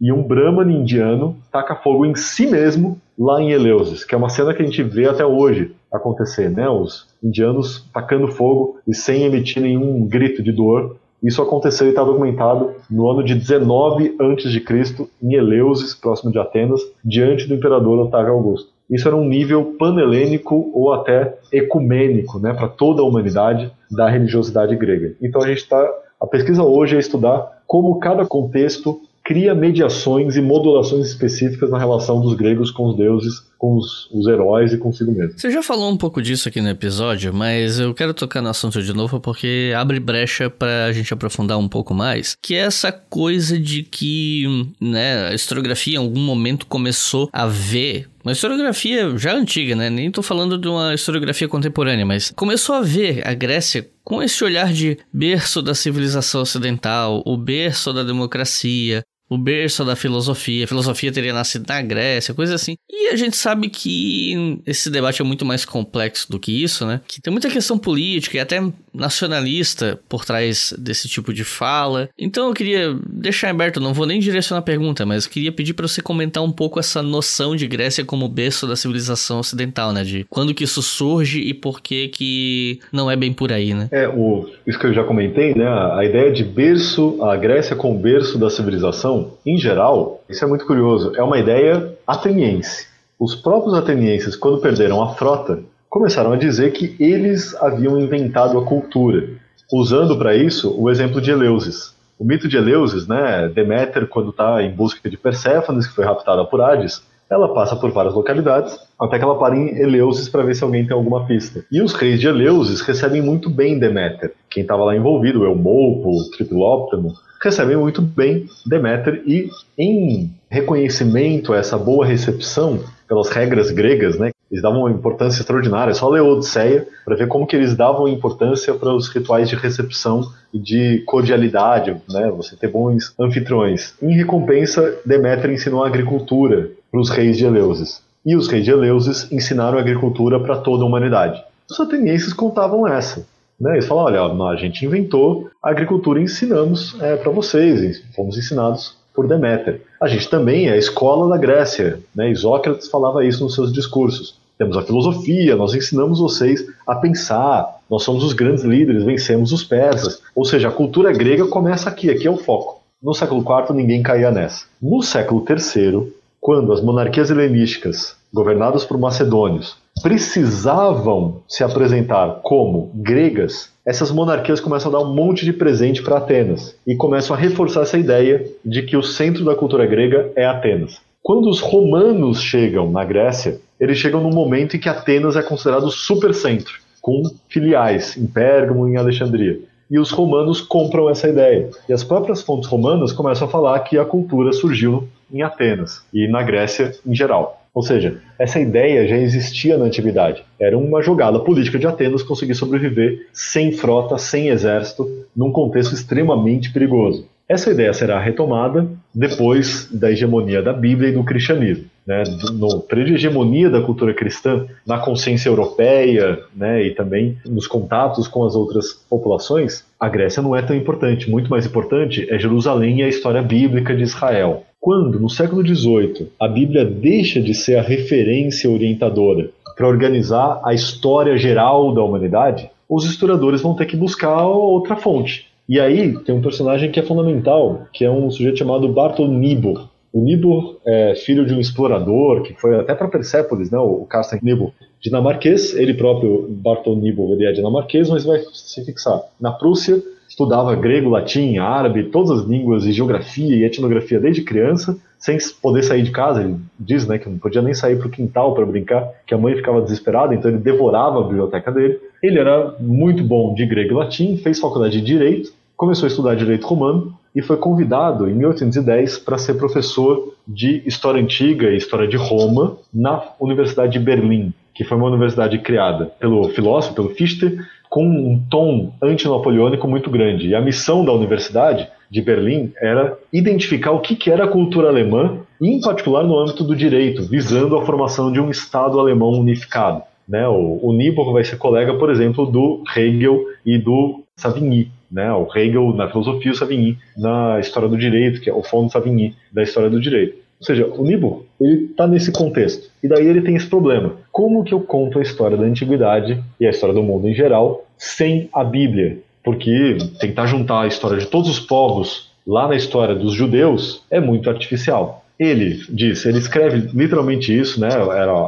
e um Brahman indiano taca fogo em si mesmo lá em Eleusis, que é uma cena que a gente vê até hoje acontecer, né? Os indianos tacando fogo e sem emitir nenhum grito de dor. Isso aconteceu e está documentado no ano de 19 a.C. em Eleusis, próximo de Atenas, diante do imperador Otávio Augusto. Isso era um nível panhelênico ou até ecumênico, né, para toda a humanidade da religiosidade grega. Então a gente está, a pesquisa hoje é estudar como cada contexto cria mediações e modulações específicas na relação dos gregos com os deuses, com os, os, heróis e consigo mesmo. Você já falou um pouco disso aqui no episódio, mas eu quero tocar no assunto de novo porque abre brecha para a gente aprofundar um pouco mais, que é essa coisa de que né, a historiografia em algum momento começou a ver uma historiografia já antiga, né? Nem tô falando de uma historiografia contemporânea, mas começou a ver a Grécia com esse olhar de berço da civilização ocidental, o berço da democracia, o berço da filosofia. A filosofia teria nascido na Grécia, coisa assim. E a gente sabe que esse debate é muito mais complexo do que isso, né? Que tem muita questão política e até nacionalista por trás desse tipo de fala. Então eu queria deixar aberto, não vou nem direcionar a pergunta, mas queria pedir para você comentar um pouco essa noção de Grécia como berço da civilização ocidental, né? De quando que isso surge e por que que não é bem por aí, né? É, o, isso que eu já comentei, né? A ideia de berço, a Grécia como berço da civilização em geral, isso é muito curioso, é uma ideia ateniense. Os próprios atenienses, quando perderam a frota, começaram a dizer que eles haviam inventado a cultura, usando para isso o exemplo de Eleusis. O mito de Eleusis, né? Deméter, quando está em busca de Perséfones, que foi raptada por Hades, ela passa por várias localidades, até que ela para em Eleusis para ver se alguém tem alguma pista. E os reis de Eleusis recebem muito bem Deméter. Quem estava lá envolvido, Eumolpo, Tripilóptamo, recebem muito bem Deméter e, em reconhecimento a essa boa recepção pelas regras gregas, né, eles davam uma importância extraordinária. Só ler Odisseia para ver como que eles davam importância para os rituais de recepção e de cordialidade, né? Você ter bons anfitriões. Em recompensa, Deméter ensinou a agricultura para os reis de Eleusis. E os reis de Eleusis ensinaram a agricultura para toda a humanidade. Os atenienses contavam essa. Né? Eles falavam, olha, a gente inventou a agricultura e ensinamos é, para vocês, fomos ensinados por Deméter. A gente também é a escola da Grécia, né? Isócrates falava isso nos seus discursos. Temos a filosofia, nós ensinamos vocês a pensar, nós somos os grandes líderes, vencemos os persas. Ou seja, a cultura grega começa aqui, aqui é o foco. No século IV ninguém caía nessa. No século III, quando as monarquias helenísticas, governadas por macedônios, precisavam se apresentar como gregas, essas monarquias começam a dar um monte de presente para Atenas e começam a reforçar essa ideia de que o centro da cultura grega é Atenas. Quando os romanos chegam na Grécia, eles chegam num momento em que Atenas é considerado supercentro, com filiais em Pérgamo e em Alexandria e os romanos compram essa ideia. E as próprias fontes romanas começam a falar que a cultura surgiu em Atenas e na Grécia em geral. Ou seja, essa ideia já existia na antiguidade. Era uma jogada política de Atenas conseguir sobreviver sem frota, sem exército, num contexto extremamente perigoso. Essa ideia será retomada depois da hegemonia da Bíblia e do cristianismo. Né, no período de hegemonia da cultura cristã, na consciência europeia né, e também nos contatos com as outras populações, a Grécia não é tão importante. Muito mais importante é Jerusalém e a história bíblica de Israel. Quando, no século XVIII, a Bíblia deixa de ser a referência orientadora para organizar a história geral da humanidade, os historiadores vão ter que buscar outra fonte. E aí tem um personagem que é fundamental, que é um sujeito chamado Bartol Nibor. O Nibor é filho de um explorador que foi até para Persépolis, né, o Carsten Nibor, dinamarquês. Ele próprio, Bartol Nibor, ele é dinamarquês, mas vai se fixar na Prússia. Estudava grego, latim, árabe, todas as línguas e geografia e etnografia desde criança, sem poder sair de casa. Ele diz né, que não podia nem sair para o quintal para brincar, que a mãe ficava desesperada, então ele devorava a biblioteca dele. Ele era muito bom de grego e latim, fez faculdade de direito, começou a estudar direito romano e foi convidado em 1810 para ser professor de história antiga e história de Roma na Universidade de Berlim, que foi uma universidade criada pelo filósofo, pelo Fichte, com um tom antinapoleônico muito grande. E a missão da universidade de Berlim era identificar o que era a cultura alemã, em particular no âmbito do direito, visando a formação de um Estado alemão unificado. Né? O, o Niebuhr vai ser colega, por exemplo, do Hegel e do Savigny né? O Hegel na filosofia, o Savigny na história do direito, que é o fundo Savigny da história do direito. Ou seja, o Niebuhr, ele está nesse contexto. E daí ele tem esse problema. Como que eu conto a história da antiguidade e a história do mundo em geral sem a Bíblia? Porque tentar juntar a história de todos os povos lá na história dos judeus é muito artificial. Ele diz, ele escreve literalmente isso, né?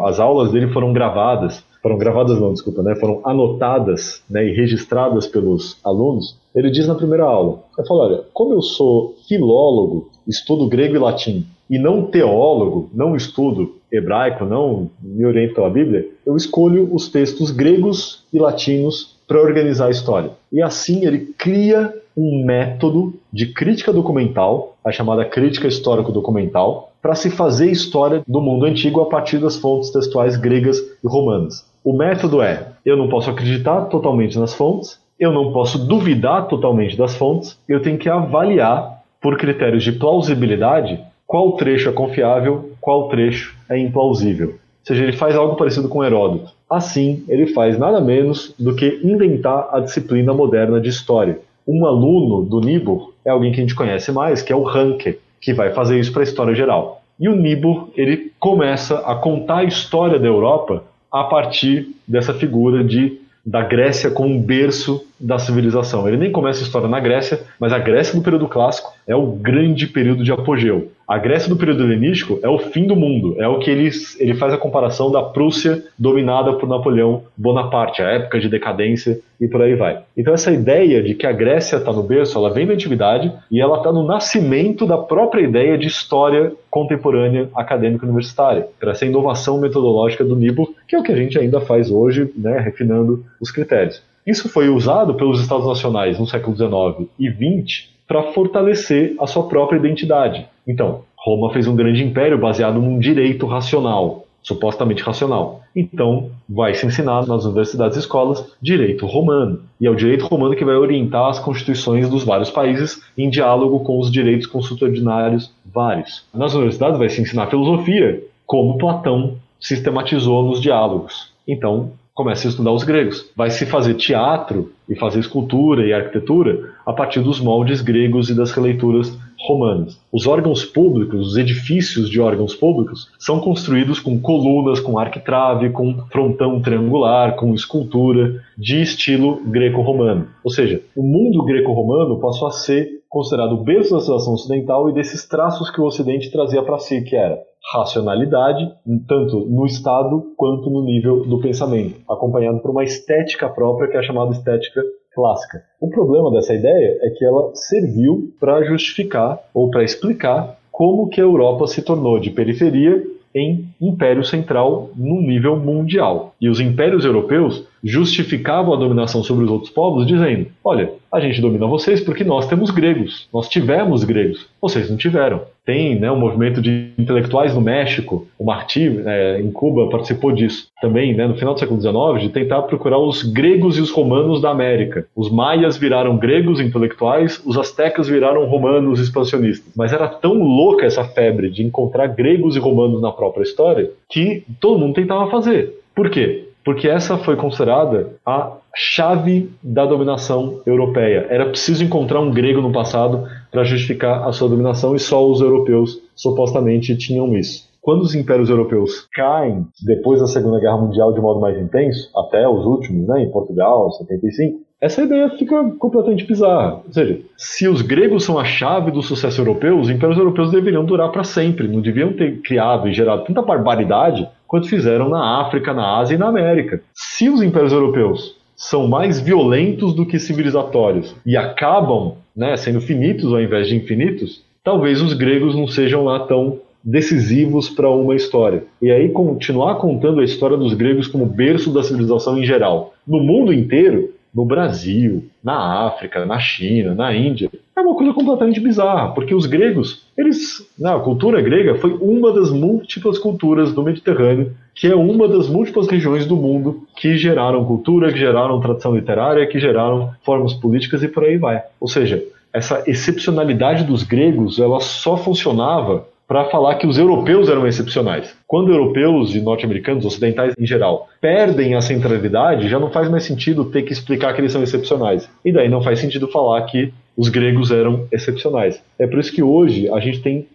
As aulas dele foram gravadas foram gravadas não, desculpa, né, foram anotadas né, e registradas pelos alunos, ele diz na primeira aula, ele fala, olha, como eu sou filólogo, estudo grego e latim, e não teólogo, não estudo hebraico, não me oriento pela Bíblia, eu escolho os textos gregos e latinos para organizar a história. E assim ele cria um método de crítica documental, a chamada crítica histórico-documental, para se fazer história do mundo antigo a partir das fontes textuais gregas e romanas. O método é: eu não posso acreditar totalmente nas fontes, eu não posso duvidar totalmente das fontes, eu tenho que avaliar, por critérios de plausibilidade, qual trecho é confiável, qual trecho é implausível. Ou seja, ele faz algo parecido com Heródoto. Assim, ele faz nada menos do que inventar a disciplina moderna de história. Um aluno do Niebuhr é alguém que a gente conhece mais, que é o Ranke, que vai fazer isso para a história geral. E o Niebuhr, ele começa a contar a história da Europa a partir dessa figura de da Grécia como um berço da civilização. Ele nem começa a história na Grécia, mas a Grécia do período clássico é o grande período de apogeu. A Grécia do período helenístico é o fim do mundo. É o que ele, ele faz a comparação da Prússia dominada por Napoleão Bonaparte, a época de decadência e por aí vai. Então essa ideia de que a Grécia está no berço, ela vem da antiguidade e ela está no nascimento da própria ideia de história contemporânea acadêmica universitária, para essa inovação metodológica do Nibo, que é o que a gente ainda faz hoje, né, refinando os critérios. Isso foi usado pelos Estados Nacionais no século XIX e XX para fortalecer a sua própria identidade. Então, Roma fez um grande império baseado num direito racional, supostamente racional. Então, vai se ensinar nas universidades e escolas direito romano. E é o direito romano que vai orientar as constituições dos vários países em diálogo com os direitos consuetudinários vários. Nas universidades vai se ensinar filosofia, como Platão sistematizou nos diálogos. Então, começa a estudar os gregos. Vai se fazer teatro e fazer escultura e arquitetura a partir dos moldes gregos e das releituras romanas. Os órgãos públicos, os edifícios de órgãos públicos, são construídos com colunas, com arquitrave, com frontão triangular, com escultura de estilo greco-romano. Ou seja, o mundo greco-romano passou a ser considerado o berço da civilização ocidental e desses traços que o Ocidente trazia para si, que era racionalidade, tanto no estado quanto no nível do pensamento, acompanhado por uma estética própria que é chamada estética clássica. O problema dessa ideia é que ela serviu para justificar ou para explicar como que a Europa se tornou de periferia em império central no nível mundial. E os impérios europeus justificavam a dominação sobre os outros povos dizendo: olha, a gente domina vocês porque nós temos gregos, nós tivemos gregos, vocês não tiveram. Tem né, um movimento de intelectuais no México, o Martí, é, em Cuba, participou disso também, né, no final do século XIX, de tentar procurar os gregos e os romanos da América. Os maias viraram gregos intelectuais, os astecas viraram romanos expansionistas. Mas era tão louca essa febre de encontrar gregos e romanos na própria história que todo mundo tentava fazer. Por quê? porque essa foi considerada a chave da dominação europeia. Era preciso encontrar um grego no passado para justificar a sua dominação e só os europeus supostamente tinham isso. Quando os impérios europeus caem depois da Segunda Guerra Mundial de modo mais intenso, até os últimos, né, em Portugal, 75, essa ideia fica completamente bizarra. Ou seja, se os gregos são a chave do sucesso europeu, os impérios europeus deveriam durar para sempre, não deviam ter criado e gerado tanta barbaridade quanto fizeram na África, na Ásia e na América. Se os impérios europeus são mais violentos do que civilizatórios e acabam né, sendo finitos ao invés de infinitos, talvez os gregos não sejam lá tão decisivos para uma história. E aí continuar contando a história dos gregos como berço da civilização em geral. No mundo inteiro, no Brasil, na África, na China, na Índia. É uma coisa completamente bizarra, porque os gregos, eles, a cultura grega foi uma das múltiplas culturas do Mediterrâneo, que é uma das múltiplas regiões do mundo que geraram cultura, que geraram tradição literária, que geraram formas políticas e por aí vai. Ou seja, essa excepcionalidade dos gregos, ela só funcionava para falar que os europeus eram excepcionais. Quando europeus e norte-americanos, ocidentais em geral, perdem a centralidade, já não faz mais sentido ter que explicar que eles são excepcionais. E daí não faz sentido falar que os gregos eram excepcionais. É por isso que hoje a gente tem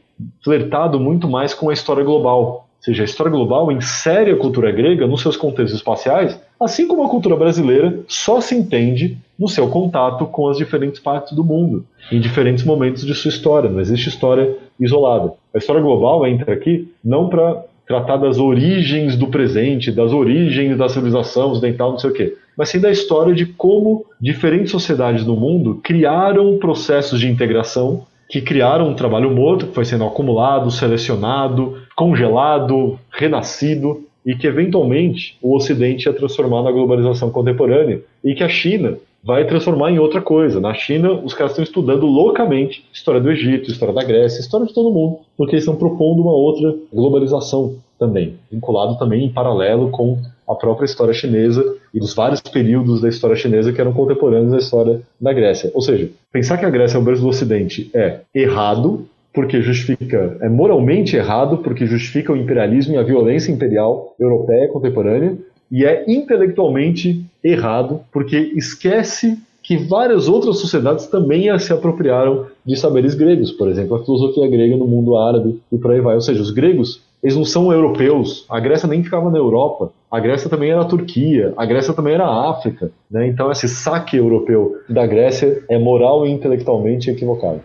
flertado muito mais com a história global. Ou seja, a história global insere a cultura grega nos seus contextos espaciais, assim como a cultura brasileira só se entende no seu contato com as diferentes partes do mundo, em diferentes momentos de sua história. Não existe história isolada. A história global entra aqui não para tratar das origens do presente, das origens da civilização ocidental, não sei o quê, mas sim da história de como diferentes sociedades do mundo criaram processos de integração que criaram um trabalho morto que foi sendo acumulado, selecionado, congelado, renascido e que eventualmente o Ocidente ia transformar na globalização contemporânea e que a China vai transformar em outra coisa. Na China, os caras estão estudando loucamente história do Egito, história da Grécia, história de todo mundo, porque eles estão propondo uma outra globalização também, vinculado também em paralelo com a própria história chinesa e dos vários períodos da história chinesa que eram contemporâneos da história da Grécia. Ou seja, pensar que a Grécia é o berço do Ocidente é errado, porque justifica, é moralmente errado, porque justifica o imperialismo e a violência imperial europeia contemporânea, e é intelectualmente errado, porque esquece que várias outras sociedades também se apropriaram de saberes gregos, por exemplo, a filosofia grega no mundo árabe e por aí vai. Ou seja, os gregos, eles não são europeus, a Grécia nem ficava na Europa, a Grécia também era a Turquia, a Grécia também era a África. Né? Então, esse saque europeu da Grécia é moral e intelectualmente equivocado.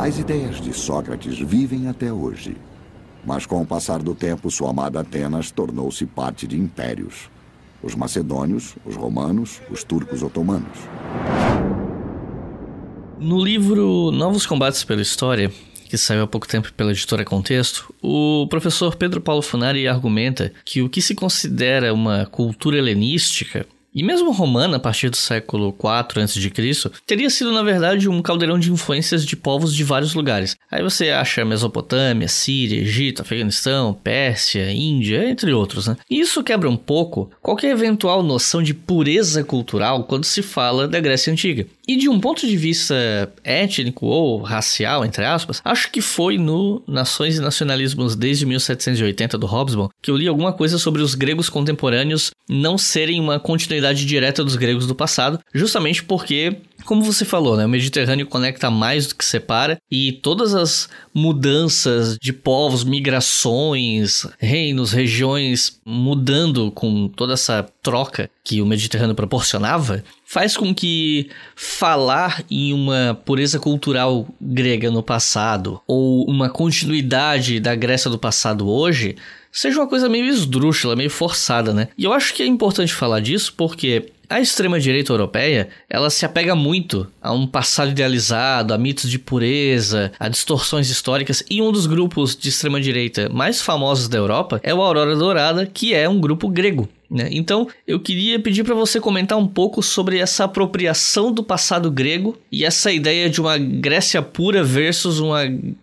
As ideias de Sócrates vivem até hoje. Mas com o passar do tempo, sua amada Atenas tornou-se parte de impérios. Os macedônios, os romanos, os turcos otomanos. No livro Novos Combates pela História, que saiu há pouco tempo pela editora Contexto, o professor Pedro Paulo Funari argumenta que o que se considera uma cultura helenística e mesmo romana, a partir do século IV a.C., teria sido, na verdade, um caldeirão de influências de povos de vários lugares. Aí você acha Mesopotâmia, Síria, Egito, Afeganistão, Pérsia, Índia, entre outros. Né? E isso quebra um pouco qualquer eventual noção de pureza cultural quando se fala da Grécia Antiga. E de um ponto de vista étnico ou racial, entre aspas, acho que foi no Nações e Nacionalismos desde 1780 do Hobsbawm que eu li alguma coisa sobre os gregos contemporâneos não serem uma continuidade direta dos gregos do passado, justamente porque como você falou, né, o Mediterrâneo conecta mais do que separa e todas as mudanças de povos, migrações, reinos, regiões mudando com toda essa troca que o Mediterrâneo proporcionava, faz com que falar em uma pureza cultural grega no passado ou uma continuidade da Grécia do passado hoje seja uma coisa meio esdrúxula, meio forçada, né? E eu acho que é importante falar disso porque a extrema-direita europeia, ela se apega muito a um passado idealizado, a mitos de pureza, a distorções históricas, e um dos grupos de extrema-direita mais famosos da Europa é o Aurora Dourada, que é um grupo grego. Né? Então, eu queria pedir para você comentar um pouco sobre essa apropriação do passado grego e essa ideia de uma Grécia pura versus uma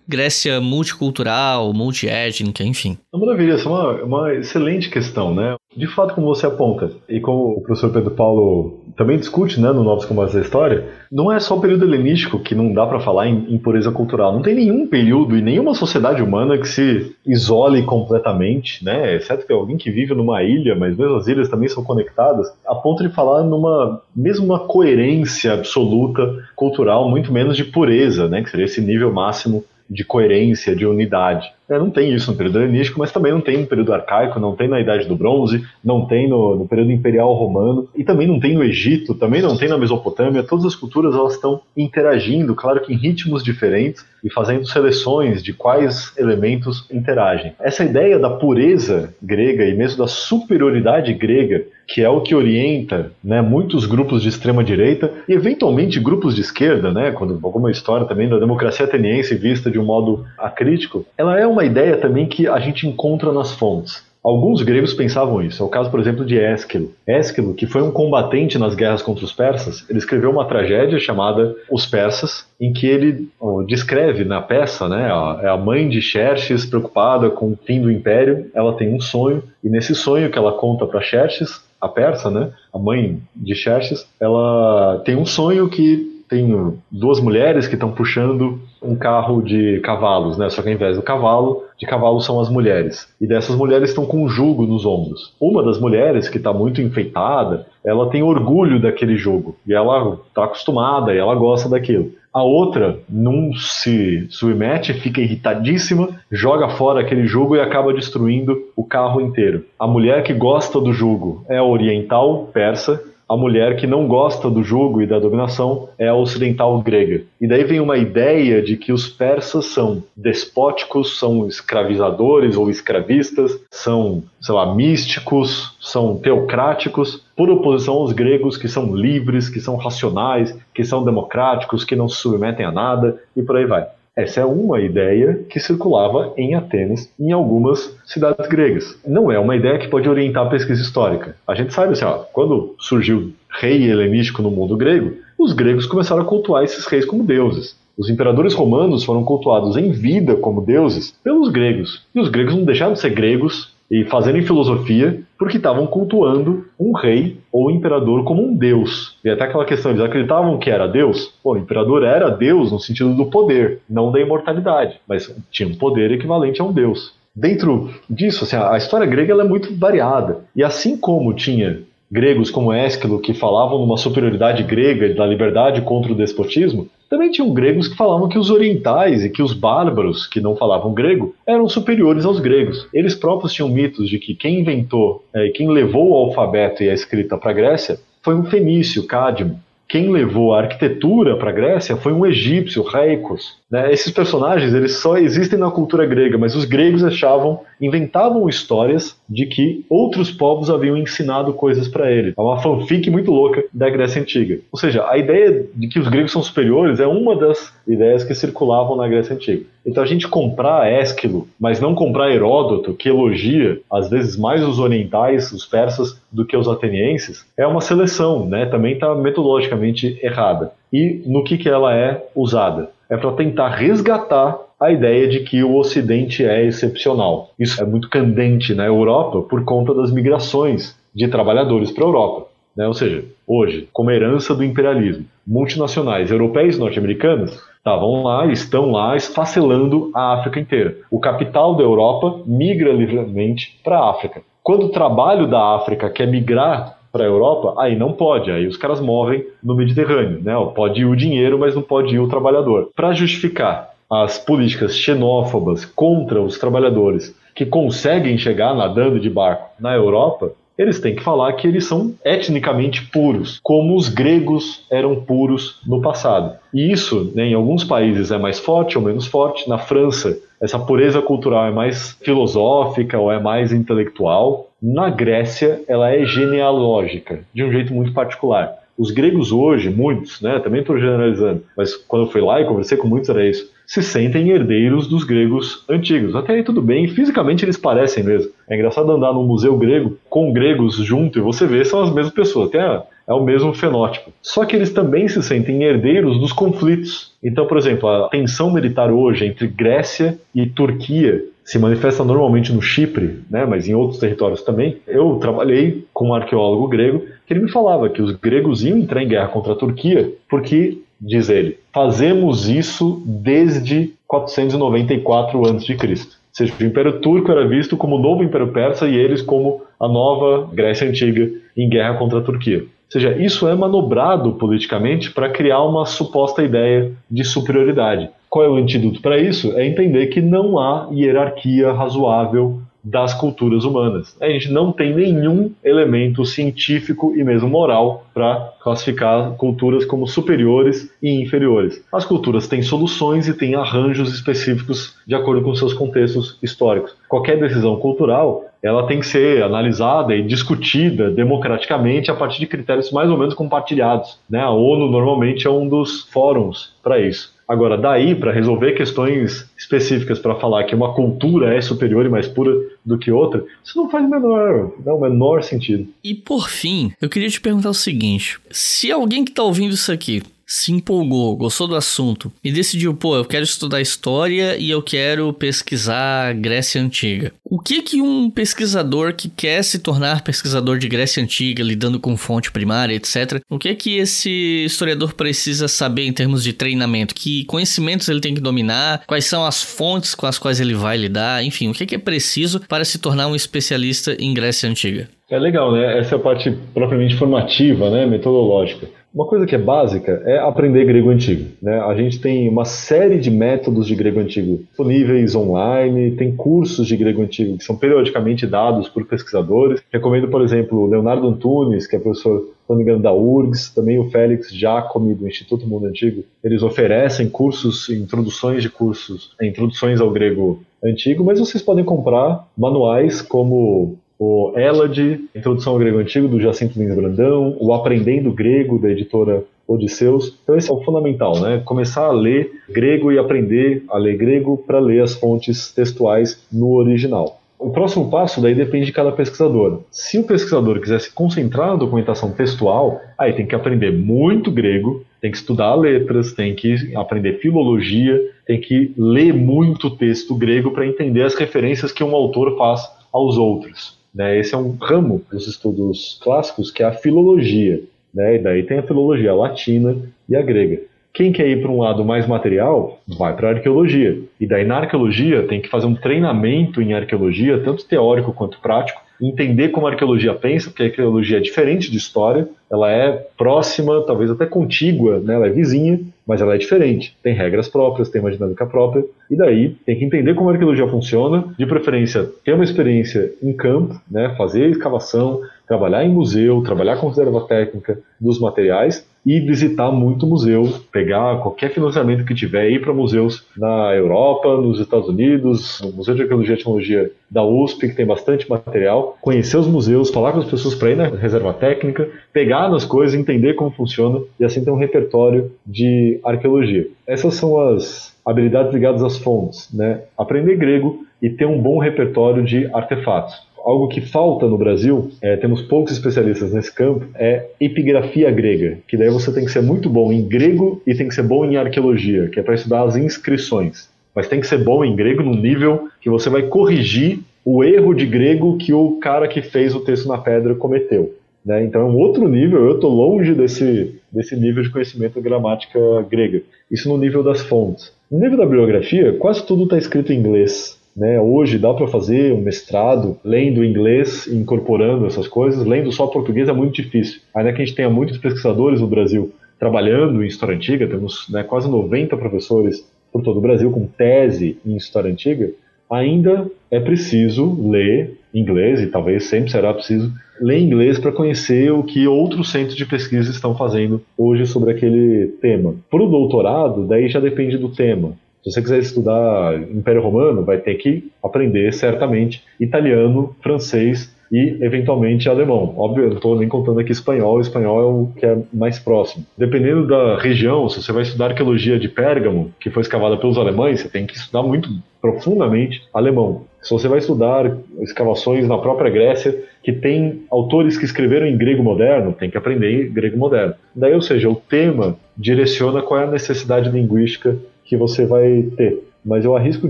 Grécia multicultural, multiétnica, enfim. Maravilha, essa é uma, uma excelente questão, né? De fato, como você aponta, e como o professor Pedro Paulo também discute né, no Novos Combates da História, não é só o período helenístico que não dá para falar em, em, pureza cultural. Não tem nenhum período e nenhuma sociedade humana que se isole completamente, né? Exceto que alguém que vive numa ilha, mas mesmo as ilhas também são conectadas, a ponto de falar numa mesmo uma coerência absoluta cultural, muito menos de pureza, né? Que seria esse nível máximo de coerência, de unidade. É, não tem isso no período helenístico, mas também não tem no período arcaico, não tem na Idade do Bronze, não tem no, no, período imperial romano, e também não tem no Egito, também não tem na Mesopotâmia. Todas as culturas elas estão interagindo, claro que em ritmos diferentes, e fazendo seleções de quais elementos interagem. Essa ideia da pureza grega e mesmo da superioridade grega que é o que orienta né, muitos grupos de extrema direita e eventualmente grupos de esquerda, né, quando alguma história também da democracia ateniense vista de um modo acrítico, ela é uma ideia também que a gente encontra nas fontes. Alguns gregos pensavam isso. É o caso, por exemplo, de Ésquilo. Ésquilo, que foi um combatente nas guerras contra os persas, ele escreveu uma tragédia chamada Os Persas, em que ele descreve na peça, né, a, é a mãe de Xerxes preocupada com o fim do império, ela tem um sonho, e nesse sonho que ela conta para Xerxes, a persa, né, a mãe de Xerxes, ela tem um sonho que tem duas mulheres que estão puxando um carro de cavalos, né? Só que ao invés do cavalo, de cavalo são as mulheres. E dessas mulheres estão com um jugo nos ombros. Uma das mulheres, que está muito enfeitada, ela tem orgulho daquele jugo. E ela está acostumada e ela gosta daquilo. A outra não se submete, fica irritadíssima, joga fora aquele jugo e acaba destruindo o carro inteiro. A mulher que gosta do jugo é oriental persa a mulher que não gosta do jugo e da dominação é a ocidental grega. E daí vem uma ideia de que os persas são despóticos, são escravizadores ou escravistas, são, sei lá, místicos, são teocráticos, por oposição aos gregos que são livres, que são racionais, que são democráticos, que não se submetem a nada e por aí vai. Essa é uma ideia que circulava em Atenas em algumas cidades gregas. Não é uma ideia que pode orientar a pesquisa histórica. A gente sabe assim, ó, quando surgiu rei helenístico no mundo grego, os gregos começaram a cultuar esses reis como deuses. Os imperadores romanos foram cultuados em vida como deuses pelos gregos. E os gregos não deixaram de ser gregos e fazerem filosofia porque estavam cultuando um rei ou imperador como um deus. E até aquela questão, eles acreditavam que era deus? Pô, o imperador era deus no sentido do poder, não da imortalidade, mas tinha um poder equivalente a um deus. Dentro disso, assim, a história grega é muito variada. E assim como tinha gregos como Ésquilo que falavam numa superioridade grega da liberdade contra o despotismo, também tinham gregos que falavam que os orientais e que os bárbaros, que não falavam grego, eram superiores aos gregos. Eles próprios tinham mitos de que quem inventou é, quem levou o alfabeto e a escrita para a Grécia foi um fenício, Cádimo. quem levou a arquitetura para a Grécia foi um egípcio, Raikos. Né? Esses personagens eles só existem na cultura grega, mas os gregos achavam, inventavam histórias de que outros povos haviam ensinado coisas para ele. É uma fanfic muito louca da Grécia Antiga. Ou seja, a ideia de que os gregos são superiores é uma das ideias que circulavam na Grécia Antiga. Então a gente comprar Ésquilo, mas não comprar Heródoto, que elogia às vezes mais os orientais, os persas, do que os atenienses, é uma seleção, né? Também está metodologicamente errada. E no que, que ela é usada? É para tentar resgatar a ideia de que o Ocidente é excepcional. Isso é muito candente na Europa por conta das migrações de trabalhadores para a Europa. Né? Ou seja, hoje, como herança do imperialismo, multinacionais europeias e norte-americanas estavam lá, estão lá, esfacelando a África inteira. O capital da Europa migra livremente para a África. Quando o trabalho da África quer migrar para a Europa, aí não pode, aí os caras movem no Mediterrâneo, né? Pode ir o dinheiro, mas não pode ir o trabalhador. Para justificar as políticas xenófobas contra os trabalhadores que conseguem chegar nadando de barco na Europa, eles têm que falar que eles são etnicamente puros, como os gregos eram puros no passado. E isso, né, em alguns países, é mais forte ou menos forte. Na França, essa pureza cultural é mais filosófica ou é mais intelectual. Na Grécia, ela é genealógica, de um jeito muito particular. Os gregos hoje, muitos, né, também estou generalizando, mas quando eu fui lá e conversei com muitos era isso, se sentem herdeiros dos gregos antigos. Até aí tudo bem, fisicamente eles parecem mesmo. É engraçado andar num museu grego com gregos junto e você vê são as mesmas pessoas, até é o mesmo fenótipo. Só que eles também se sentem herdeiros dos conflitos. Então, por exemplo, a tensão militar hoje entre Grécia e Turquia se manifesta normalmente no Chipre, né, mas em outros territórios também. Eu trabalhei com um arqueólogo grego que ele me falava que os gregos iam entrar em guerra contra a Turquia porque diz ele, fazemos isso desde 494 a.C. Ou seja, o Império Turco era visto como o novo Império Persa e eles como a nova Grécia Antiga em guerra contra a Turquia. Ou seja, isso é manobrado politicamente para criar uma suposta ideia de superioridade. Qual é o antídoto para isso? É entender que não há hierarquia razoável das culturas humanas. A gente não tem nenhum elemento científico e mesmo moral para classificar culturas como superiores e inferiores. As culturas têm soluções e têm arranjos específicos de acordo com seus contextos históricos. Qualquer decisão cultural ela tem que ser analisada e discutida democraticamente a partir de critérios mais ou menos compartilhados. Né? A ONU normalmente é um dos fóruns para isso. Agora, daí para resolver questões específicas para falar que uma cultura é superior e mais pura do que outra, isso não faz o menor, não, o menor sentido. E por fim, eu queria te perguntar o seguinte: se alguém que está ouvindo isso aqui se empolgou, gostou do assunto e decidiu, pô, eu quero estudar história e eu quero pesquisar Grécia Antiga. O que que um pesquisador que quer se tornar pesquisador de Grécia Antiga, lidando com fonte primária, etc., o que que esse historiador precisa saber em termos de treinamento? Que conhecimentos ele tem que dominar? Quais são as fontes com as quais ele vai lidar? Enfim, o que que é preciso para se tornar um especialista em Grécia Antiga? É legal, né? Essa é a parte propriamente formativa, né? Metodológica. Uma coisa que é básica é aprender grego antigo. Né? A gente tem uma série de métodos de grego antigo disponíveis online, tem cursos de grego antigo que são periodicamente dados por pesquisadores. Recomendo, por exemplo, Leonardo Antunes, que é professor, se não me engano, da URGS, também o Félix Giacomi, do Instituto Mundo Antigo. Eles oferecem cursos, introduções de cursos, introduções ao grego antigo, mas vocês podem comprar manuais como o Elade, Introdução ao Grego Antigo, do Jacinto Lins Brandão, o Aprendendo Grego, da editora Odisseus. Então esse é o fundamental, né? Começar a ler grego e aprender a ler grego para ler as fontes textuais no original. O próximo passo daí depende de cada pesquisador. Se o pesquisador quiser se concentrar na documentação textual, aí tem que aprender muito grego, tem que estudar letras, tem que aprender filologia, tem que ler muito texto grego para entender as referências que um autor faz aos outros. Né? Esse é um ramo dos estudos clássicos que é a filologia. Né? E daí tem a filologia latina e a grega. Quem quer ir para um lado mais material, vai para a arqueologia. E daí na arqueologia tem que fazer um treinamento em arqueologia, tanto teórico quanto prático, entender como a arqueologia pensa, porque a arqueologia é diferente de história, ela é próxima, talvez até contígua, né? ela é vizinha, mas ela é diferente. Tem regras próprias, tem uma dinâmica própria, e daí tem que entender como a arqueologia funciona, de preferência ter uma experiência em campo, né? fazer escavação, trabalhar em museu, trabalhar com reserva técnica dos materiais e visitar muito museu, pegar qualquer financiamento que tiver, ir para museus na Europa, nos Estados Unidos, no Museu de Arqueologia e Tecnologia da USP, que tem bastante material, conhecer os museus, falar com as pessoas para ir na reserva técnica, pegar nas coisas, entender como funciona e assim ter um repertório de arqueologia. Essas são as habilidades ligadas às fontes, né? Aprender grego e ter um bom repertório de artefatos algo que falta no Brasil, é, temos poucos especialistas nesse campo, é epigrafia grega, que daí você tem que ser muito bom em grego e tem que ser bom em arqueologia, que é para estudar as inscrições. Mas tem que ser bom em grego no nível que você vai corrigir o erro de grego que o cara que fez o texto na pedra cometeu. Né? Então é um outro nível, eu estou longe desse, desse nível de conhecimento da gramática grega. Isso no nível das fontes. No nível da bibliografia, quase tudo está escrito em inglês. Né? Hoje dá para fazer um mestrado lendo inglês, incorporando essas coisas. Lendo só português é muito difícil. Ainda que a gente tenha muitos pesquisadores no Brasil trabalhando em História Antiga, temos né, quase 90 professores por todo o Brasil com tese em História Antiga, ainda é preciso ler inglês, e talvez sempre será preciso ler inglês para conhecer o que outros centros de pesquisa estão fazendo hoje sobre aquele tema. Para o doutorado, daí já depende do tema. Se você quiser estudar Império Romano, vai ter que aprender certamente italiano, francês e eventualmente alemão. Óbvio, eu não estou nem contando aqui espanhol, espanhol é o que é mais próximo. Dependendo da região, se você vai estudar arqueologia de Pérgamo, que foi escavada pelos alemães, você tem que estudar muito profundamente alemão. Se você vai estudar escavações na própria Grécia, que tem autores que escreveram em grego moderno, tem que aprender grego moderno. Daí, ou seja, o tema direciona qual é a necessidade linguística que você vai ter. Mas eu arrisco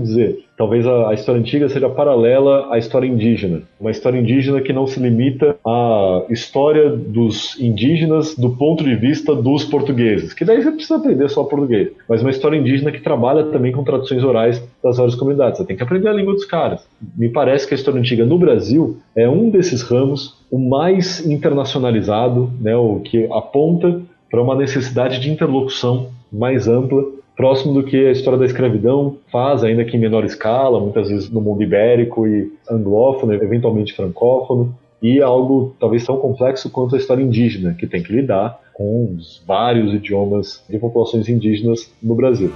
dizer, talvez a, a, história antiga seja paralela à história indígena. Uma história indígena que não se limita à história dos indígenas do ponto de vista dos portugueses, que daí você precisa aprender só português. Mas uma história indígena que trabalha também com traduções orais das várias comunidades. Você tem que aprender a língua dos caras. Me parece que a história antiga no Brasil é um desses ramos, o mais internacionalizado, né, o que aponta para uma necessidade de interlocução mais ampla próximo do que a história da escravidão faz, ainda que em menor escala, muitas vezes no mundo ibérico e anglófono, eventualmente francófono, e algo talvez tão complexo quanto a história indígena, que tem que lidar com os vários idiomas de populações indígenas no Brasil.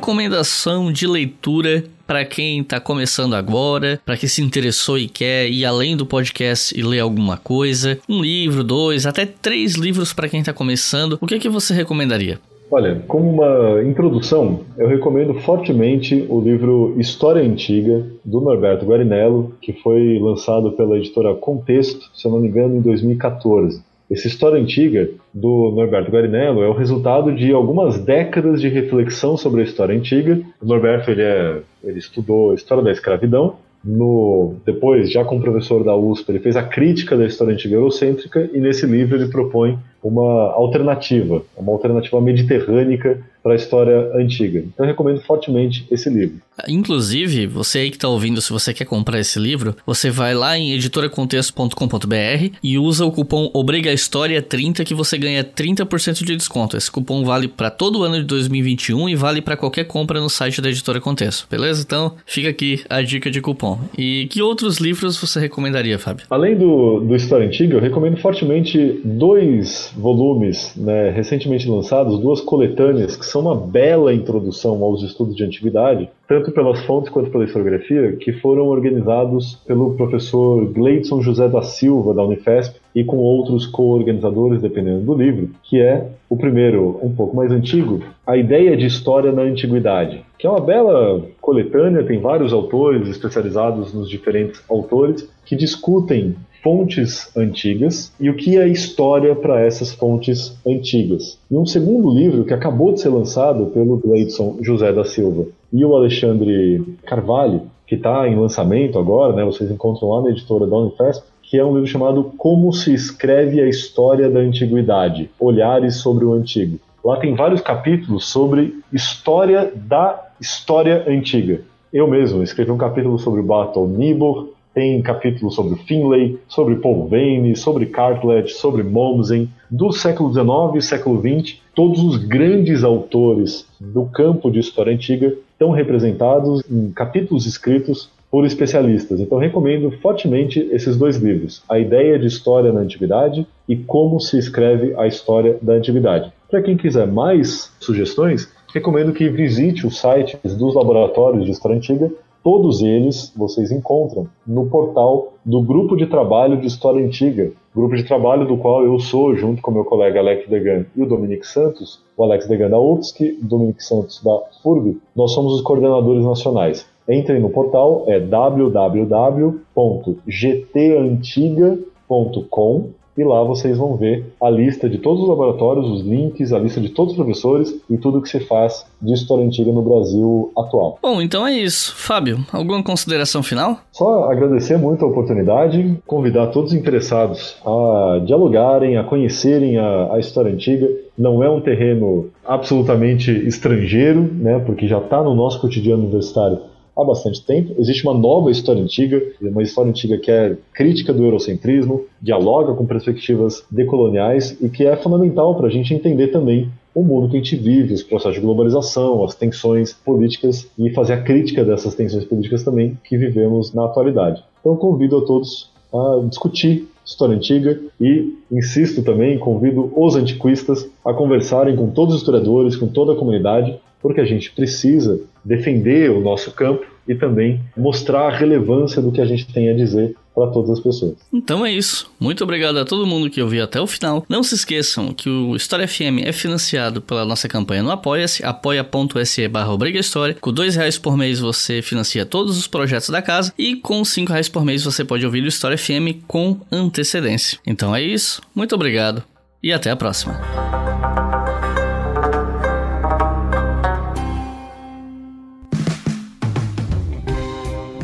Recomendação de leitura para quem está começando agora, para quem se interessou e quer ir além do podcast e ler alguma coisa, um livro, dois, até três livros para quem está começando, o que, é que você recomendaria? Olha, como uma introdução, eu recomendo fortemente o livro História Antiga, do Norberto Guarinello, que foi lançado pela editora Contexto, se eu não me engano, em 2014. Essa história antiga do Norberto Garinello é o resultado de algumas décadas de reflexão sobre a história antiga. O Norberto ele, é, ele estudou a história da escravidão. No, depois, já como professor da USP, ele fez a crítica da história antiga eurocêntrica e nesse livro ele propõe uma alternativa, uma alternativa mediterrânica para a história antiga. Então eu recomendo fortemente esse livro. Inclusive, você aí que está ouvindo, se você quer comprar esse livro, você vai lá em editoracontexto.com.br e usa o cupom ObrigaHistória30 que você ganha 30% de desconto. Esse cupom vale para todo o ano de 2021 e vale para qualquer compra no site da Editora Contexto, beleza? Então, fica aqui a dica de cupom. E que outros livros você recomendaria, Fábio? Além do, do História Antiga, eu recomendo fortemente dois volumes né, recentemente lançados, duas coletâneas, que são uma bela introdução aos estudos de antiguidade, tanto pelas fontes quanto pela historiografia, que foram organizados pelo professor Gleidson José da Silva, da Unifesp, e com outros co-organizadores, dependendo do livro, que é o primeiro, um pouco mais antigo, A Ideia de História na Antiguidade, que é uma bela coletânea, tem vários autores especializados nos diferentes autores, que discutem fontes antigas e o que é história para essas fontes antigas. E um segundo livro que acabou de ser lançado pelo Gleidson José da Silva e o Alexandre Carvalho, que está em lançamento agora, né, vocês encontram lá na editora da Unifesp, que é um livro chamado Como se escreve a história da antiguidade, olhares sobre o antigo. Lá tem vários capítulos sobre história da história antiga. Eu mesmo escrevi um capítulo sobre Bato Nibor, tem capítulos sobre Finlay, sobre Paul Vane, sobre Cartledge, sobre Mommsen, do século XIX e século XX. Todos os grandes autores do campo de história antiga estão representados em capítulos escritos por especialistas. Então recomendo fortemente esses dois livros: A Ideia de História na Antiguidade e Como se escreve a História da Antiguidade. Para quem quiser mais sugestões, recomendo que visite os sites dos laboratórios de história antiga. Todos eles vocês encontram no portal do Grupo de Trabalho de História Antiga, grupo de trabalho do qual eu sou, junto com meu colega Alex Degan e o Dominique Santos, o Alex Degan da UFSC, o Dominique Santos da FURB, nós somos os coordenadores nacionais. Entrem no portal, é www.gtantiga.com e lá vocês vão ver a lista de todos os laboratórios, os links, a lista de todos os professores e tudo que se faz de história antiga no Brasil atual. Bom, então é isso. Fábio, alguma consideração final? Só agradecer muito a oportunidade, convidar todos os interessados a dialogarem, a conhecerem a, a história antiga. Não é um terreno absolutamente estrangeiro, né, porque já está no nosso cotidiano universitário há bastante tempo. Existe uma nova história antiga, uma história antiga que é crítica do eurocentrismo, dialoga com perspectivas decoloniais e que é fundamental para a gente entender também o mundo que a gente vive, os processos de globalização, as tensões políticas e fazer a crítica dessas tensões políticas também que vivemos na atualidade. Então convido a todos a discutir história antiga e insisto também, convido os antiquistas a conversarem com todos os historiadores, com toda a comunidade, porque a gente precisa defender o nosso campo e também mostrar a relevância do que a gente tem a dizer para todas as pessoas. Então é isso. Muito obrigado a todo mundo que ouviu até o final. Não se esqueçam que o História FM é financiado pela nossa campanha no Apoia-se, apoia.se barra História. Com dois reais por mês você financia todos os projetos da casa e com cinco reais por mês você pode ouvir o História FM com antecedência. Então é isso. Muito obrigado e até a próxima.